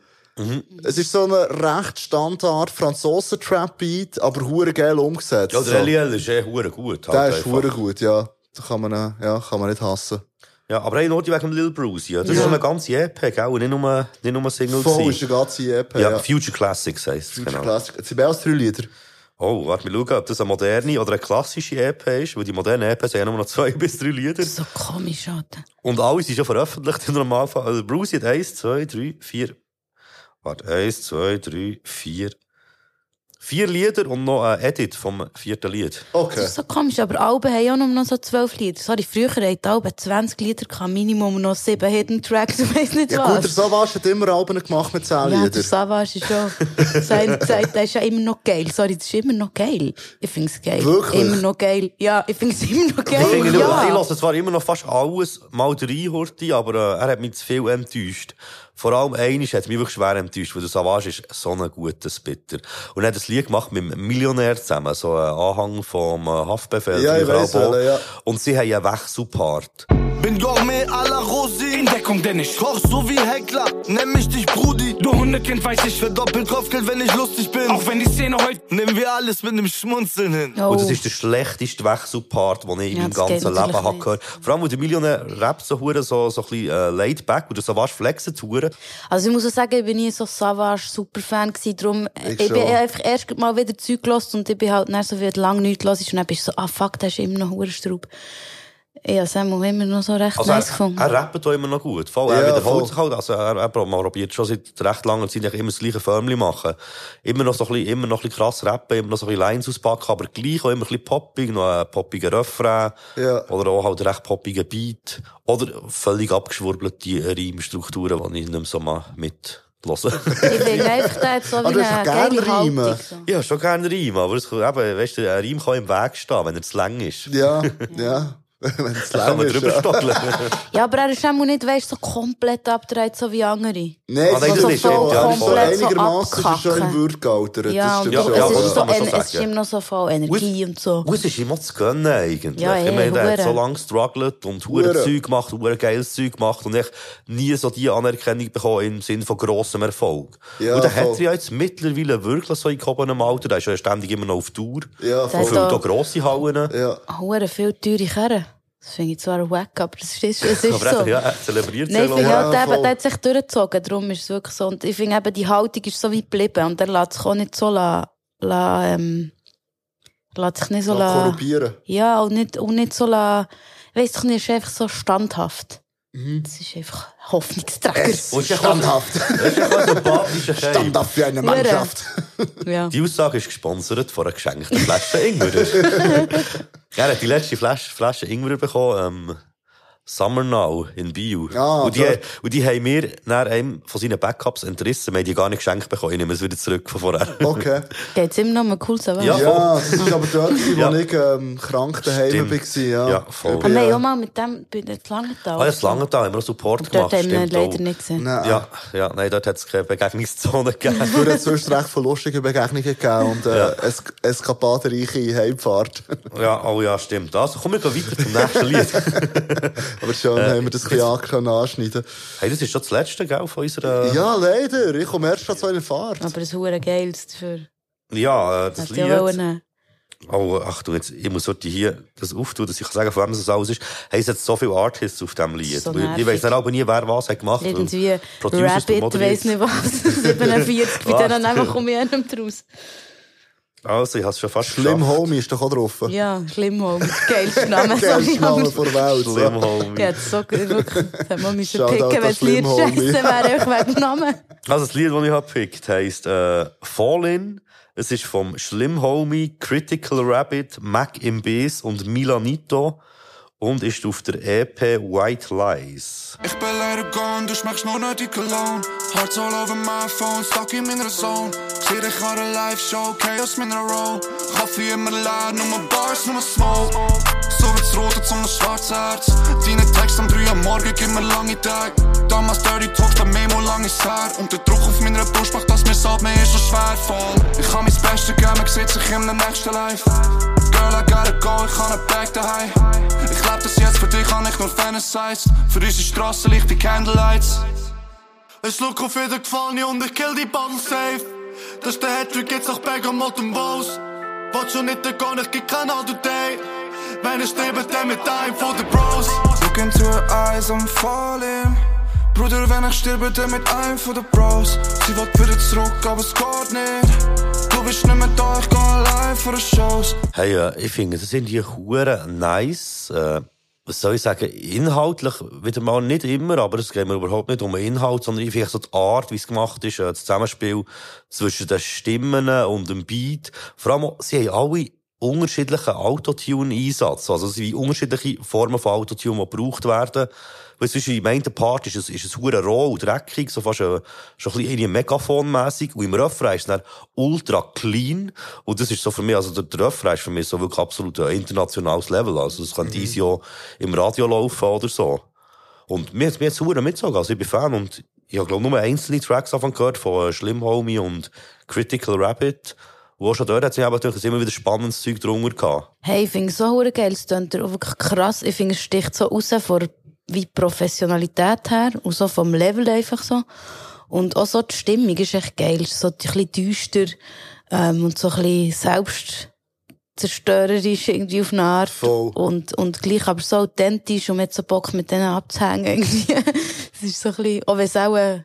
Es ist so ein recht Standard Franzosen-Trap-Beat, aber hure geil umgesetzt. Ja, der so. Eliel ist eh hure gut. halt Der ist hure gut, ja. Da kann man, äh, ja, kann man nicht hassen. Ja, aber hey, nur die wegen Lil Brucey. Ja. Das ist so eine ganze EP, gell? Und nicht nur, nicht nur Single. Voll gewesen. ist der ganze EP, ja, ja. Future Classics heisst es, Future genau. Classic. Jetzt sind auch drei Lieder. Oh, warte, wir schauen, ob das eine moderne oder eine klassische EP ist, weil die moderne EP sind ja nur noch zwei bis drei Lieder. So komisch, Alter. Und alle sind schon veröffentlicht im Normalfall. Also Brucey hat eins, zwei, drei, vier. Warte, eins, zwei, drei, vier. Vier Lieder und noch ein Edit vom vierten Lied. Okay. Das ist so komisch, aber Alben haben ja nur noch so zwölf Lieder. Sorry, früher hatten die Alben 20 Lieder, gehabt, Minimum noch sieben Hidden Tracks, ich weiss nicht Ja gut, der was. Savage hat immer Alben gemacht mit 10 ja, der Liedern. Savage ist schon, sein, sein, der ist ja immer noch geil. Sorry, das ist immer noch geil. Ich find's geil. Wirklich? Immer noch geil. Ja, ich find's immer noch Ich, geil. finde, ich ja. höre zwar immer noch fast alles mal rein, Horti, aber äh, er hat mich zu viel enttäuscht. Vor allem eines hat mich wirklich schwer enttäuscht, weil der Savage ist so ein guter Spitter. Und er hat ein Lied gemacht mit einem Millionär zusammen, so ein Anhang vom äh, Haftbefehl. Ja, ich weiss ja. Und sie haben einen Wechselpart. Bin Gourmet à la Rosi. In Deckung, denn ich Koch so wie Heckler, nenn mich dich Brudi. Du Hundekind, weiß ich, Verdoppelt Kopfgeld, wenn ich lustig bin. auch wenn die Szene heute Nehmen wir alles mit nem Schmunzeln hin. Oh. Und das ist der schlechteste Wechselpart, den ich in Ja, meinem ganzen Leben habe gehört. Vor allem, weil der Millionär rappt so hure so, so ein bisschen äh, laid back oder so was flexen zu hure. Also ich muss auch sagen, ich bin nie so Savage Superfan gewesen, darum Ich ich, bin schon. einfach erst mal wieder Zeug gehört und ich bin halt nicht so wie lang nichts los und dann bist du so, ah fuck, da ist immer noch Hurenstraub. Ich habe Samuel immer noch so recht Also nice er, gefunden. er rappt auch immer noch gut. Voll, Ja, er wiederholt voll. sich halt. Also er, er probiert schon seit recht langer Zeit immer das gleiche Förmchen machen. Immer noch so ein bisschen, immer noch ein bisschen krass rappen, immer noch so ein bisschen Lines auspacken, aber gleich auch immer ein bisschen poppig, noch ein poppiger Refrain. Ja. Oder auch halt recht poppiger Beat. Oder völlig abgeschwurbelte Reimstrukturen, die ich nicht mehr so mal mit höre. Ich finde einfach, der hat so wie eine gerne geile Reimen. So. Ja, schon gerne Reim, aber es, eben, weißt du, ein Reim kann im Weg stehen, wenn er zu lang ist. Ja, ja. Wenn es kann lang man ist. drüber Ja. stockeln. Ja, aber er ist auch nicht, weißt, so komplett abgedreht, so wie andere. Nein, Ah, das das ist stimmt, so, ja, ist so komplett so einigermaßen ist es schon im. Würde gealtert. Ja, das und stimmt Ja, es ja, ist so, kann en- es ist immer noch so voll Energie und so. Und es ist immer zu gönnen, eigentlich. Ja, ich eh, meine, der hat so lange gestruggelt und hure. Zeug gemacht, hure geiles Zeug gemacht und echt nie so die Anerkennung bekommen im Sinne von grossem Erfolg. Ja, und voll. hat er ja jetzt mittlerweile wirklich so in gehobenem Alter, der ist ja ständig immer noch auf Tour. Ja, voll. hat Füllt auch grosse Hallen. Ja. Hure viel teure Kerren. Das finde ich zwar wack, aber es ist, es ist Aber so. einfach, ja, er zelebriert Nein, ich ja finde Ja, halt, der, hat sich durchgezogen, darum ist es wirklich so. Und ich finde eben, die Haltung ist so wie geblieben und er lässt sich auch nicht so la, la, ähm, lässt sich nicht so Mal la, korrupieren. ja, und nicht, und nicht so la, weiss doch nicht, ist einfach so standhaft. Mhm. Das ist einfach Hoffnungsträger. Ist ja Standhaft. Das ist ja ein sympathischer Kerl. Standhaft für eine Mannschaft. Ja. Die Aussage ist gesponsert von einer geschenkten Flasche Ingwer. er hat die letzte Flasche, Flasche Ingwer bekommen, ähm, Summer Now in Bio. Ah, und, die, und die haben mir nach einem von seinen Backups entrissen. Wir haben die gar nicht geschenkt bekommen. Ich nehme es wieder zurück von vorher. Okay. Geht's immer noch mal cool so Ja. Ja, das ist aber dort, wo Ja. ich ähm, krank daheim Stimmt. war. Ja, Ja, voll. Aber wir haben auch mal mit dem, bei den Langenthal. Ah, das lange da, haben wir noch Support Dort gemacht. haben wir leider auch. nicht gesehen. Nein, Ja, ja, nein, dort hat es keine Begegnungszone gegeben. Früher hat es sonst recht viele lustige Begegnungen gegeben und äh, Ja. es eskapadenreiche Heimfahrt. ja, oh ja, stimmt. Also, komm, wir gehen weiter zum nächsten Lied. Aber schön Äh, haben wir das ein bisschen können anschneiden hey, das ist schon das letzte, gell, von unserer... Ja, leider. Ich komme erst schon so in Fahrt. Aber es ist hure geil dafür. Ja, äh, das Hätte ich auch Lied... Oh, ach du, jetzt, ich muss heute hier das auftun, dass ich kann sagen, von wem das alles ist. Hey, es hat so viele Artists auf diesem Lied. So ich weiss dann aber nie, wer was hat gemacht. Irgendwie Rabbit, weiss nicht was. 47, bei denen einfach komme ich einem draus. Also, ich hab's schon fast Schlimm geschafft. Homie ist doch auch drauf. Ja, schlimm, Home. Geilster Name. Geilster sorry, Name vor Welt. Schlimm, Homie. Ja, so gut, wirklich. Das hätte man müssen picken, wenn das Lied Slim Homie. scheiße wäre, wegen dem Namen. Also, das Lied, das ich hab gepickt, heisst, äh, Fall In. Es ist vom Schlimm Homie, Critical Rabbit, Mac im Bass und Milanito. Und ist auf der EP White Lies. Ich bin leider gone, du schmeckst nur noch die Cologne. Hearts all over my phone, stuck in meiner Zone. Zie dich aan een live show, chaos met een roll. Mijn la, noem me bars, me smoke. So wird's rot zonder schwarz Herz. Deine Text am 3 am Morgen, gib mir lange Tag. Damals dirty talks, bei Memo lang ist her. Und der Druck auf meiner Brust macht, dass mir's ab, mir ist so schwer voll. Ich kann mein Bestes geben, ich sitze ich in der nächsten Life. Girl, I gotta go, ich nicht back daheim. Ich leb das jetzt für dich, kann ich nur Fantasize. Für unsere Straße licht die Candlelights. Ich look auf jeden gefallen und ich kill die Bottle safe. Das ist der Hattrick, jetzt noch Bergamot und Bose. Wat schon nicht der gar nicht gekannt, all day. Wenn ich stehe, dann mit einem von den Bros. Look into her eyes, I'm falling. Bruder, wenn ich sterbe, dann mit einem von den Bros. Sie will wieder zurück, aber es geht nicht. Bist nicht mehr da, ich geh allein für Shows. Hey, äh, ich finde, das sind die Huren nice. Äh, was soll ich sagen? Inhaltlich wieder mal nicht immer, aber es geht mir überhaupt nicht um den Inhalt, sondern ich finde so die Art, wie es gemacht ist, äh, das Zusammenspiel zwischen den Stimmen und dem Beat. Vor allem, sie haben alle unterschiedlichen Autotune-Einsatz. Also, es sind unterschiedliche Formen von Autotune, die gebraucht werden. Weil sonst im einen Part ist es, ist es hure roh und dreckig, so fast äh, schon ein bisschen irgendwie Megafon-mässig. Und im Refrain ist es dann ultra clean. Und das ist so für mich, also der, der Refrain ist für mich so wirklich absolut ein internationales Level. Also, das könnte dieses Jahr im Radio laufen oder so. Und mir hat mir jetzt hure mitgezogen. Also, ich bin Fan und ich habe, glaube nur einzelne Tracks davon gehört, von äh, Schlimm Homie und Critical Rabbit. Auch schon dort hat es aber natürlich immer wieder spannendes Zeug drunter gehabt. Hey, ich finde es so hure geil. Es klingt auch wirklich krass. Ich finde, es sticht so raus vor wie Professionalität her und so vom Level einfach so. Und auch so die Stimmung ist echt geil. Es ist so ein bisschen düster ähm, und so ein bisschen selbstzerstörerisch irgendwie auf eine Art. Voll. Und, und gleich aber so authentisch und hat so Bock mit denen abzuhängen irgendwie. Es ist so ein bisschen, auch wenn es auch äh, ein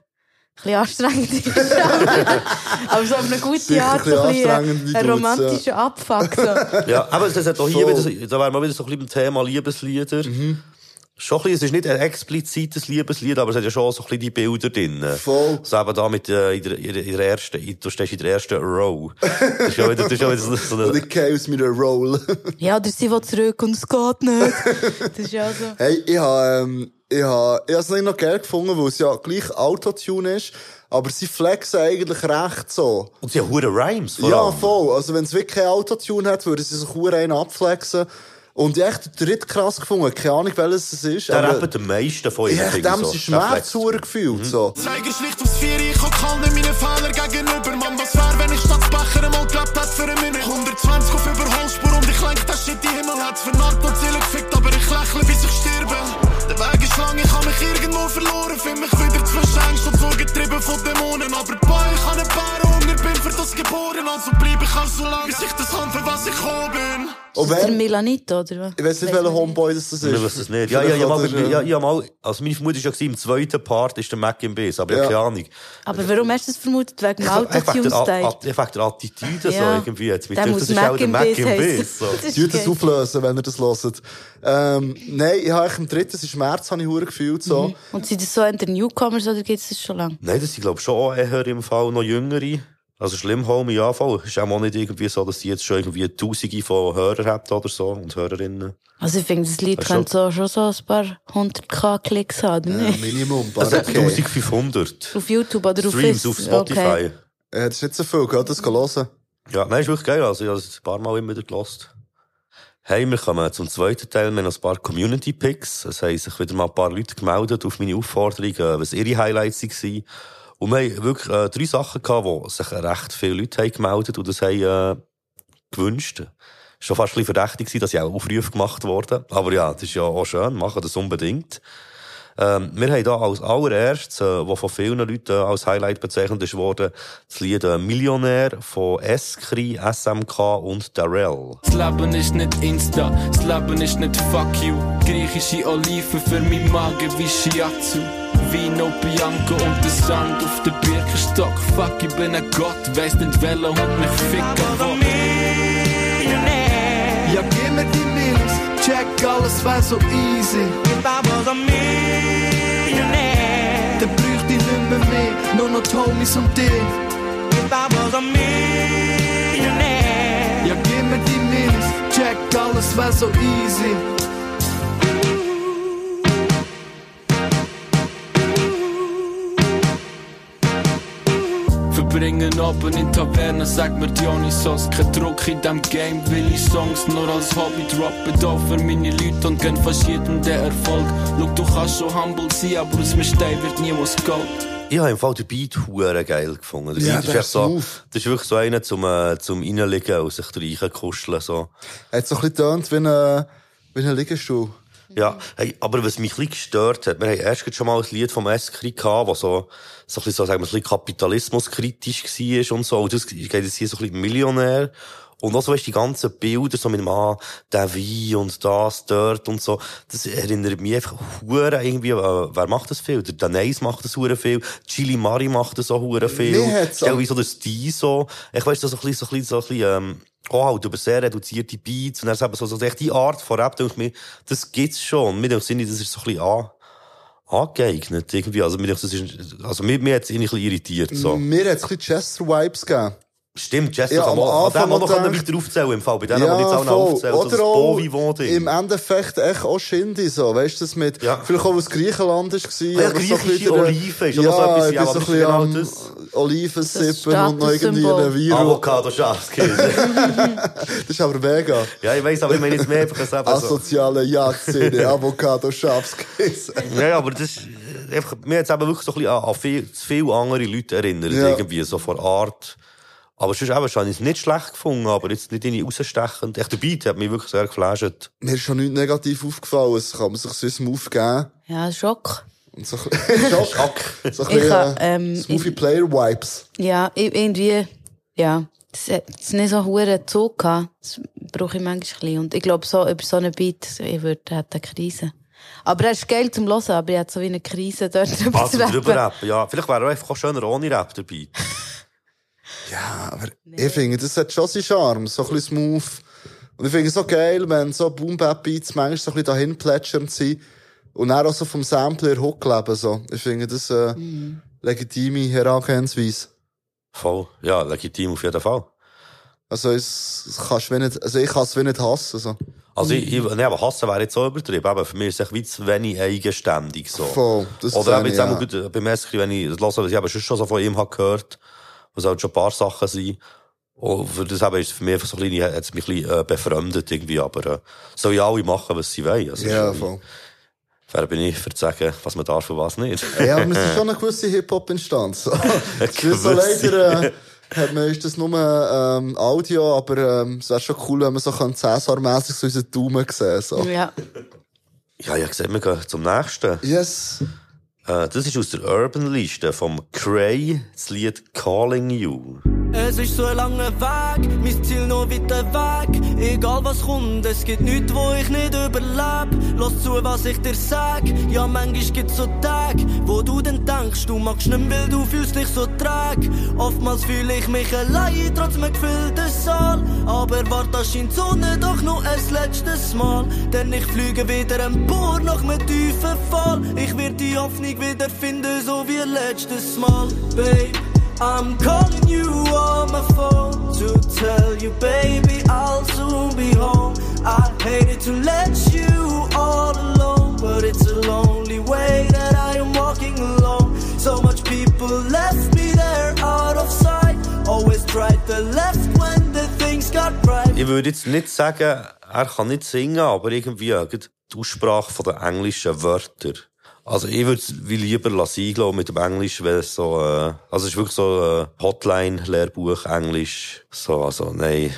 bisschen anstrengend ist. aber so auf eine gute Sicher Art, ein so ein, bisschen ein du romantischer Abfuck. So. Ja, aber es hat auch hier wieder, so- da wären wir wieder so ein bisschen beim Thema Liebeslieder. Schon ein bisschen, es ist nicht ein explizites Liebeslied, aber es hat ja schon so ein bisschen die Bilder drin. Voll. So eben da mit, äh, in, der, in, der, ersten, in- du stehst in der ersten Row. Das ist ja wieder, das ist ja wieder so, so eine, ich gehe aus meiner Roll. Ja, oder sie will zurück und es geht nicht. Das ist ja so. Hey, ich habe, ähm, ich habe, ich habe es nicht noch geil gefunden, weil es ja gleich Autotune ist, aber sie flexen eigentlich recht so. und sie haben hure Rhymes, vor Ja, allem. voll. Also, wenn es wirklich kein Autotune hat, würden sie sich hure einen abflexen. Und ich echt den dritt krass gefunden. Keine Ahnung, welches es ist. Der aber rappt am meisten von ich ihnen. habe finde dem so. Schmerz gefühlt, so. Zeiger schlicht aufs Vier, ich hab kalt meine Fehler gegenüber. Mann, was wär, wenn ich statt Becher einmal gelebt hätte für eine Minute? 120 auf Überholspur und ich lenk das Shit in den Himmel. Hat's vernarrt und Ziele gefickt, aber ich lächle, bis ich sterbe. Der Weg ist lang, ich hab mich irgendwo verloren. Find mich wieder zwischen Angst und Sorge getrieben von Dämonen. Aber boy, ich hab einen Bären das geboren. Also bleib ich auch so lang, bis ich das habe, für was ich gekommen bin. Und Ist das der Milanit, oder? ich weiß nicht, welcher Homeboy das das ist. Ich weiß es nicht. Ja, ja, ja, mal, ja, ja, mal, also meine Vermutung war ja, im zweiten Part ist der Mac im Biss, aber ich Ja. habe keine Ahnung. Aber warum hast du das vermutet? Wegen dem Einfach wegen der, Autotune-Style? Attitüde so Ja. irgendwie. Jetzt. Mit das ist auch der Mac im. Das ist Tut das geil. auflösen, wenn ihr das hört. Ähm, nein, ich habe im dritten seinen Schmerz habe ich hure gefühlt, so. Und sind das so entweder Newcomers oder gibt es das schon lange? Nein, das sind, glaube ich, schon eher im Fall noch Jüngere. Also schlimm, Homie, ja, voll. Ist auch nicht irgendwie so, dass die jetzt schon irgendwie Tausende von Hörern haben oder so und Hörerinnen. Also ich finde, das Lied könnte so, schon so ein paar 100k Klicks haben, oder Ja, nicht? Minimum, hat okay. 1500 Auf YouTube oder auf Streams auf Spotify. Okay. Ja, das ist nicht so viel, geht das hören. Ja, nein, ist wirklich geil. Also, ich habe es ein paar Mal immer wieder gelost. Hey, wir kommen zum zweiten Teil. Wir haben noch ein paar Community Picks. Es haben sich wieder mal ein paar Leute gemeldet auf meine Aufforderung, äh, was ihre Highlights waren. Und wir haben wirklich äh, drei Sachen gehabt, wo sich recht viele Leute haben gemeldet und das haben äh, gewünscht. Schon fast ein bisschen verdächtig gewesen, dass ja auch Aufrufe gemacht wurden. Aber ja, das ist ja auch schön. Machen das unbedingt. Ähm, wir haben da als allererstes, äh, wo von vielen Leuten äh, als Highlight bezeichnet ist worden, das Lied äh, Millionär von Eskri, SMK und Darrell. Das Leben ist nicht Insta, das Leben ist nicht Fuck you. Griechische Oliven für mein Magen wie Shiatsu. Vino Bianco und der Sand auf der Birkenstock. Fuck, ich bin ein Gott, weiss nicht welcher Hund mich ficken will. Ja, gib mir die Mills, check alles wär so easy. Dann bräuchte ich nicht mehr mehr, nur noch die Homies und dich. Ja, gib mir die Mills, check alles wär so easy. Verbringen Abend in Tavernen, sag mir Dionysos. Kein Druck in dem Game, will ich Songs nur als Hobby droppen. Da für meine Leute und gönn fast jedem der Erfolg. Schau, du kannst schon humble sein, aber aus mir Stein wird niemals Gold. Ich habe im Fall den Beat hure geil gefunden. Der Ja, Beat ist, echt so, das ist wirklich so einer zum, äh, zum Reinlegen und sich reinkuscheln, so. Hat so ein bisschen getönt wie ein, wie ein Liegestuhl. Ja, hey, aber was mich ein bisschen gestört hat, wir haben erst schon mal ein Lied vom Eskri gehabt, das so, so ein bisschen, so, sagen wir, ein bisschen kapitalismuskritisch war und so. Und das geht jetzt hier so ein bisschen Millionär. Und auch so weißt, die ganzen Bilder, so mit dem, ah, der Wein und das, dort und so. Das erinnert mich einfach hure irgendwie, äh, wer macht das viel? Der Danais macht das hure viel. Chili Mari macht das auch hure viel. Mir hat's Stell wie so der Stil so. Ich weiss, so ein bisschen, so ein bisschen, so ein bisschen, ähm, auch halt über sehr reduzierte Beats und dann ist eben so, so echt die Art von Rap, denke ich mir, das gibt's schon. Mir denke ich, das ist so ein bisschen an, angeeignet, irgendwie. Also, mir das ist, also, mir, mir hat's irgendwie ein bisschen irritiert, so. Mir hat es ein bisschen Chester-Vibes gegeben. Stimmt, Jess, Ja, ja, am Anfang noch, gedacht- weiter aufzählen im Fall. Bei denen, die jetzt auch noch aufzählen, so Oder auch Bovi-Wohnding. im Endeffekt echt auch Shindy, so. Weißt du, das mit, Ja. vielleicht auch aus Griechenland war. Ah ja, aber so ein griechische der- Oliven ist auch ja, so etwas, ja, so ein ist bisschen genau? Oliven sippen und noch irgendwie einen Viro. Avocado Schafskäse. Das ist aber mega. ja, ich weiss, aber ich meine jetzt mehr einfach das eben so. Asoziale Jagdszene, Avocado, Schafskäse. Ja, ja, aber das ist, einfach, mir hat es eben wirklich so ein bisschen an, an viel, zu viele andere Leute erinnert, Ja. irgendwie, so von Art, Aber sonst eben, habe ich es nicht schlecht gefunden, aber jetzt nicht irgendwie rausstechend. Echt, der Beat hat mich wirklich sehr geflasht. Mir ist schon nichts negativ aufgefallen. Es kann man sich sonst mal aufgeben. Ja, Schock. Und so bisschen, Schock. so ein Ich bisschen, ha- äh, ähm, Smoothie Player Vibes. Ja, irgendwie, ja. Das hat es nicht so hohen Zug gehabt. Das brauche ich manchmal ein bisschen. Und ich glaube, so, über so einen Beat, ich würde, hat eine Krise. Aber er ist geil zum Hören, aber ich hatte so wie eine Krise dort drüber Also zu rappen. drüber rappen, ja. Vielleicht wäre er einfach auch schöner ohne Rap, der Beat. Ja, aber ich finde, das hat schon seinen Charme. So ein bisschen smooth. Und ich finde es so geil, wenn so Boom-Bap-Beats manchmal so ein bisschen dahin plätschernd sind. Und dann auch so vom Sampler Hook leben, so. Ich finde das, äh, legitime Herangehensweise. Voll. Ja, legitim auf jeden Fall. Also, es, es kannst du wie nicht, also ich kann es wie nicht hassen, so. Also, ich, ich, nee, aber hassen wäre jetzt so übertrieben. Aber für mich ist es wie zu wenig eigenständig, so. Voll, das Oder eben ich, jetzt auch ja. mal beim Eskri, wenn ich das höre, was ich eben schon so von ihm habe gehört, was halt schon ein paar Sachen sind. Und für das eben ist es für mich einfach so ein bisschen, hat mich ein bisschen, äh, befremdet irgendwie, aber, äh, soll ja alle machen, was sie wollen. Also, Ja, voll. Wer bin ich, für zu sagen, was man darf und was nicht? Ja, aber es ist schon eine gewisse Hip-Hop-Instanz. Gewisse. leider, äh, hat man, ist das nur, ähm, Audio, aber, ähm, es wäre schon cool, wenn man so Cäsar-mässig so unseren Daumen sehen, so. Ja. Ja, ja, gesehen, wir gehen zum nächsten. Yes. Äh, das ist aus der Urban-Liste vom Cray, das Lied Calling You. Es ist so ein langer Weg, mein Ziel noch weiter weg. Egal was kommt, es gibt nichts, wo ich nicht überleb. Lass zu, was ich dir sag. Ja, manchmal gibt's so Tage, wo du dann denkst, du magst nicht, weil du fühlst dich so träg. Oftmals fühle ich mich allein, trotz einem gefüllten Saal. Aber wart, das scheint Sonne doch noch ein letztes Mal. Denn ich fliege wieder empor nach einem tiefen Fall. Ich werd die Hoffnung wieder finden, so wie letztes Mal, babe. I'm calling you on my phone to tell you, baby, I'll soon be home. I hated to let you all alone, but it's a lonely way that I am walking alone. So much people left me there out of sight. Always tried the left when the things got right. Ich würde jetzt nicht sagen, er kann nicht singen, aber irgendwie die Aussprache der englischen Wörter. Also ich würde es lieber lassen, glaube mit dem Englisch, weil es so, äh, also es ist wirklich so äh, Hotline-Lehrbuch Englisch. So, also nein,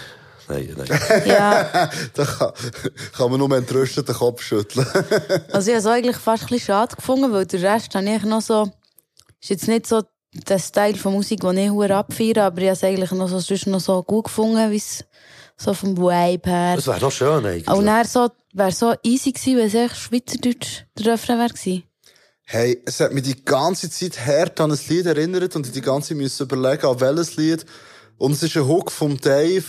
nein, nein. Ja. da kann, kann man nur entrüstet den Kopf schütteln. Also ich habe es eigentlich fast ein bisschen schade gefunden, weil der Rest habe ich noch so, ist jetzt nicht so der Style von Musik, den ich hure abfeiere, aber ich habe es eigentlich noch so, sonst noch so gut gefunden, wie es so vom Vibe her. Das wäre doch schön eigentlich. Und dann so, wäre so easy gewesen, wenn es echt Schweizerdeutsch der Refrain wäre gewesen. Hey, es hat mich die ganze Zeit hart an ein Lied erinnert und ich die ganze Zeit müssen überlegen, an welches Lied. Und es ist ein Hook vom Dave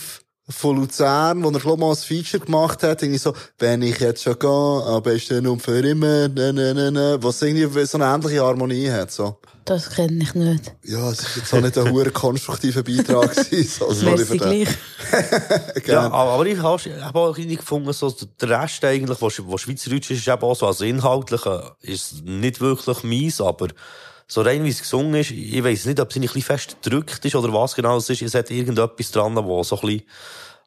von Luzern, wo er schon mal ein Feature gemacht hat. Irgendwie so, wenn ich jetzt schon gehe, am besten um für immer, ne, ne, ne, ne. Was irgendwie so eine ähnliche Harmonie hat, so. Das kenne ich nicht. Ja, es ist jetzt auch nicht ein hoher konstruktiver Beitrag gewesen, so. sorry für den. gleich. Ja, aber aber ich habe auch irgendwie gefunden, so der Rest eigentlich, was, was Schweizerdeutsch ist, ist eben auch so, also inhaltlich äh, ist nicht wirklich mies, aber so rein wie es gesungen ist, ich weiss nicht, ob es ein bisschen fest gedrückt ist oder was genau es ist. Es hat irgendetwas dran, wo so ein bisschen,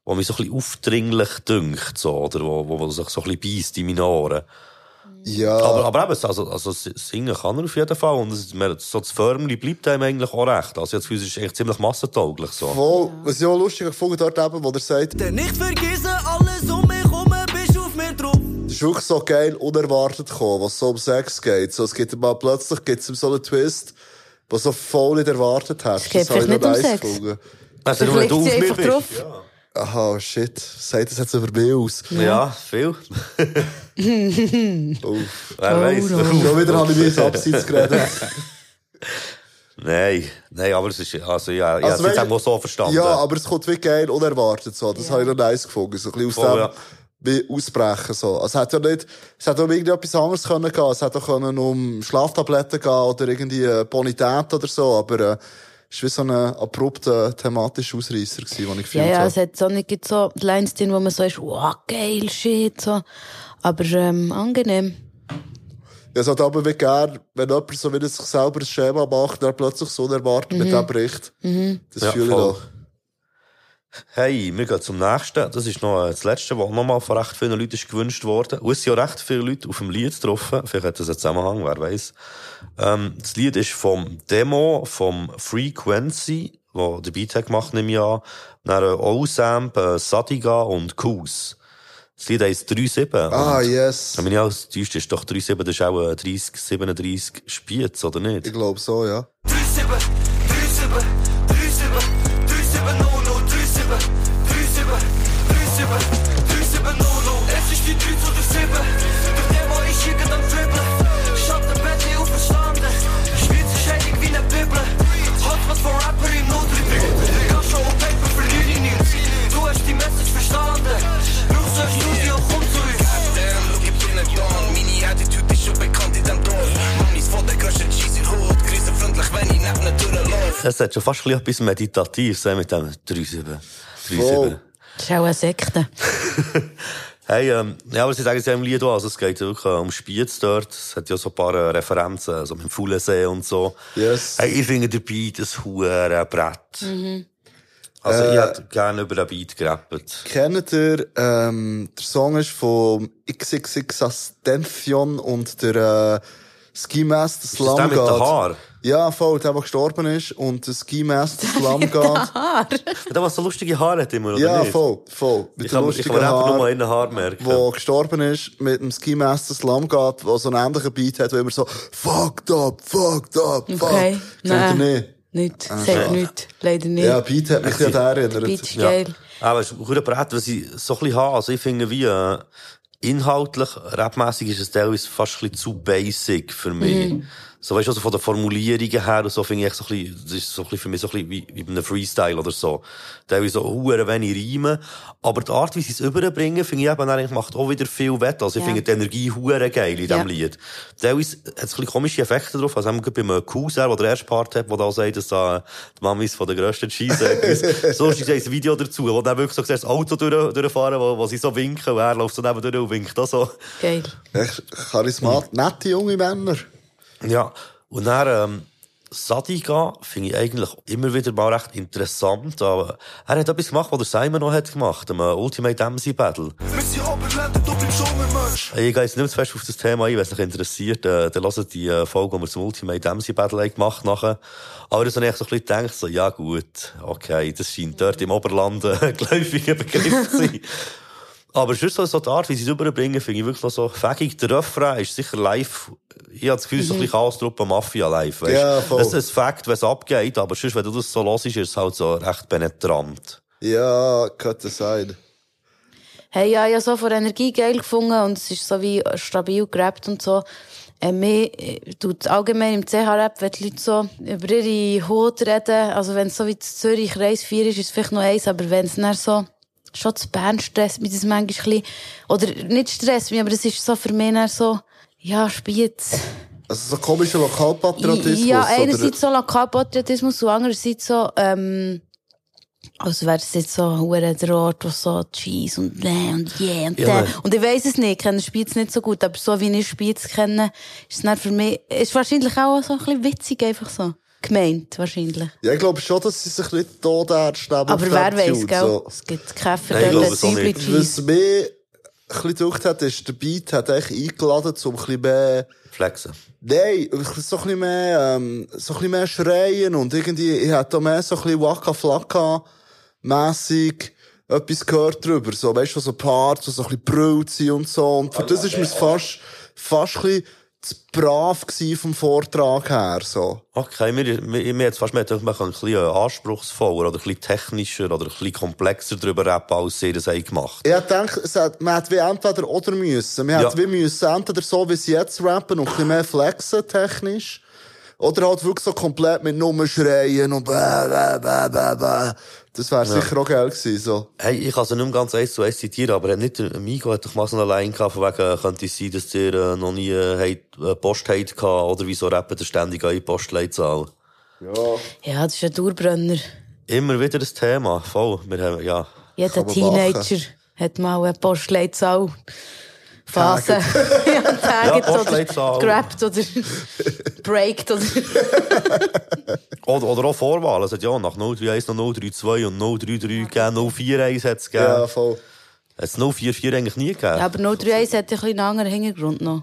wo mich so ein bisschen aufdringlich dünkt, so, oder wo, wo, wo sich so ein bisschen beißt in meine Ohren. Ja. Aber, aber eben, also, also singen kann er auf jeden Fall und es, mir- so das Förmli bleibt einem eigentlich auch recht. Also jetzt es echt ziemlich massentauglich, so. Voll, was ich auch lustig gefunden dort eben, wo er sagt, Denn ich vergesse ist wirklich so geil unerwartet gekommen, was so um Sex geht. So, es gibt mal plötzlich gibt's so einen Twist, was so voll nicht erwartet hast. Es geht habe ich noch nicht um nice Sex. gefunden. Also, nur wenn Vielleicht du auf sie mir einfach bist. drauf. Aha, shit. Sagt das jetzt über mich aus? Ja, viel. Uff. Wer weiß. Schon wieder habe ich mich ins Abseits geredet. Nein, nein, aber es ist, also ja, Also, habe es jetzt weißt- auch so verstanden. Ja, aber es kommt wirklich geil unerwartet, so. Das habe ich noch nice gefunden. So ein bisschen aus Voll, dem, ja. Wie ausbrechen, so. Also, es hat ja nicht, es hat auch irgendetwas anderes können gehen. Es hätte auch können um Schlaftabletten gehen oder irgendwie äh, Bonität oder so, aber, äh, es war wie so ein abrupter thematischer Ausreißer den ich Ja, gefühlt ja, habe. es hat so nicht so Lines drin, wo man so ist, wow, geil, shit, so. Aber, ähm, angenehm. Ja, es hat aber wie gern, wenn jemand so wieder sich selber ein Schema macht, dann plötzlich so unerwartet mit dem bricht. Das Ja, fühle ich voll. doch. Hey, wir gehen zum nächsten. Das ist noch das letzte, was nochmal von recht vielen Leuten ist gewünscht worden. Und es sind ja recht viele Leute auf dem Lied getroffen. Vielleicht hat das einen Zusammenhang, wer weiß. Ähm, das Lied ist vom Demo, vom Frequency, der den Beat hat gemacht im Jahr. Dann äh, Osamp, äh, Sadiga und Kus. Das Lied heisst 3-7. Ah, yes. Wenn mich nicht alles täuscht, ist doch 3-7, das ist auch äh, 30, 37 Spiez, oder nicht? Ich glaube so, ja. 37, 37, Es hat schon fast ein bisschen etwas Meditatives mit dem 3-7. 3-7. Voll. Das ist auch eine Sekte. Hey, ähm, ja, aber sie sagen es ja im Lied auch, also es geht wirklich äh, um Spiez dort. Es hat ja so ein paar äh, Referenzen, also mit dem Fuhlensee und so. Yes. Hey, ich finde der Beat ein hure Brett. Mhm. Also ich Äh, hätte gerne über den Beat gerappt. Kennt ihr, ähm, der Song ist von XXX und der, äh, Ski Master das Slum der mit den. Haaren? Ja, voll, der, der gestorben ist und der Ski Master Slum God. Haar. Der, was so lustige Haare hat immer, oder ja, nicht? voll, voll. Mit Ich kann, ich kann einfach nur mal den Haar merken. wo gestorben ist, mit dem Ski Master Slum God, der so einen ähnlichen Beat hat, wo immer so, fucked up, fucked up, fuck. Okay. Kennt ihr Nein. nicht? Nicht. Ah, Sagt nichts. Leider nicht. Ja, Beat hat mich an den erinnert. Beat ist Ja. geil. Aber es ist ein Brett, was ich so ein bisschen habe. Also ich finde, wie, äh, inhaltlich, rapmässig ist es teilweise fast ein bisschen zu basic für mich. Mhm. So, weißt du, also von den Formulierungen her und so finde ich so ein bisschen, das ist so ein bisschen für mich so ein bisschen wie, wie bei einem Freestyle oder so. Teilweise so hure wenig Reimen. Aber die Art, wie sie es überbringen, finde ich eben eigentlich macht auch wieder viel wett. Also ich Ja. finde die Energie hure geil in diesem Ja. Lied. Teilweise hat es ein bisschen komische Effekte drauf. Also, gerade beim Cousin, wo der erste Part hat, wo da sagt, dass da die Mamis von der grössten Cheese So ist ein Video dazu, wo dann wirklich so das Auto durch, durchfahren, wo, wo sie so winken und er läuft so neben durch und winkt auch so. Geil. Echt charismatisch, nette junge Männer. Ja. Und dann, ähm, Sadiga finde ich eigentlich immer wieder mal recht interessant, aber er hat etwas gemacht, was der Simon noch hat gemacht, äh, Ultimate MC Battle. Ich gehe jetzt nicht zu fest auf das Thema ein, wenn es euch interessiert, äh, dann hört die äh, Folge, die wir zum Ultimate MC Battle haben gemacht nachher. Aber das habe ich so ein bisschen gedacht, so, ja gut, okay, das scheint dort im Oberland ein geläufiger Begriff zu sein. Aber sonst so, so die Art, wie sie es überbringen, finde ich wirklich noch so fähig. Der Refrain ist sicher live, ich habe das Gefühl, es ist so ein bisschen Chaos-Truppe Mafia live, weißt? Ja, voll. Das ist ein Fakt, wenn es abgeht, aber sonst, wenn du das so hörst, ist es halt so recht penetrant. Ja, könnte sein. Hey, ja, ich habe so von Energie geil gefunden und es ist so wie stabil gerappt und so. Äh, mir äh, tut allgemein im CH-Rap, wenn die Leute so über ihre Haut reden, also wenn es so wie zu Zürich Kreis 4 ist, ist es vielleicht noch eins, aber wenn es dann so, schon zu Bern stresst mich das manchmal ein bisschen, oder nicht stresst mich, aber es ist so für mich dann so, ja, Spiez. Also so komischer Lokalpatriotismus. Ja, oder? einerseits so Lokalpatriotismus und andererseits so, ähm, als wäre es jetzt so hure der Ort, wo so Cheese und ne und yeah und Ja. Und ich weiss es nicht, ich kenne Spitz nicht so gut, aber so wie ich Spitz kenne, ist es dann für mich, ist wahrscheinlich auch so ein bisschen witzig, einfach so. Gemeint, wahrscheinlich. Ja, ich glaube schon, dass sie sich ein bisschen todernst nehmen. Aber wer Tune, gell? so. Es gibt Käfer, auch Zwiebeln, nicht. Was mich ein bisschen gedacht hat, ist, der Beat hat eigentlich eingeladen, um ein bisschen mehr, Flexen. nein, so ein bisschen mehr, ähm, so ein bisschen mehr schreien und irgendwie, ich hätte da mehr so ein bisschen Waka Flocka mässig etwas gehört drüber, so, weißt du, so Parts, die so ein bisschen brüllt sind und so, und für das ist mir fast, fast ein bisschen zu brav vom Vortrag her, so. Okay, mir, mir, mir jetzt fast mehr gedacht, man kann ein bisschen äh, anspruchsvoller oder ein bisschen technischer oder ein bisschen komplexer drüber rappen, als sie das haben gemacht. Ich denke, hat, man hat wie entweder oder müssen. Man Ja. hat wie müssen entweder so, wie sie jetzt rappen und ein bisschen mehr flexen technisch. Oder halt wirklich so komplett mit Nummer schreien und bäh, bäh, bäh, bäh, bäh. Das wäre sicher auch geil gewesen, so. Hey, ich kann sie nicht ganz eins zu eins zitieren, aber hat nicht der Migo hat doch mal so eine Line gehabt, von wegen, äh, könnte es sein, dass ihr äh, noch nie äh, äh, Post-Hate gehabt oder wieso rappen ihr ständig eure Postleitzahl? Ja, das ist ein Dauerbrenner. Immer wieder das Thema, voll. Wir haben, ja. Jeder Teenager hat mal eine Postleitzahl. Phase. ja, Ja, taget Postleitzahl. oder gerappt oder breakt oder. Oder, oder auch Vorwahlen. Es hat ja nach 031 noch 032 und 033 gegeben, 041 hat es gegeben. Ja, voll. Hat es 044 eigentlich nie gegeben? Ja, aber 031 hat ein einen anderen Hintergrund noch.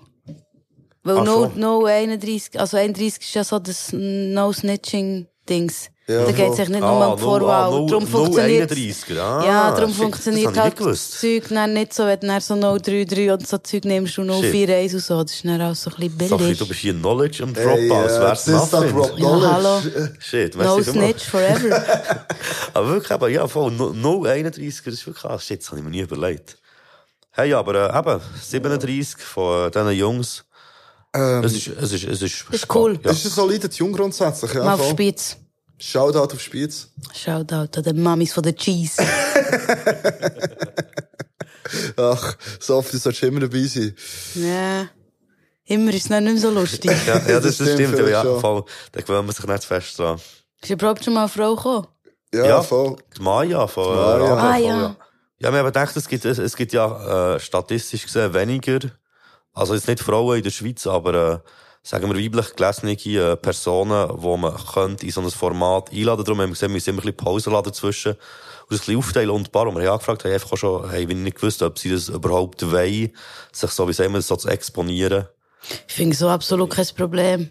Weil Ach 0, so. 031, also 31 ist ja so das No Snitching Dings. Ja, da geht es sich nicht Ah, nur um die Vorwahl. ah, darum funktioniert 31er. Ah, Ja, darum shit, funktioniert halt das Zeug dann nicht so, wenn du so 033 und so Zeug nimmst und 041 und so. Das ist dann auch so ein bisschen billig. du bist hier Knowledge am Hey, Drop äh, als wär's das ist doch Muffin. Drop Ja, hallo. Shit, No snitch forever. Aber wirklich, aber ja, voll, no- 031er, das ist wirklich krass. Shit, das habe ich mir nie überlegt. Hey, aber äh, eben, 37 von äh, diesen Jungs. Ähm, es ist, es ist, es ist, Ist cool. Ja. Ist ein solider Tune grundsätzlich, ja. Mal auf. Spitz. Shoutout auf Spitz. Shoutout an den Mamis von der Cheese. Ach, so oft du immer dabei sein. ja. Immer ist es nicht mehr so lustig. Ja, ja, das, das stimmt stimmt, ja, ja, voll. Da gewöhnt man sich nicht zu fest dran. Ist überhaupt schon mal eine Frau gekommen? Ja, Ja. voll. Die Maya von Die Maya. äh, Ah, voll, ja. Ja, wir haben gedacht, es gibt, es, es gibt ja äh, statistisch gesehen weniger, also jetzt nicht Frauen in der Schweiz, aber äh, sagen wir weiblich gelesene äh, Personen, die man könnte in so ein Format einladen Darum haben wir gesehen, wir immer ein bisschen Pause laden dazwischen und das ein bisschen aufteilen. Und ein paar, die wir haben angefragt haben, einfach schon, haben wir nicht gewusst, ob sie das überhaupt wollen, sich so, wie sagen wir, so zu exponieren. Ich finde so absolut kein Problem.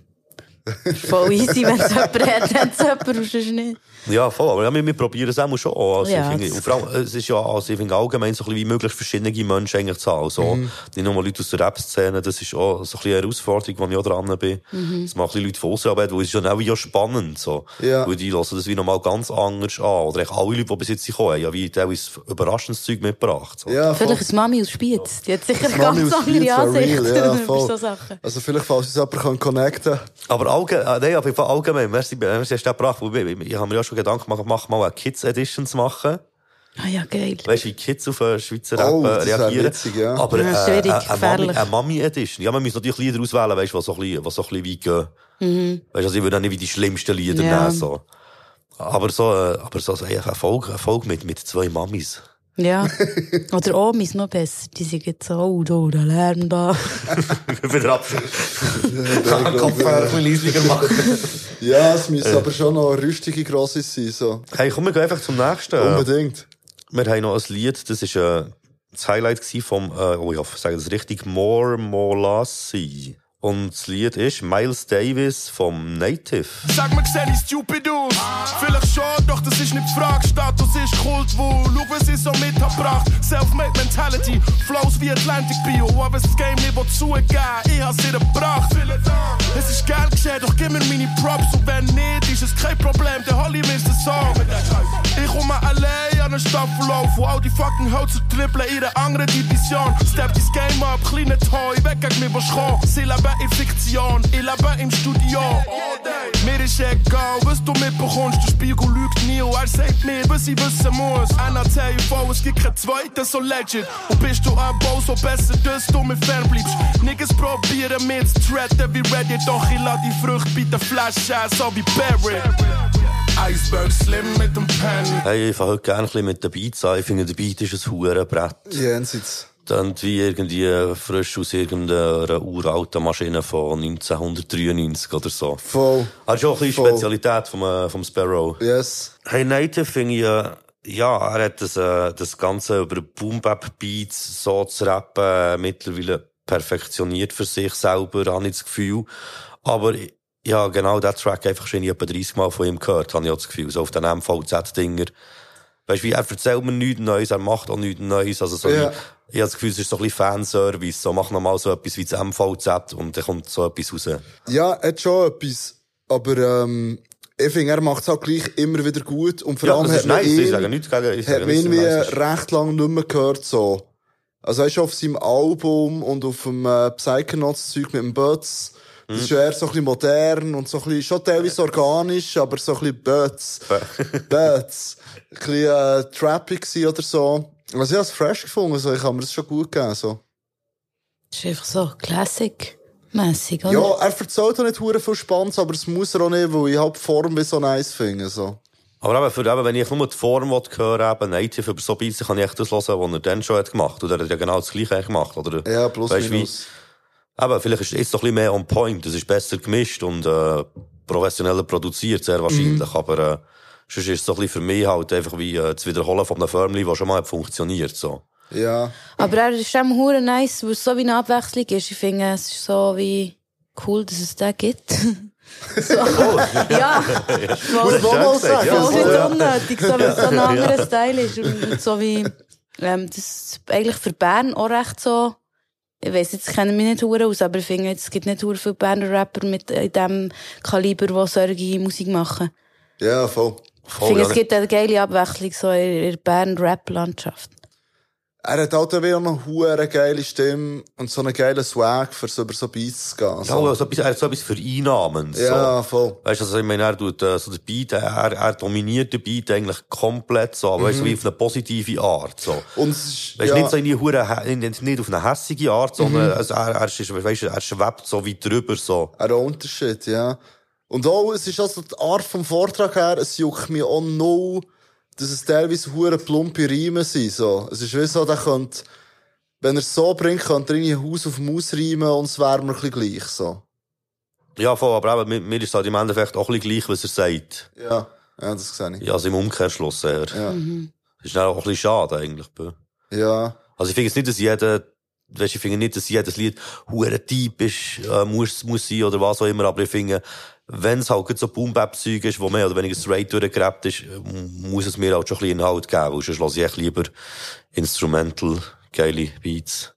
Voll easy, wenn es jemand hat, dann es jemand sonst nicht. Ja, voll. Aber ja, wir, wir probieren es auch schon an. Also, Ja, ich finde, vor allem, es ist ja, also ich finde allgemein so ein bisschen wie möglich verschiedene Menschen eigentlich zu haben. Also, Mhm. Nicht nur Leute aus der Rap-Szene, das ist auch so ein bisschen eine Herausforderung, wo ich auch dran bin. Mhm. Das macht ein bisschen Leute von Ausarbeit, weil es ist ja auch wie auch spannend, so. Ja. Weil die lassen das wie nochmal ganz anders an. Oder eigentlich alle Leute, die bis jetzt gekommen haben, ja, wie teilweise überraschendes Zeug mitgebracht. So. Ja. Vielleicht ein Mami aus Spiez. Die hat sicher Das Mami ganz andere Ansichten ja, über so Sachen. Also vielleicht, falls uns jemand kann connecten Aber allgemein, äh, nein, auf jeden Fall allgemein, merci, merci, hast du gebracht. weil Ich, ich habe mir ja schon Gedanken gemacht, mach mal eine Kids Edition zu machen. Ah ja, geil. Weißt du, wie Kids auf Schweizer Rap Oh, das wär reagieren? witzig, ja. Aber Ja, äh, äh, eine, Mami, gefährlich. eine Mami Edition. Ja, man muss natürlich Lieder auswählen, weißt du, was so ein bisschen, was so ein bisschen weit gehen. Mhm. Weißt du, also ich würde auch nicht wie die schlimmsten Lieder Ja. nehmen, so. Aber so, äh, aber so, so eine Folge, eine Folge mit, mit zwei Mamis. Ja. Oder Omis noch besser. Die sind jetzt so, oh, da, der Lärm da. Wieder ab. Kopf äh, ein bisschen machen. Ja, es müssen Äh. aber schon noch rüstige Grosses sein, so. Hey, komm, wir gehen einfach zum nächsten. Unbedingt. Wir haben noch ein Lied, das ist äh, das Highlight vom, äh, oh, ich hoffe, ich sage das richtig, More Molassie. Und das Lied ist Miles Davis vom Native. Sag mir, sehe ich stupid aus? Vielleicht schon, doch das ist nicht die Frage. Status ist wo schau, was ich so mitgebracht. Self-made Mentality, Flows wie Atlantic Bio. Aber das Game nicht will zugeben, ich hab's dir gebracht. Es ist geil geschehen, doch gib mir meine Props. Und wenn nicht, ist es kein Problem, der Holly misst den Song. Ich komme allein an den Staffellauf, wo all die fucking Hölzer trippeln in einer anderen Division. Step dein Game up, kleine Toy, weg gegen mich, was kommt. Sie leben in Fiktion, ich lebe im Studio. Mir ist egal, was du mitbekommst, der Spiegel lügt nie und er sagt mir, was ich wissen muss. Einer es gibt keinen zweiten so legend. Und bist du am Bau, so besser, dass du mir fern bleibst. Niggas probieren mir zu threaten wie Reddit, doch ich lade die Frucht bei der Flasche, so wie Barry. Iceberg Slim mit dem Pen. Hey, ich fange heute gerne ein bisschen mit den Beats an. Ich finde, der Beat ist ein Hurenbrett. Jenseits. Dann wie irgendwie frisch aus irgendeiner uralten Maschine von 1993 oder so. Voll. Ist auch ein bisschen Voll. Spezialität vom, äh, vom Sparrow. Yes. Hey, Native finde ich, äh, ja, er hat das, äh, das Ganze über Boom-Bap-Beats so zu rappen äh, mittlerweile perfektioniert für sich selber, habe ich das Gefühl. Aber ja, genau der Track einfach schon etwa 30 Mal von ihm gehört, habe ich auch das Gefühl, so auf den MVZ-Dinger. Weißt du, wie, er erzählt mir nichts Neues, er macht auch nichts Neues, also so Ja. wie, ich habe das Gefühl, es ist so ein bisschen Fanservice, so mach nochmal so etwas wie das MVZ und dann kommt so etwas raus. Ja, er hat schon etwas. Aber, ähm, ich finde, er macht es auch gleich immer wieder gut. Und vor Ja, allem das hat ist man nice, ihn, ich sage nichts gegen- ich sage hat man nicht, ihn wie dass es nice recht lang nicht mehr gehört, so. Also, er ist auf seinem Album und auf dem äh, Psychonauts-Zeug mit dem Butz. Das Mhm. ist ja eher so ein bisschen modern und so ein bisschen, schon teilweise organisch, aber so ein bisschen Butz. Butz. Ein bisschen äh, trappy oder so. Also, ich habe es fresh gefunden, also ich habe mir das schon gut gegeben, so. Das ist einfach so Classic-mässig, oder? Ja, er erzählt auch nicht hure viel Spannendes, aber es muss er auch nicht, weil ich halt die Form wie so nice finde, so. Aber eben, für, eben, wenn ich nur die Form will hören eben Native über so Beats, kann ich echt das hören, was er dann schon hat gemacht. Und er hat ja genau das Gleiche gemacht, oder? Ja, plus Weisst du, wie- minus. Eben, vielleicht ist es jetzt noch ein bisschen mehr on point. Es ist besser gemischt und, äh, professioneller produziert, sehr wahrscheinlich. Mhm. Aber, äh, sonst ist es so ein bisschen für mich halt einfach wie, äh, das Wiederholen von einem Förmli, das schon mal hat funktioniert, so. Ja. Aber er ist eben hure nice, weil es so wie eine Abwechslung ist. Ich finde, es ist so wie cool, dass es den gibt. So, ja, voll, man mal sagen. voll nicht Ja. unnötig, so, weil es so ein Ja. anderer Style ist. Und so wie, ähm, das ist eigentlich für Bern auch recht so, ich weiss jetzt, ich kenne mich nicht hure aus, aber ich finde, es gibt nicht hure viele Berner Rapper mit äh, dem Kaliber, die solche Musik machen. Ja, voll. ich finde, es gibt eine geile Abwechslung so in in der Bern-Rap-Landschaft. Er hat halt auch wieder noch eine hure geile Stimme und so einen geilen Swag, für so über so Beats zu gehen. Ja, also etwas, er hat so etwas für Einnahmen. Ja, so. voll. Weißt du, also, ich meine, er tut, äh, so den Beat, er, er dominiert den Beat eigentlich komplett so, aber weißt du, Mhm. wie auf eine positive Art, so. Und es ist, Weißt du, ja. nicht so in die hure, nicht auf eine hässige Art, sondern Mhm. also, er, er, ist, weißt er schwebt so wie drüber, so. Ein Unterschied, ja. Und auch, es ist also die Art vom Vortrag her, es juckt mich auch null, dass es teilweise hure plumpe Riemen sind, so. Es ist wie so, der könnte, wenn er es so bringt, könnte er irgendwie Haus auf Maus reimen und es wäre mir ein bisschen gleich, so. Ja, voll, aber eben, mir, ist es halt im Endeffekt auch ein bisschen gleich, was er sagt. Ja, ja, das sehe ich. Ja, also im Umkehrschluss eher. Ja. Das ist dann auch ein bisschen schade, eigentlich. Ja. Also ich finde es nicht, dass jeder, weißt, ich finde nicht, dass jedes Lied hure typisch äh, muss, muss sein oder was auch immer, aber ich finde, wenn es halt so Boom-Bap-Zeug ist, wo mehr oder weniger straight durchgerappt ist, muss es mir halt schon ein bisschen Inhalt geben, weil sonst lasse ich echt lieber Instrumental, geile Beats.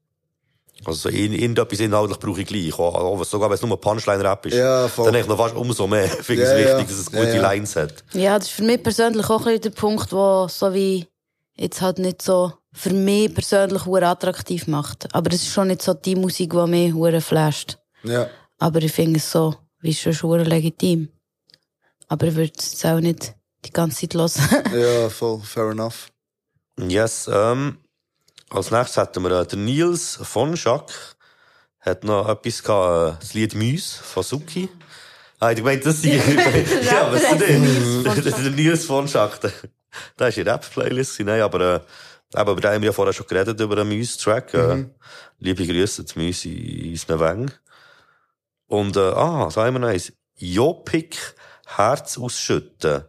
Also so in, irgendetwas inhaltlich brauche ich gleich, auch, sogar wenn es nur Punchline-Rap ist. Ja, voll. Dann eigentlich noch fast umso mehr finde ich Ja, es ja. wichtig, dass es Ja, gute ja. Lines hat. Ja, das ist für mich persönlich auch ein der Punkt, wo so wie jetzt halt nicht so für mich persönlich hure attraktiv macht. Aber es ist schon nicht so die Musik, die mich hure flasht. Ja. Aber ich finde es so, wie schon hure legitim. Aber ich würde es auch nicht die ganze Zeit hören. Ja, voll, fair enough. Yes, ähm, als nächstes hätten wir äh, der Nils von Jacques. Hat noch etwas gehabt, äh, das Lied Müs von Suki. Ah, ich meinte, das ist, ja, was ist denn? Nils von Das ist der Nils von. Der- Da ist die Rap-Playlist, nein, aber, äh, eben, über den haben wir ja vorher schon geredet, über einen Müs-Track. Äh, Mhm. liebe Grüße zu Müs in, in Sneveng. Und, äh, ah, haben wir noch eins. Jopik Herz ausschütten. Äh,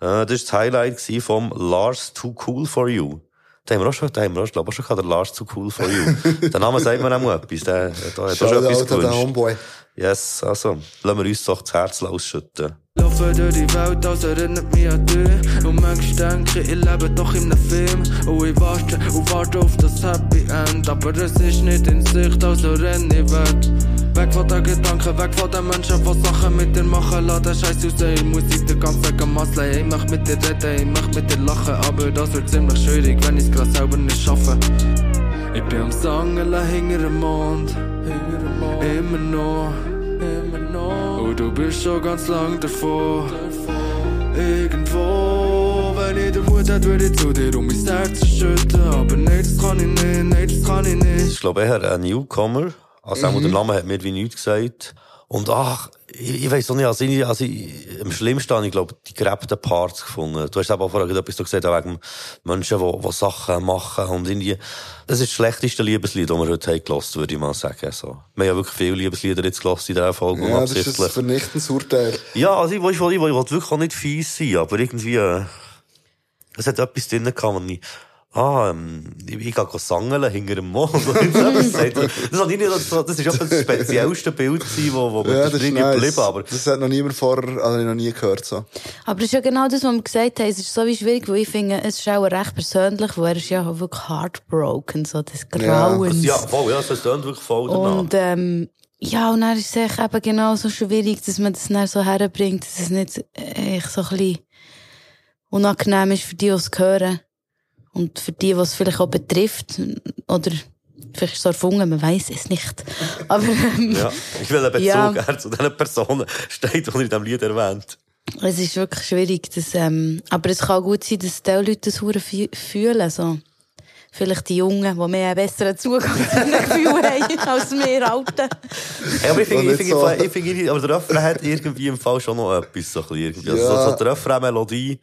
das war das Highlight vom Lars Too Cool for You. Da haben wir auch schon, da haben wir auch, glaube ich, auch schon gehabt, der Lars Too Cool for You. der Name sagt mir auch etwas. Der, der hat auch schon etwas gewünscht. Homeboy. Yes, also, lassen wir uns doch das Herz ausschütten. Laufe durch die Welt, als erinnert mich an dich. Und manchmal denke ich, ich lebe doch in einem Film. Und ich warte und warte auf das Happy End. Aber es ist nicht in Sicht, also renn ich weg. Weg von den Gedanken, weg von den Menschen, die Sachen mit dir machen. Lass den Scheiß raus, ich muss in den ganzen Tag masseln. Ich mach mit dir reden, ich mach mit dir lachen. Aber das wird ziemlich schwierig, wenn ich's grad selber nicht schaffe. Ich bin am Sangeln hinter dem Mond. Immer noch. Immer noch. Und du bist schon ganz lang davor. Irgendwo, wenn ich den Mut hätte, würde ich zu dir um mein Herz schütten. Aber das kann ich nicht, das kann ich nicht. ist, glaube ich, eher ein Newcomer. Also, auch Mhm. der Name hat mir wie nichts gesagt. Und ach, ich, ich weiss auch nicht, also, ich, also ich, am schlimmsten habe ich, glaube die gerappten Parts gefunden. Du hast eben auch vorher etwas gesagt, wegen Menschen, die, die Sachen machen und irgendwie, das ist das schlechteste Liebeslied, das wir heute haben gehört, würde ich mal sagen, so. Wir haben ja wirklich viele Liebeslieder jetzt gehört in dieser Folge, Ja, das ist ein vernichtendes Urteil. Ja, also ich ich will, ich will wirklich auch nicht fies sein, aber irgendwie, äh, es hat etwas drin gehabt, wo ich, ah, ähm, ich, ich gehe sangeln hinter dem Mond. gesagt. Das, hat ich nicht, das, das ist das speziellste Bild gewesen, wo, wo Ja, das das drin nice. geblieben, aber Das hat noch niemand vorher, also ich noch nie gehört, so. Aber das ist ja genau das, was wir gesagt haben. Es ist so wie schwierig, weil ich finde, es ist auch recht persönlich, weil er ist ja auch wirklich heartbroken, so des Grauens. ja, voll, ja, das klingt wirklich voll danach. Und ähm, ja, und dann ist es eben genau so schwierig, dass man das dann so herbringt, dass es nicht äh, echt so ein bisschen unangenehm ist für die, die es hören. Und für die, was es vielleicht auch betrifft. Oder vielleicht ist es so erfunden, man weiß es nicht. Aber ähm, ja, ich will einen Bezug Ja. ja. zu diesen Personen steht, die er in diesem Lied erwähnt. es ist wirklich schwierig. Dass, ähm, aber es kann gut sein, dass die Leute das hure fü- fühlen. So. Vielleicht die Jungen, die mehr einen besseren Zugang zu diesen Gefühlen haben als wir Alten. Hey, aber ich finde, ich finde, ich finde, ich finde, aber der Refrain hat irgendwie im Fall schon noch etwas, so ein bisschen irgendwie. Also, Ja. so, so die Refrain-Melodie.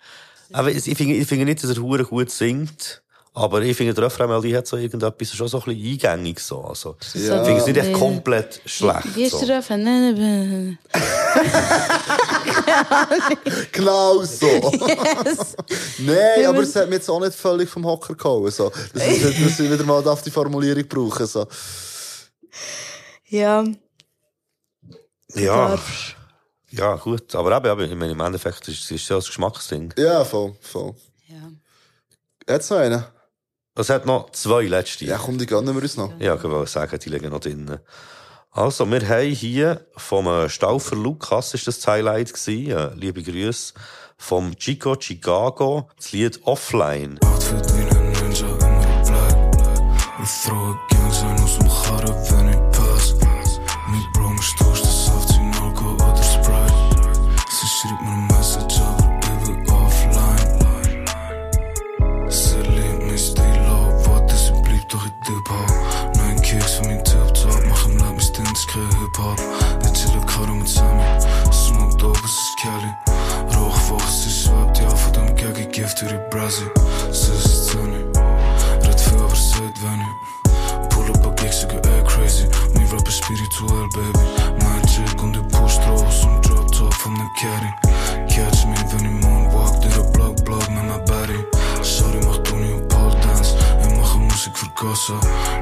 Aber ich finde, ich finde nicht, dass er hure gut singt. Aber ich finde, die Refrain-Melodie hat so irgendetwas schon so ein bisschen eingängig, so. Also, Ja. ich finde es nicht echt Ja. komplett schlecht. Wie ist so. der Refrain? Nein, nein, Genau so. Yes. Nein, aber es hat mich jetzt auch nicht völlig vom Hocker gehauen, so. Das ist, dass ich wieder mal darf die Formulierung brauchen, so. Ja. Ja. Ja, gut. Aber eben, eben, ich meine, im Endeffekt ist es ja ein Geschmacksding. Ja, voll, voll. Ja. Jetzt noch einen? Es hat noch zwei letzte. Ja, komm, die gönnen wir uns noch. Ja, ich wollte sagen, die liegen noch drinnen. Also, wir haben hier vom äh, Stauffer Lukas, ist das Highlight gewesen, äh, liebe Grüße, vom Chico Chicago, das Lied Offline. Gegengift durch die Brasil. Sie ist Zähne. Red viel, aber sagt wenig. Pull up a gig, sage ey crazy. Mein Rap ist spirituell, baby. Mein Chick und ich push raus und drop top von der Caddy. Catch me, wenn ich moonwalk, durch den Block, Block mit meinem Body. Sorry, mach Tony und Paul Dance. Ich mache Musik für Gassa.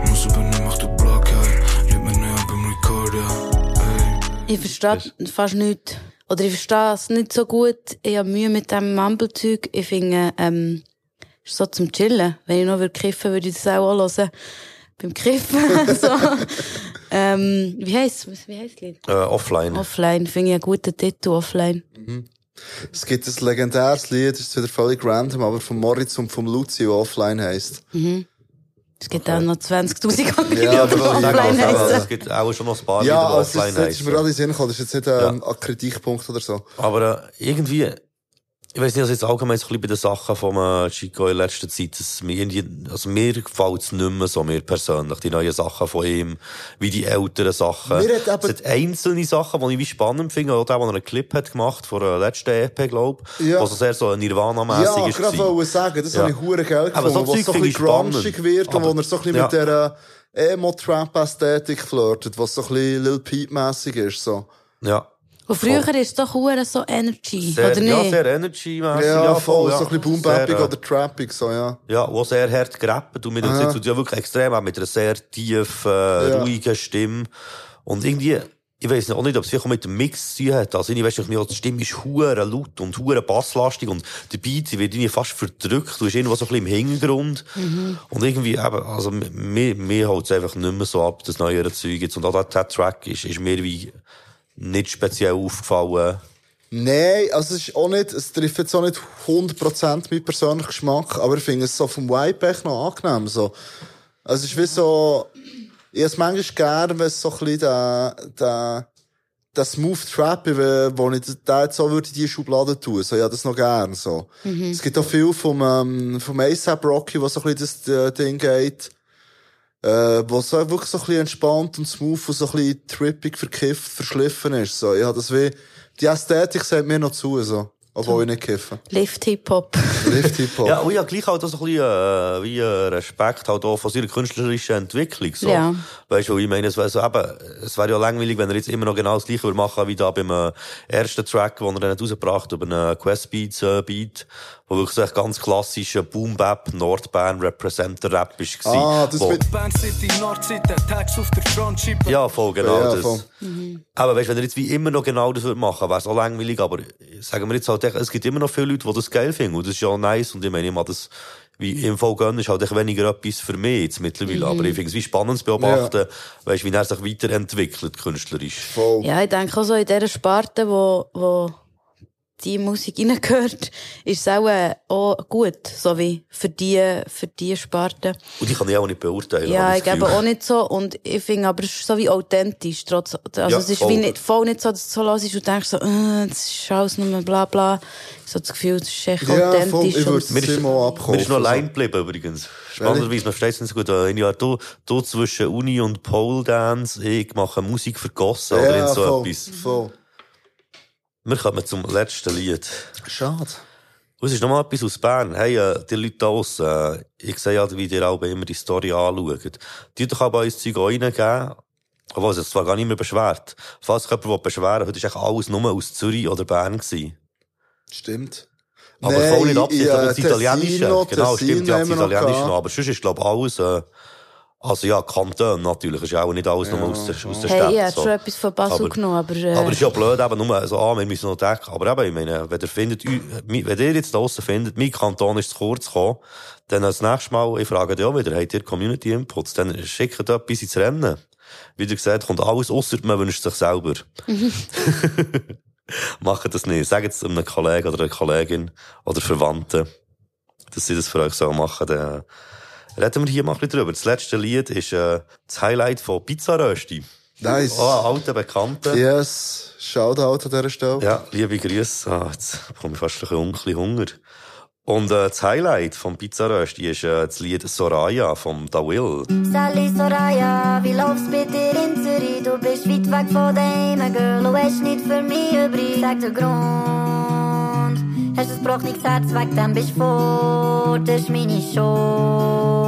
Muss übernehmen, mach den Block, hey. Lieb mir näher beim Record, ja. Ey. Ich verstehe fast nichts. Oder ich verstehe es nicht so gut. Ich habe Mühe mit dem Mumble-Zeug. Ich finde, ähm, ist so zum Chillen. Wenn ich noch würde kiffen, würde ich das auch anhören. Beim Kiffen. so. ähm, wie heisst Wie heisst das Lied? Äh, offline. Offline. Finde ich einen guten Titel, Offline. Es gibt ein legendäres Lied, das ist wieder völlig random, aber von Moritz und vom Luzi, das offline heisst. Mhm. Es gibt auch noch 20.000 andere, Ja, die aber Offline mal, heissen. Es gibt auch schon noch ein paar, Ja, die also das, offline das ist mir gerade in den Sinn gekommen, das ist jetzt nicht ähm, ein Kritikpunkt oder so. Aber äh, irgendwie, ich weiß nicht, also jetzt allgemein so ein bisschen bei den Sachen vom äh, Chico in letzter Zeit, dass mir irgendwie, also mir gefällt es nicht mehr so, mir persönlich, die neuen Sachen von ihm, wie die älteren Sachen. Mir hat aber- es hat einzelne Sachen, die ich wie spannend finde, auch der, der einen Clip hat gemacht, vor der letzten EP, glaub, Ja. was so sehr so Nirvana-mässig Ja, ist. gerade gewesen. wollte sagen, das Ja. habe ich hure geil Aber so gefunden, wo es Zeug so ein ich bisschen spannend. wird und wo Aber- er so ein bisschen ja. mit der äh, Emo-Trap-Ästhetik flirtet, was so ein bisschen Lil Peep-mässig ist, so. Ja. Und früher ist es doch hure so Energy, Sehr, oder nicht? ja, sehr energy-mässig. Ja, voll, so ein bisschen boom-bappig Sehr, äh, oder trappig, so, ja. Ja, wo sehr hart gerappt und mit der Zeit ja wirklich extrem, auch mit einer sehr tief, äh, Ja. ruhigen Stimme. Und irgendwie, ich weiss auch nicht, ob es vielleicht auch mit dem Mix zu tun hat. Also, ich weiss nicht, mir die Stimme ist hure laut und hure basslastig und der Beat sie wird irgendwie fast verdrückt. Du bist irgendwo so ein bisschen im Hintergrund. Mhm. Und irgendwie eben, also, mir, mir hält es einfach nicht mehr so ab, das neuere Zeug jetzt. Und auch der, der Track ist, ist mir wie nicht speziell aufgefallen. Nein, also es ist auch nicht, es trifft jetzt auch nicht 100% meinen persönlichen Geschmack, aber ich finde es so vom Vibe echt noch angenehm, so. Also es ist wie so, ich habe es manchmal gern, wenn es so ein bisschen der, der, der Smooth Trap, wie- wo ich den jetzt so würde in die Schublade tun, so, ja, das noch gern, so. Mhm. Es gibt auch viel vom, ähm, vom ASAP Rocky, wo so ein bisschen das äh, Ding geht, äh, wo so wirklich so ein bisschen entspannt und smooth und so ein bisschen trippig, verkifft, verschliffen ist, so. Ich habe das wie, die Ästhetik sagt mir noch zu, so. Obwohl ich nicht kiffe. Lift Hip-Hop. Lift Hip-Hop. Ja, und ich habe gleich halt auch so ein bisschen, äh, wie äh, Respekt halt auch von seiner künstlerischen Entwicklung, so. Ja. Weißt du, ich meine, es wäre so eben, es wäre ja langweilig, wenn er jetzt immer noch genau das Gleiche würde machen, wie da beim äh, ersten Track, den er dann rausgebracht über einen Quest Beats äh, Beat, wo wirklich so echt ganz klassischer Boom Bap, Nordbahn Representer Rap ist gewesen. Ah, das wo, mit- Bank City, Nordseite, Tags auf der Front, Chippen. Ja, voll, genau Ja, das. voll. Aber weißt, wenn er jetzt wie immer noch genau das würde machen, wäre es auch langweilig, aber sagen wir jetzt halt, es gibt immer noch viele Leute, die das geil finden und das ist ja auch nice und ich meine, ich mag das wie im Fall gönnen, ist halt echt weniger etwas für mich jetzt mittlerweile, aber ich finde es wie spannend zu beobachten, weißt, wie er sich weiterentwickelt, künstlerisch. Voll. Ja, ich denke auch so in dieser Sparte, wo, wo die Musik reingehört, ist es auch, äh, auch gut, so wie für die, für die Sparte. Und die kann ich auch nicht beurteilen. Ja, ich Gefühl. auch nicht so. Und ich finde aber, es ist so wie authentisch. Trotz, also Ja, es ist voll. wie nicht, voll nicht so, dass du so los ist und denkst so, äh, das ist alles nur bla bla. So das Gefühl, das ist echt Ja, voll. authentisch. Ich würde es immer abkaufen. Mir ist noch allein geblieben, übrigens. Spannenderweise, man versteht es nicht so gut. Äh, Ja, du, du zwischen Uni und Pole Dance, ich mache Musik für Gossen oder Ja, irgend so voll. etwas. Voll. Wir kommen zum letzten Lied. Schade. Und es ist nochmal etwas aus Bern. Hey, äh, die Leute da draussen, äh, ich sehe ja, wie ihr auch immer die Story anschaut. Die doch aber uns Zeug auch reingeben. Obwohl es zwar gar nicht mehr beschwert. Falls sich jemand beschweren heute ist eigentlich alles nur aus Zürich oder Bern gewesen. Stimmt. Aber voll nicht absichtlich. ja, das Italienische. Genau, stimmt, ja, das Italienische noch. Aber sonst ist, glaube ich, alles, äh, Also ja, Kanton natürlich, ist ja auch nicht alles nur aus der, aus der Hey, Stadt. ich hätte so. schon etwas von Basel Aber- genommen, aber... Äh, Aber es ist ja blöd, eben nur so, ah, wir müssen noch denken. Aber eben, ich meine, wenn ihr findet, wenn ihr jetzt da draussen findet, mein Kanton ist zu kurz gekommen, dann als nächstes Mal, ich frage dich auch wieder, habt ihr Community Inputs, dann schickt etwas ins Rennen. Wie du gesagt kommt alles, ausser man wünscht sich selber. Macht das nicht. Sagt es einem Kollegen oder einer Kollegin oder Verwandten, dass sie das für euch so machen. Dann reden wir hier mal ein bisschen drüber. Das letzte Lied ist äh, das Highlight von Pizza Rösti. Nice. Oh, ein alter Bekannter. Yes, Shoutout an dieser Stelle. Ja, liebe Grüße. Ah, jetzt bekomme ich fast ein bisschen un- ein bisschen Hunger. Und äh, das Highlight vom Pizza Rösti ist äh, das Lied Soraya vom Da Will. Sally Soraya, wie laufst bei dir in Zürich? Du bist weit weg von daheim, Girl, du hast nicht für mich übrig. Sag der Grund, hast ein gebrochenes Herz, weg dem bist du fort, das ist meine Schuld.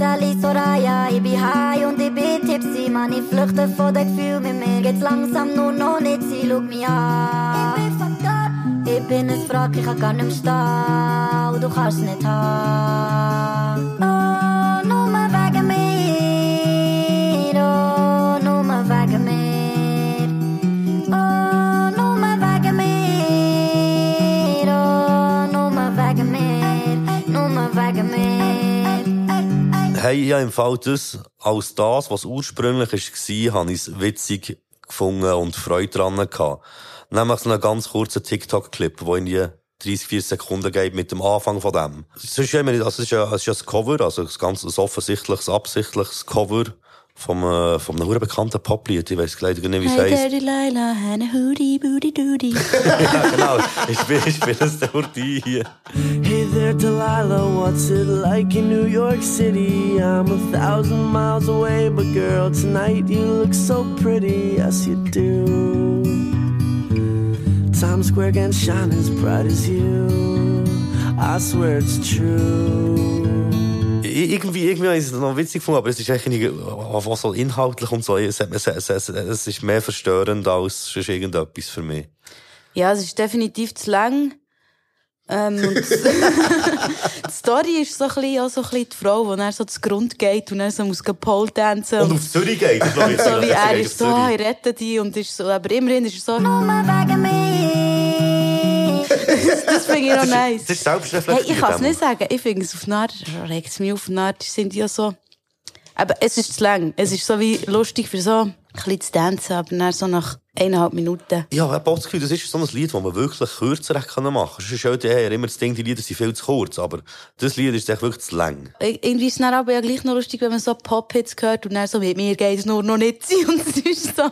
Sally Soraya, ich bin high und ich bin tipsy, man, ich flüchte von den Gefühlen, mit mir geht's langsam nur noch nicht, sie schau mich an. Ich bin fucked up. Ich bin ein Wrack, ich kann gar nicht mehr stehen, du kannst nicht haben. Hey, ja, im Fall das, als das, was ursprünglich war, habe ich es witzig gefunden und Freude dran gehabt. Nämlich so einen ganz kurzen TikTok-Clip, wo irgendwie 30, 40 Sekunden geht mit dem Anfang von dem. Es ist ja also es ist ja, es ist ja ein Cover, also ein ganz ein offensichtliches, absichtliches Cover vom, äh, vom einem bekannten Poplied. Ich weiss leider nicht, wie es Hey, heisst. Dirty Lila, and a hoodie, booty, doody. ja, genau. Ich spiele, ich spiele es durch die hier. Hey there, Delilah, what's it like in New York City? I'm a thousand miles away, but girl, tonight you look so pretty, yes you do. Times Square can shine as bright as you. I swear it's true. Irgendwie, irgendwie habe ich es noch witzig gefunden, aber es ist eigentlich nicht, was so inhaltlich und so, es, es, es, es, es ist mehr verstörend als sonst irgendetwas für mich. Ja, es ist definitiv zu lang. Ähm, und die Story ist so ein bisschen, auch so ein bisschen die Frau, die dann so zu Grund geht und dann so muss Pole tanzen. Und auf Zürich geht, das glaube ich. so wie Das er ist so, ich rette die und ist so, aber immerhin ist er so, Nur wegen mir. Das, das finde ich auch nice. Das ist Hey, selbstreflektiert. ich kann es nicht sagen. Ich finde es auf eine Art, regt es mich auf eine Art, sind ja so, aber es ist zu lang. Es ist so wie lustig für so ein bisschen zu tanzen, aber dann so nach eineinhalb Minuten. Ja, ich habe auch das Gefühl, das ist so ein Lied, das man wirklich kürzer machen können. Sonst ist halt eher immer das Ding, die Lieder sind viel zu kurz, aber das Lied ist echt wirklich zu lang. Ir- Irgendwie ist es dann aber ja gleich noch lustig, wenn man so Pop-Hits hört und dann so, mit mir geht es nur noch nicht sein. Und es ist so,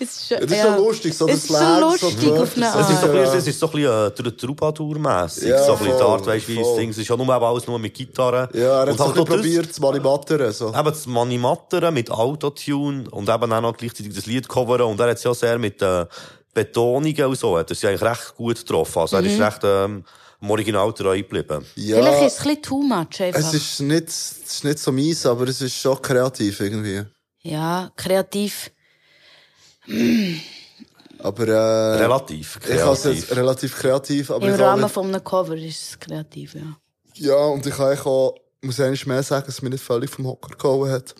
es ist, Ja, das ist schon lustig, so es das ist schon Slang, so lustig auf eine Es ist so ein Art. bisschen, es ist so ein bisschen äh, Tr- Troubadour-mässig. Ja, so ein bisschen die Art, weißt du, wie es voll. Ding. Es ist ja nur alles nur mit Gitarre. Ja, er hat bisschen das- probiert, das Manimattern, so. Eben das Manimattern mit Autotune und eben auch noch gleichzeitig das Lied coveren. Und er hat es ja sehr mit äh, Betonungen und so, hat er ja eigentlich recht gut getroffen. Also er ist Mhm. recht ähm, dem Original treu geblieben. Ja, Vielleicht ist es ein bisschen too much einfach. es ist nicht, es ist nicht so mies, aber es ist schon kreativ irgendwie. Ja, kreativ. Aber, äh, Relativ Ich habe es kreativ. jetzt relativ kreativ, aber Im ich Rahmen nicht, von einem Cover ist es kreativ, ja. ja, und ich kann auch, muss eigentlich mehr sagen, dass es mich nicht völlig vom Hocker gehauen hat.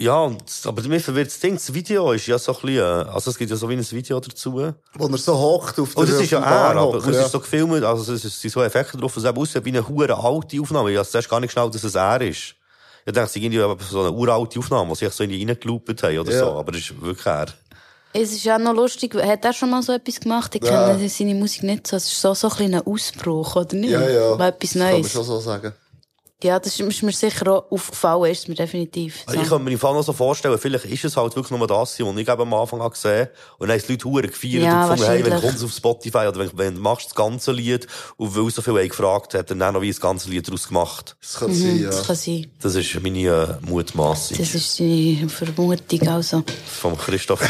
Ja, und, aber mir verwirrt das Ding, das Video ist ja so ein bisschen, äh, also es gibt ja so wie ein Video dazu. Wo er so hockt auf Und der das ist ja er, aber es ja. ist so gefilmt, also es sind so Effekte drauf, es sieht aus wie eine hure alte Aufnahme. Ich habe zuerst gar nicht geschnallt, dass es er ist. Ich dachte, es ist irgendwie so eine uralte Aufnahme, die sich so in die reingeloopt haben oder Ja. so, aber es ist wirklich er. Es ist auch noch lustig, hat er schon mal so etwas gemacht? Ich Ja. kenne seine Musik nicht so. Es ist so, so ein kleiner Ausbruch, oder nicht? Ja, ja. Mal etwas Das kann man Neues. schon so sagen. Ja, das ist mir sicher auch aufgefallen, ist mir definitiv. So. Ich kann mir im Fall noch so vorstellen, vielleicht ist es halt wirklich nur das, was ich eben am Anfang habe gesehen Und dann haben die Leute hure gefeiert Ja, und gefunden, hey, wenn wahrscheinlich. kommst auf Spotify oder wenn, wenn du machst das ganze Lied und weil so viele haben gefragt, hat er dann noch wie das ganze Lied daraus gemacht. Das kann Mhm, sein, ja. Das kann sein. Das ist meine äh, Mutmaßung Das ist die Vermutung, also. vom Christoph.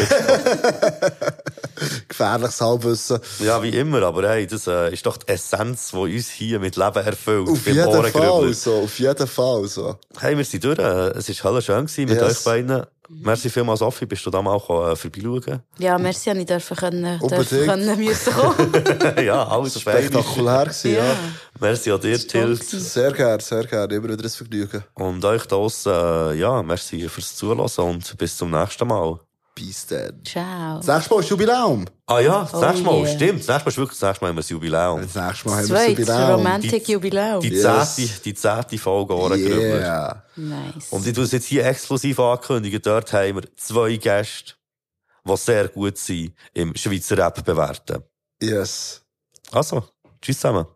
Gefährliches Halbwissen. Ja, wie immer, aber hey, das äh, ist doch die Essenz, die uns hier mit Leben erfüllt. Auf jeden Fall, so, auf jeden Fall, so. Hey, wir sind durch. Es war helle schön gewesen mit Yes. euch beiden. Merci vielmals, Sophie, bist du da mal äh, vorbeischauen? Ja, merci, ich dürfen können, dürfen können müssen kommen. ja, alles. Spektakulär gewesen, ja. Merci an dir, Till. Sehr gerne, sehr gerne. Immer wieder ein Vergnügen. Und euch da draussen, äh, ja, merci fürs Zuhören und bis zum nächsten Mal. Peace then. Ciao. Das nächste Mal ist Jubiläum. Ah ja, das Oh nächste Mal, yeah. stimmt. Das nächste Mal ist wirklich das nächste Mal haben wir das Jubiläum. Das nächste Mal Zweites Romantic Jubiläum. Die Yes. zehnte, die zehnte Folge Ohrengrübler. Yeah. Nice. Und ich tue es jetzt hier exklusiv ankündigen. Dort haben wir zwei Gäste, die sehr gut sind im Schweizer Rap bewerten. Yes. Also, tschüss zusammen.